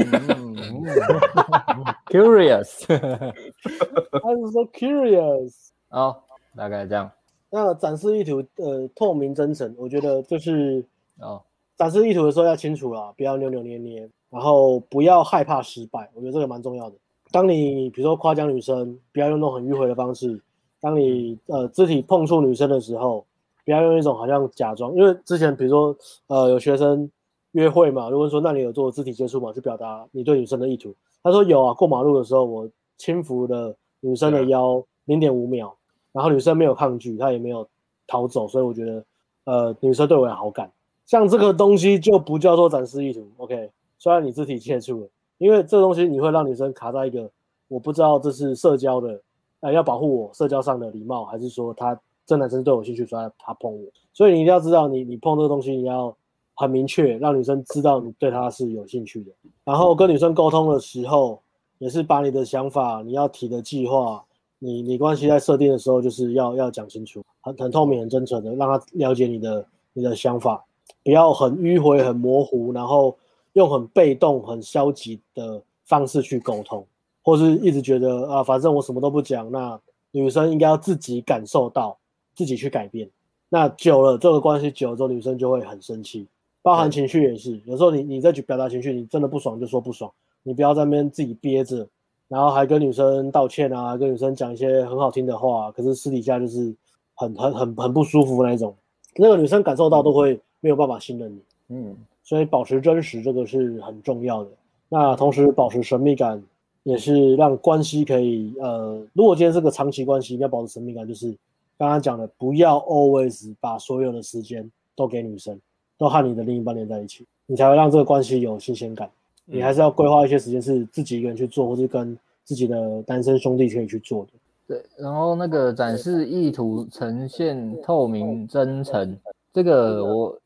curious，他是说 curious，哦，大概这样。那展示意图，呃，透明真诚，我觉得就是哦，展示意图的时候要清楚啦，不要扭扭捏捏，然后不要害怕失败，我觉得这个蛮重要的。当你比如说夸奖女生，不要用那种很迂回的方式；当你呃肢体碰触女生的时候，不要用一种好像假装，因为之前比如说呃有学生。约会嘛，如果说那你有做肢体接触嘛，去表达你对女生的意图。他说有啊，过马路的时候我轻抚了女生的腰零点五秒，然后女生没有抗拒，她也没有逃走，所以我觉得呃女生对我有好感。像这个东西就不叫做展示意图，OK？虽然你肢体接触了，因为这个东西你会让女生卡在一个我不知道这是社交的，呃要保护我社交上的礼貌，还是说他这男生对我兴趣，所以他碰我。所以你一定要知道你，你你碰这个东西你要。很明确，让女生知道你对她是有兴趣的。然后跟女生沟通的时候，也是把你的想法、你要提的计划、你你关系在设定的时候，就是要要讲清楚，很很透明、很真诚的，让她了解你的你的想法，不要很迂回、很模糊，然后用很被动、很消极的方式去沟通，或是一直觉得啊，反正我什么都不讲。那女生应该要自己感受到，自己去改变。那久了，这个关系久了之后，女生就会很生气。包含情绪也是，有时候你你再去表达情绪，你真的不爽就说不爽，你不要在那边自己憋着，然后还跟女生道歉啊，跟女生讲一些很好听的话，可是私底下就是很很很很不舒服那一种，那个女生感受到都会没有办法信任你，嗯，所以保持真实这个是很重要的。那同时保持神秘感也是让关系可以呃，如果今天是个长期关系，你要保持神秘感，就是刚刚讲的，不要 always 把所有的时间都给女生。都和你的另一半连在一起，你才会让这个关系有新鲜感。你还是要规划一些时间，是自己一个人去做，或是跟自己的单身兄弟可以去做的。对，然后那个展示意图、呈现透明、真诚，这个我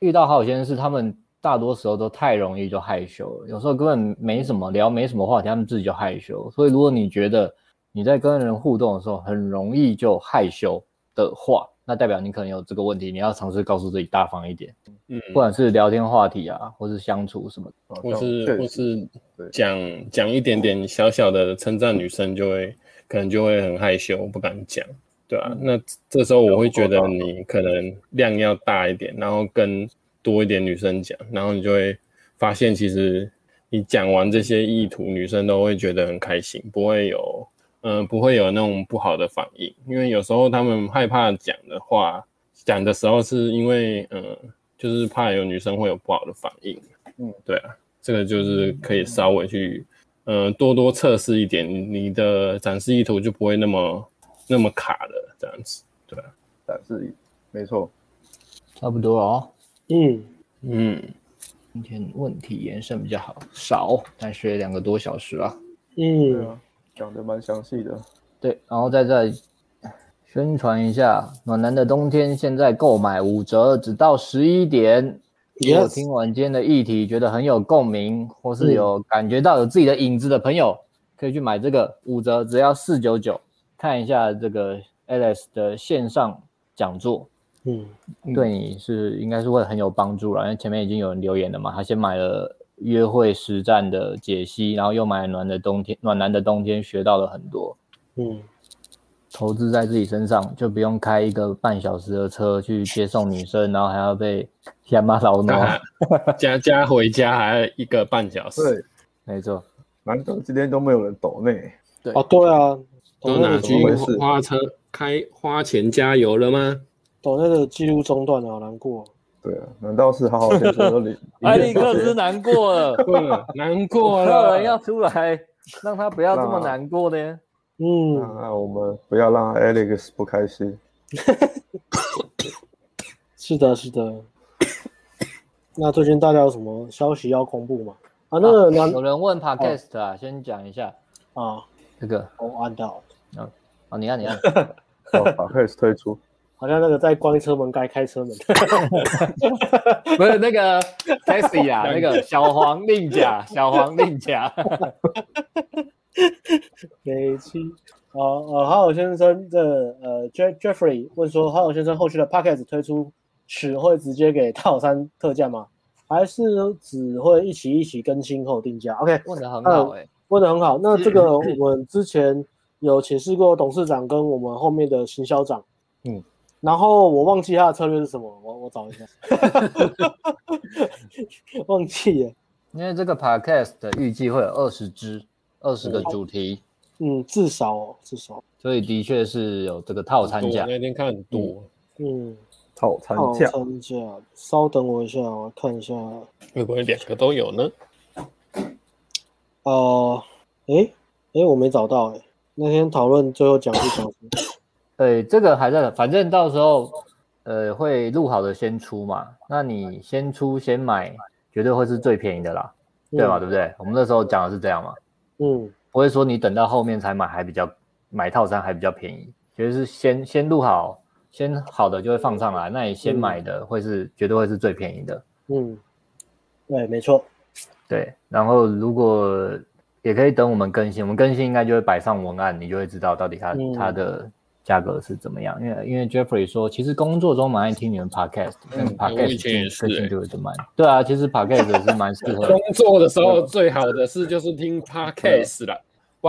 遇到好些是他们大多时候都太容易就害羞了，有时候根本没什么聊，没什么话题，他们自己就害羞。所以如果你觉得你在跟人互动的时候很容易就害羞的话，那代表你可能有这个问题，你要尝试告诉自己大方一点，嗯，不管是聊天话题啊，或是相处什么，或是或是讲讲一点点小小的称赞，女生就会可能就会很害羞，不敢讲，对啊，那这时候我会觉得你可能量要大一点，然后跟多一点女生讲，然后你就会发现，其实你讲完这些意图，女生都会觉得很开心，不会有。嗯、呃，不会有那种不好的反应，因为有时候他们害怕讲的话，讲的时候是因为，嗯、呃，就是怕有女生会有不好的反应。嗯，对啊，这个就是可以稍微去，呃，多多测试一点，你的展示意图就不会那么那么卡的这样子。对啊，展示意图，没错。差不多了哦。嗯嗯，今天问题延伸比较好少，但是两个多小时啊。嗯，讲得蛮详细的。对，然后再再宣传一下，暖男的冬天现在购买五折，只到十一点。如果听完今天的议题，觉得很有共鸣，或是有感觉到有自己的影子的朋友，嗯、可以去买这个五折，只要四九九。看一下这个 Alex 的线上讲座，嗯，对你是应该是会很有帮助了，因为前面已经有人留言了嘛，他先买了约会实战的解析，然后又买暖的冬天，暖男的冬天学到了很多，嗯。投资在自己身上，就不用开一个半小时的车去接送女生，然后还要被嫌妈老闹，家家回家还要一个半小时。对，没错。难道今天都没有人抖呢？对哦，对啊，都拿去花车开花钱加油了吗？抖那个记录中断了，好难过。对啊，难道是好好先生都领？艾利克斯难过了，难过了，客人要出来，让他不要这么难过呢。嗯，那我们不要让 Alex 不开心。是的，是的。那最近大家有什么消息要公布吗？啊，那个有人问 Podcast 啊，先讲一下啊，这个我按到。哦，你按，你按。哦，Podcast 推出。好像那个在关车门该开车门。不是那个 Tesla 啊，那个小黄令甲，小黄令甲。每期，呃呃，好好先生的呃 Jeff Jeffrey 问说，哈尔先生后续的 Podcast 推出时会直接给套餐特价吗？还是只会一起一起更新后定价？OK，问得很好哎、欸，问得很好。那这个我们之前有请示过董事长跟我们后面的行销长，嗯，然后我忘记他的策略是什么，我我找一下，忘记了，因为这个 Podcast 的预计会有二十支。二十个主题，嗯，至少至少，所以的确是有这个套餐价。那天看很多，嗯，套餐价，套餐价，稍等我一下，我看一下，会不会两个都有呢？哦、呃，诶诶，我没找到诶，那天讨论最后讲是讲什么？对，这个还在，反正到时候呃会录好的先出嘛，那你先出先买，绝对会是最便宜的啦，嗯、对吧？对不对？我们那时候讲的是这样嘛。嗯，不会说你等到后面才买还比较买套餐还比较便宜，其实是先先录好，先好的就会放上来，那你先买的会是、嗯、绝对会是最便宜的。嗯，对，没错。对，然后如果也可以等我们更新，我们更新应该就会摆上文案，你就会知道到底它、嗯、它的价格是怎么样。因为因为 Jeffrey 说，其实工作中蛮爱听你们 Podcast，嗯，Podcast 更新就会这么慢。对啊，其实 Podcast 是蛮适合 工作的时候最好的事就是听 Podcast 了。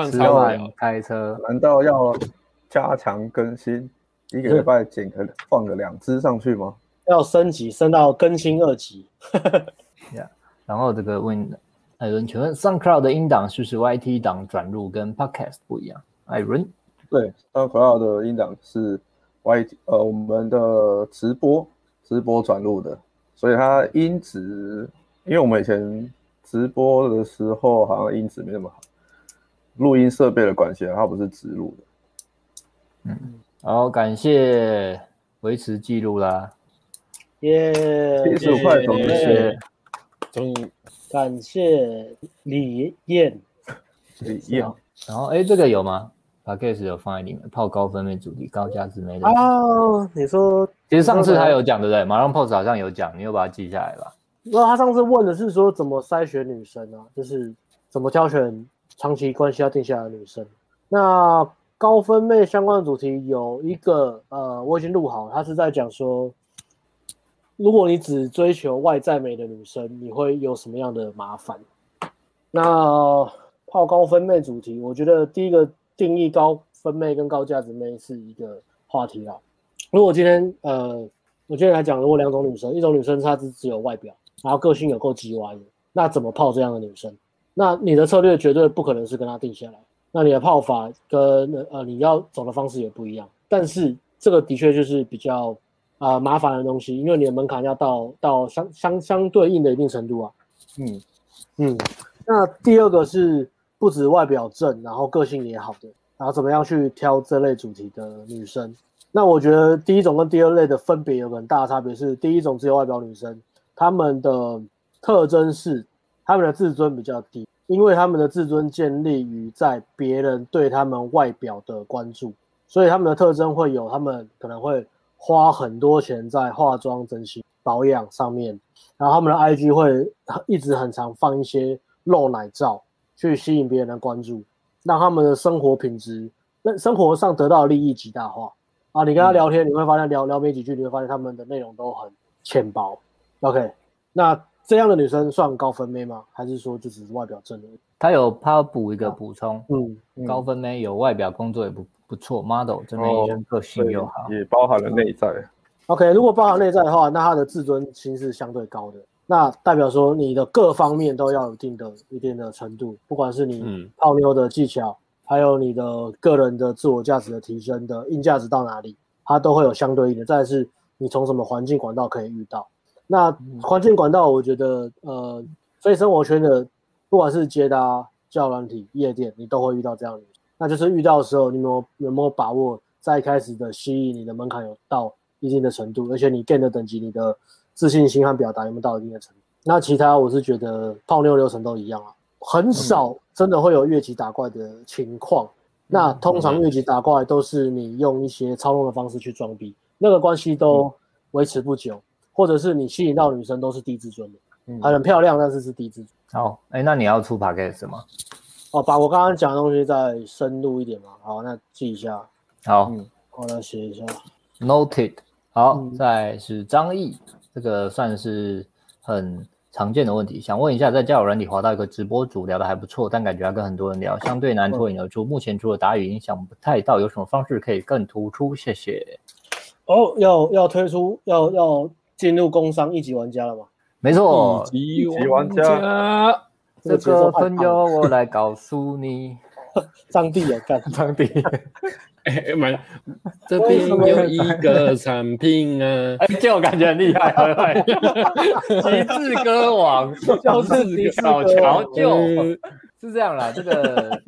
吃饭开车，难道要加强更新？一个礼拜剪个放个两支上去吗？要升级升到更新二级。yeah, 然后这个问艾伦，请问 SoundCloud 的音档是不是 YT 档转入跟 Podcast 不一样？艾伦。对，SoundCloud 的音档是 Y 呃我们的直播直播转录的，所以它音质，因为我们以前直播的时候好像音质没那么好，录音设备的关系，它不是直录的。嗯，好，感谢维持记录啦，耶，七十五块总结，总感谢李燕，李燕，然后哎，这个有吗？Podcast 有放在里面，泡高分妹主题，高价值妹的啊。你说，其实上次他有讲，对不对？马上 Post 好像有讲，你又把它记下来吧。那他上次问的是说怎么筛选女生啊，就是怎么挑选长期关系要定下来的女生。那高分妹相关的主题有一个，呃，我已经录好，他是在讲说，如果你只追求外在美的女生，你会有什么样的麻烦？那泡高分妹主题，我觉得第一个。定义高分妹跟高价值妹是一个话题啦。如果今天呃，我今天来讲，如果两种女生，一种女生她只只有外表，然后个性有够鸡歪的，那怎么泡这样的女生？那你的策略绝对不可能是跟她定下来。那你的泡法跟呃你要走的方式也不一样。但是这个的确就是比较啊、呃、麻烦的东西，因为你的门槛要到到相相相对应的一定程度啊。嗯嗯。那第二个是。不止外表正，然后个性也好的，然后怎么样去挑这类主题的女生？那我觉得第一种跟第二类的分别有很大的差别是，第一种只有外表女生，她们的特征是她们的自尊比较低，因为她们的自尊建立于在别人对她们外表的关注，所以她们的特征会有，她们可能会花很多钱在化妆、整形、保养上面，然后她们的 IG 会一直很常放一些露奶照，去吸引别人的关注，让他们的生活品质、那生活上得到的利益极大化。啊，你跟他聊天，你会发现聊聊没几句，你会发现他们的内容都很浅薄。OK，那这样的女生算高分妹吗？还是说就只是外表正而已？他有她补一个补充，啊、嗯，嗯，高分妹有外表工作也不不错，model 这边也个性又好，也包含了内在。OK，如果包含内在的话，那她的自尊心是相对高的，那代表说你的各方面都要有一定的一定的程度，不管是你泡妞的技巧。嗯还有你的个人的自我价值的提升的硬价值到哪里，它都会有相对应的。再是你从什么环境管道可以遇到，那环境管道，我觉得呃，非生活圈的，不管是接搭、交友软体、夜店，你都会遇到这样的。那就是遇到的时候，你有没有，有没有把握在一开始的吸引你的门槛有到一定的程度，而且你 gain 的等级，你的自信心和表达有没有到一定的程度？那其他我是觉得泡妞流程都一样啊。很少真的会有越级打怪的情况，那通常越级打怪都是你用一些操纵的方式去装逼，那个关系都维持不久，或者是你吸引到女生都是低自尊的，嗯，很漂亮，但是是低自尊。好，哎，那你要出 podcast 吗？哦，把我刚刚讲的东西再深入一点嘛。好，那记一下。好，嗯，我来写一下。Noted。好，再是张毅，这个算是很。常见的问题，想问一下，在交友软体滑到一个直播主聊得还不错，但感觉要跟很多人聊，相对难脱颖而出。目前除了打语音，想不太到有什么方式可以更突出。谢谢。哦，要要推出，要要进入工商一级玩家了吗？没错，一级玩家。这个朋友，我来告诉你。张帝也干，张帝。哎，买，这边有一个产品啊，哎，就感觉很厉害，极致 歌王，就是小乔，就是这样啦。这个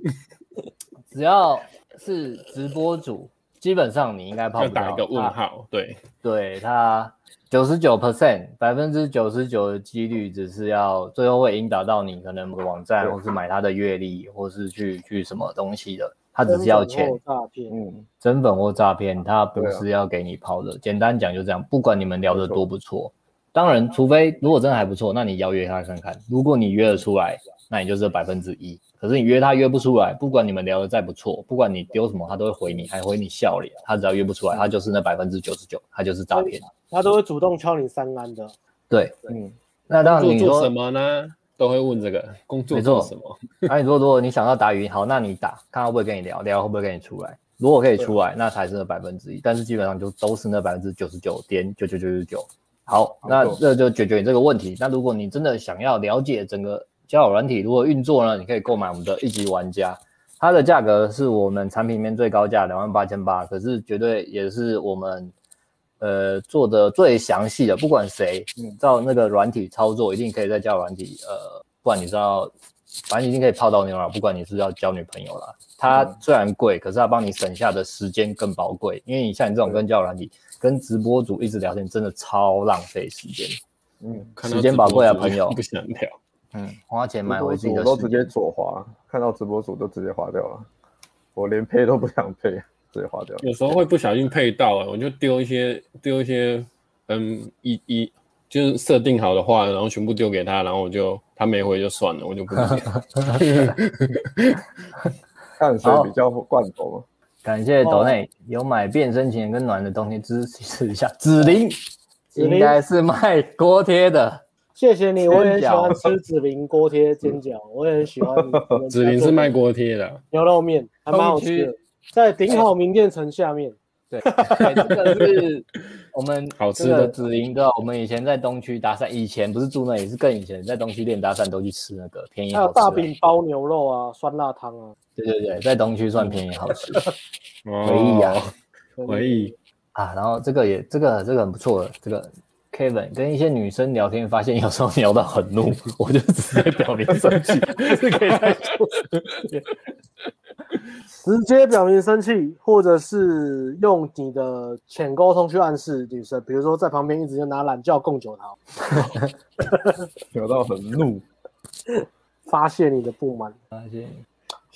只要是直播主，基本上你应该泡不到。打一个问号，对，对他九十九 percent，百分之九十九的几率，只是要最后会引导到你可能某个网站，或是买他的阅历，或是去去什么东西的。他只是要钱，诈骗，嗯，真粉或诈骗，他不是要给你泡的。啊、简单讲就这样，不管你们聊得多不错，当然，除非如果真的还不错，那你邀约他看看。如果你约得出来，那你就是百分之一。可是你约他约不出来，不管你们聊得再不错，不管你丢什么，他都会回你，还回你笑脸。他只要约不出来，他就是那百分之九十九，他就是诈骗。他都会主动敲你三安的。对，嗯，那当然你说做什么呢？都会问这个工作做什么？那 你说，如果你想要打语音，好，那你打，看他会不会跟你聊，聊会不会跟你出来。如果可以出来，那才是那百分之一。但是基本上就都是那百分之九十九点九九九九九。好，那这就解决你这个问题。那如果你真的想要了解整个交友软体如何运作呢？你可以购买我们的一级玩家，它的价格是我们产品里面最高价两万八千八，可是绝对也是我们。呃，做的最详细的，不管谁，你照那个软体操作，一定可以在交友软体，呃，不管你知道，反正一定可以泡到妞了。不管你是要交女朋友啦，它虽然贵，可是它帮你省下的时间更宝贵。因为你像你这种跟交友软体、跟直播主一直聊天，真的超浪费时间。嗯，时间宝贵啊，朋友。不想聊。嗯，花钱买回自己的。我都直接左滑，看到直播主都直接划掉了，我连配都不想配。对，划掉。有时候会不小心配到啊，我就丢一些丢一些，嗯，一一就是设定好的话，然后全部丢给他，然后我就他没回就算了，我就不接。看谁比较惯头。感谢斗内有买变身前跟暖的东西支持一下。紫菱，应该是卖锅贴的。谢谢你，我也喜欢吃紫菱锅贴煎饺，我也很喜欢。紫菱是卖锅贴的，牛肉面还蛮好吃的。在顶好名店城下面，对，这个是我们 好吃的紫菱哥。我们以前在东区搭讪，以前不是住那里，是更以前在东区练搭讪都去吃那个便宜。还有大饼包牛肉啊，酸辣汤啊。对对对，在东区算便宜好吃。回忆啊，回忆啊，然后这个也这个这个很不错的，这个 Kevin 跟一些女生聊天，发现有时候聊到很怒，我就直接表明生气，是可以再说。直接表明生气，或者是用你的浅沟通去暗示女生，比如说在旁边一直就拿懒觉供酒桃，聊到很怒，发泄你的不满。发泄。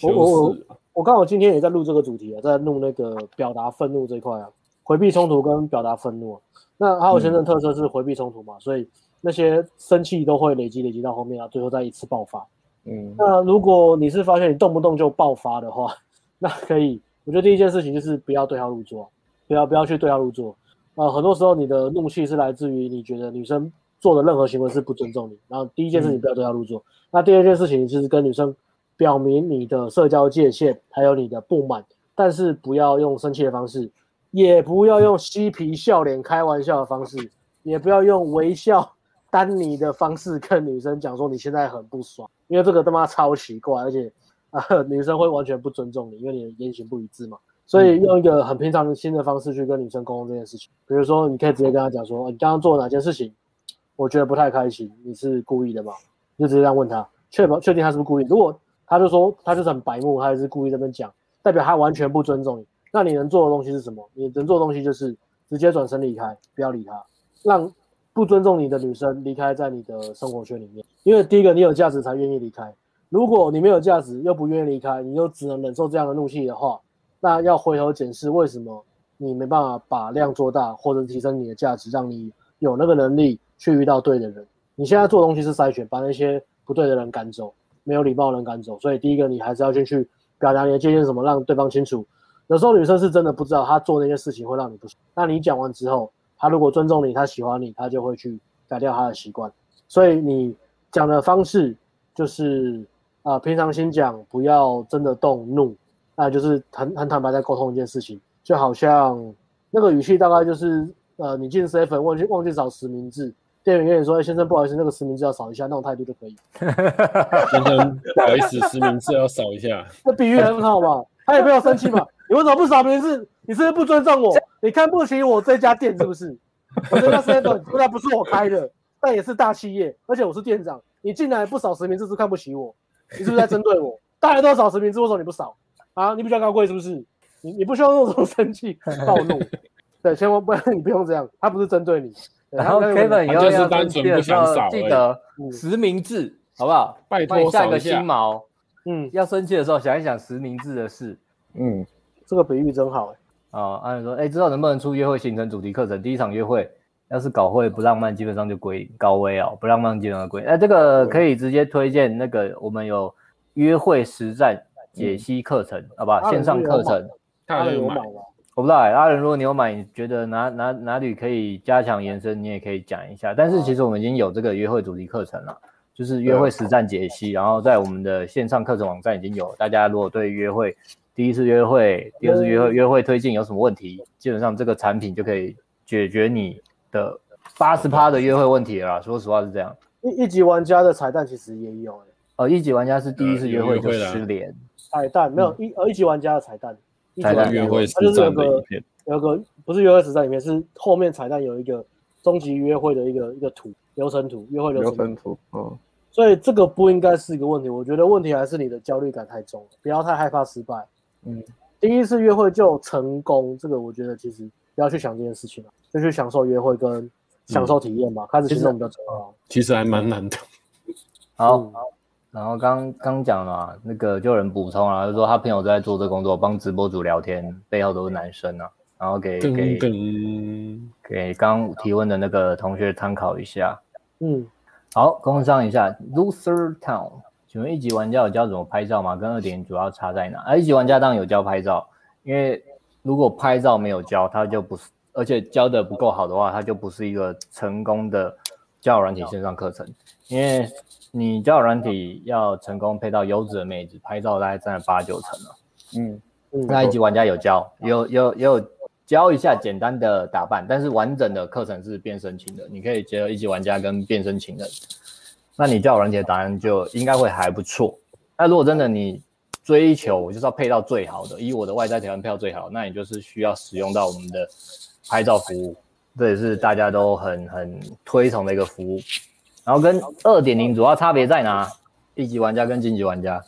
我我我我刚好今天也在录这个主题啊，在录那个表达愤怒这一块啊，回避冲突跟表达愤怒啊。那哈姆先生特色是回避冲突嘛，嗯、所以那些生气都会累积累积到后面啊，最后再一次爆发。嗯，那如果你是发现你动不动就爆发的话，那可以，我觉得第一件事情就是不要对号入座，不要不要去对号入座。呃，很多时候你的怒气是来自于你觉得女生做的任何行为是不尊重你。然后第一件事情不要对号入座。嗯、那第二件事情就是跟女生表明你的社交界限，还有你的不满，但是不要用生气的方式，也不要用嬉皮笑脸开玩笑的方式，也不要用微笑 丹尼的方式跟女生讲说你现在很不爽，因为这个他妈超奇怪，而且。啊，女生会完全不尊重你，因为你的言行不一致嘛。所以用一个很平常的心的方式去跟女生沟通这件事情，比如说你可以直接跟她讲说，你刚刚做了哪件事情，我觉得不太开心，你是故意的吗？就直接这样问她，确保确定她是不是故意。如果她就说她就是很白目，她也是故意这边讲，代表她完全不尊重你。那你能做的东西是什么？你能做的东西就是直接转身离开，不要理他，让不尊重你的女生离开在你的生活圈里面。因为第一个，你有价值才愿意离开。如果你没有价值，又不愿意离开，你又只能忍受这样的怒气的话，那要回头检视为什么你没办法把量做大，或者提升你的价值，让你有那个能力去遇到对的人。你现在做的东西是筛选，把那些不对的人赶走，没有礼貌的人赶走。所以第一个，你还是要先去表达你的界限，什么让对方清楚。有时候女生是真的不知道，她做那些事情会让你不爽。那你讲完之后，她如果尊重你，她喜欢你，她就会去改掉她的习惯。所以你讲的方式就是。啊、呃，平常心讲，不要真的动怒，那就是很很坦白在沟通一件事情，就好像那个语气大概就是，呃，你进 seven 忘记忘记扫实名制，店员跟你说，哎，先生不好意思，那个实名制要扫一下，那种态度就可以。先生不好意思，实名制要扫一下。那比喻很好嘛，他也不要生气嘛，你为什么不扫实名字？你是不是不尊重我？你看不起我这家店是不是？我这家 seven 虽然不是我开的，但也是大企业，而且我是店长，你进来不扫实名制是看不起我。你是不是在针对我？大家都要扫实名制，为什么你不扫啊？你比较高贵是不是？你你不需要用这种生气暴怒，对，千万不要你不用这样，他不是针对你。然后 Kevin 以后要生气的时候记得实名制，好不好？拜托下个心毛。嗯，要生气的时候想一想实名制的事。嗯，这个比喻真好哎。哦，按理说，哎，知道能不能出约会行程主题课程？第一场约会要是搞会不浪漫，基本上就归高危哦。不浪漫基本上归。哎，这个可以直接推荐那个，我们有约会实战解析课程，好吧？线上课程。他有买吗？我不知道哎。阿仁，如果你有买，你觉得哪哪哪里可以加强延伸，你也可以讲一下。但是其实我们已经有这个约会主题课程了，就是约会实战解析，然后在我们的线上课程网站已经有。大家如果对约会第一次约会、第二次约会、约会推进有什么问题，基本上这个产品就可以解决你。的八十趴的约会问题了，说实话是这样。一一级玩家的彩蛋其实也有、欸，哦，一级玩家是第一次约会就失联，彩蛋没有一呃一级玩家的彩蛋，彩蛋约会它就是有个有个不是约会实战里面是后面彩蛋有一个终极约会的一个一个图流程图约会流程图，嗯，所以这个不应该是一个问题，我觉得问题还是你的焦虑感太重，不要太害怕失败，嗯，第一次约会就成功，这个我觉得其实不要去想这件事情了。就去享受约会跟享受体验吧，嗯、开始行动比较重要。其实还蛮难的。好，嗯、然后刚刚讲了那个就有人补充啊，就说他朋友在做这个工作，帮直播主聊天，背后都是男生啊。然后给给给刚提问的那个同学参考一下。嗯，好，工商一下，Loser Town，请问一级玩家有教怎么拍照吗？跟二点主要差在哪？啊，一级玩家当然有教拍照，因为如果拍照没有教，他就不是。而且教的不够好的话，它就不是一个成功的交友软体线上课程。因为你交友软体要成功配到优质的妹子，拍照大概占了八九成了。嗯，那一级玩家有教，有有也有教一下简单的打扮，但是完整的课程是变身情人，你可以结合一级玩家跟变身情人，那你交友软体的答案就应该会还不错。那如果真的你追求我就是要配到最好的，以我的外在条件配到最好，那你就是需要使用到我们的。拍照服务，这也是大家都很很推崇的一个服务。然后跟二点零主要差别在哪？一级玩家跟晋级玩家，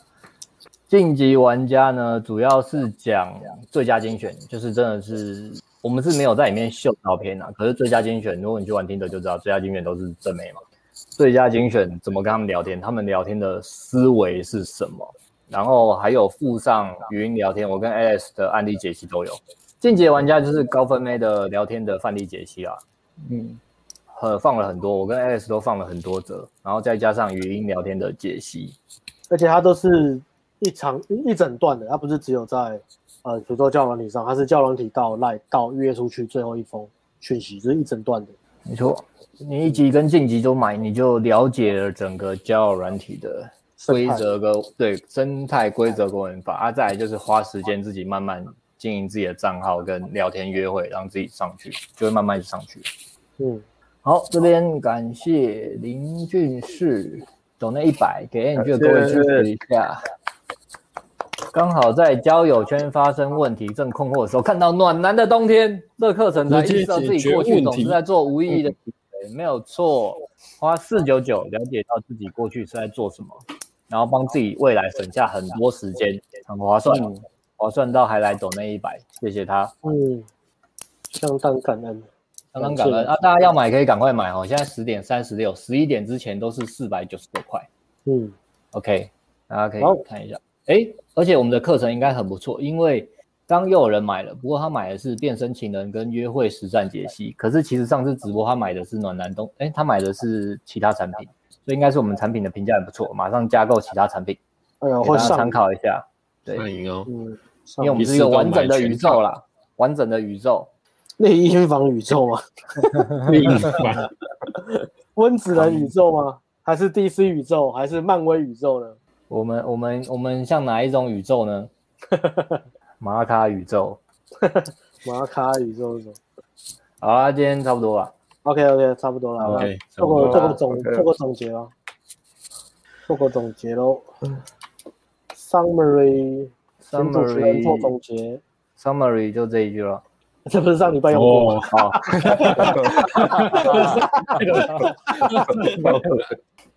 晋级玩家呢，主要是讲最佳精选，就是真的是我们是没有在里面秀照片啊。可是最佳精选，如果你去玩听的就知道，最佳精选都是正妹嘛。最佳精选怎么跟他们聊天？他们聊天的思维是什么？然后还有附上语音聊天，我跟 Alex 的案例解析都有。晋级玩家就是高分妹的聊天的范例解析啊，嗯，呃，放了很多，我跟 Alex 都放了很多则，然后再加上语音聊天的解析，而且它都是一长一整段的，它不是只有在呃，比如说交友软体上，它是交友软体到赖到约出去最后一封讯息，就是一整段的。没错，你一级跟晋级都买，你就了解了整个交友软体的。规则跟对生态规则跟玩法啊，再来就是花时间自己慢慢经营自己的账号跟聊天约会，让自己上去，就会慢慢上去。嗯，好，这边感谢林俊士抖那一百给 Angel 各位支持一下。刚好在交友圈发生问题正困惑的时候，看到暖男的冬天这课程才意识到自己过去总是在做无意义的，没有错，花四九九了解到自己过去是在做什么。然后帮自己未来省下很多时间，很划算，嗯、划算到还来抖那一百，谢谢他。嗯，相当感恩，相当感恩啊！大家要买可以赶快买哦，现在十点三十六，十一点之前都是四百九十九块。嗯，OK，大家可以看一下。哎，而且我们的课程应该很不错，因为刚又有人买了，不过他买的是变身情人跟约会实战解析，可是其实上次直播他买的是暖男东，哎，他买的是其他产品。所以应该是我们产品的评价也不错，马上加购其他产品，哎呦，给大家参考一下。对，欢迎哦，嗯，因为我们是一个完整的宇宙啦，完整的宇宙，内衣房宇宙吗？内衣房，温子仁宇宙吗？还是 DC 宇宙？还是漫威宇宙呢？我们我们我们像哪一种宇宙呢？玛卡宇宙，玛卡宇宙是什么？好啊，今天差不多了。OK OK，差不多了。OK，做个做个总做个总结咯，做个总结喽。Summary，Summary 做总结。Summary 就这一句了。这不是上礼拜用过吗？好。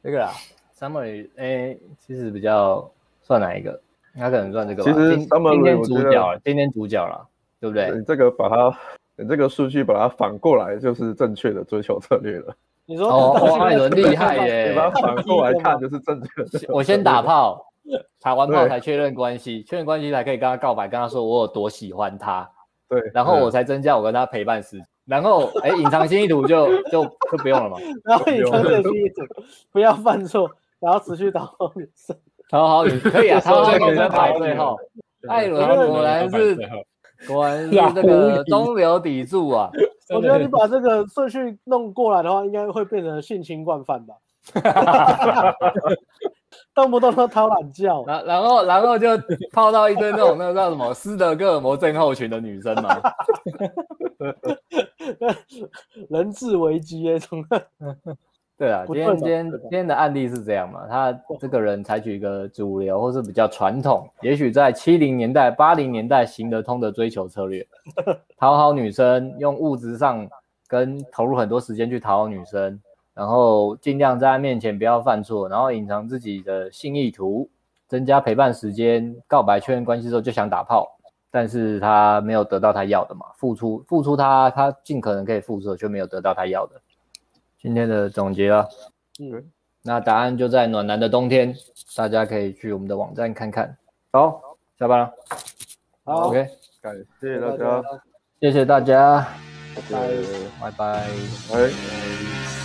这个啦，Summary，哎，其实比较算哪一个？他可能算这个吧。其实 Summary 今天主角，今天主角了，对不对？你这个把它。你这个数据把它反过来，就是正确的追求策略了。你说哦，艾伦厉害耶！你把它反过来看，就是正确的。我先打炮，打完炮才确认关系，确认关系才可以跟他告白，跟他说我有多喜欢他。对，然后我才增加我跟他陪伴时间。然后，哎，隐藏心意图就就就不用了嘛。然后隐藏这个心意图，不要犯错，然后持续讨 好女生。讨好女生可以啊，讨好女生排 最后。艾 伦果然是。果然是这个中流砥柱啊！我觉得你把这个顺序弄过来的话，应该会变成性侵惯犯吧？动不动都偷懒觉，然然后然后就泡到一堆那种那个叫什么斯德哥尔摩症候群的女生嘛？人质危机那种。对啊，今天今天今天的案例是这样嘛？他这个人采取一个主流或是比较传统，也许在七零年代、八零年代行得通的追求策略，讨好女生，用物质上跟投入很多时间去讨好女生，然后尽量在她面前不要犯错，然后隐藏自己的性意图，增加陪伴时间，告白确认关系之后就想打炮，但是他没有得到他要的嘛？付出付出他他尽可能可以付出，却没有得到他要的。今天的总结了，嗯，那答案就在暖男的冬天，大家可以去我们的网站看看。好，下班了。好，OK，感谢大家，谢谢大家，拜拜，拜。拜，拜。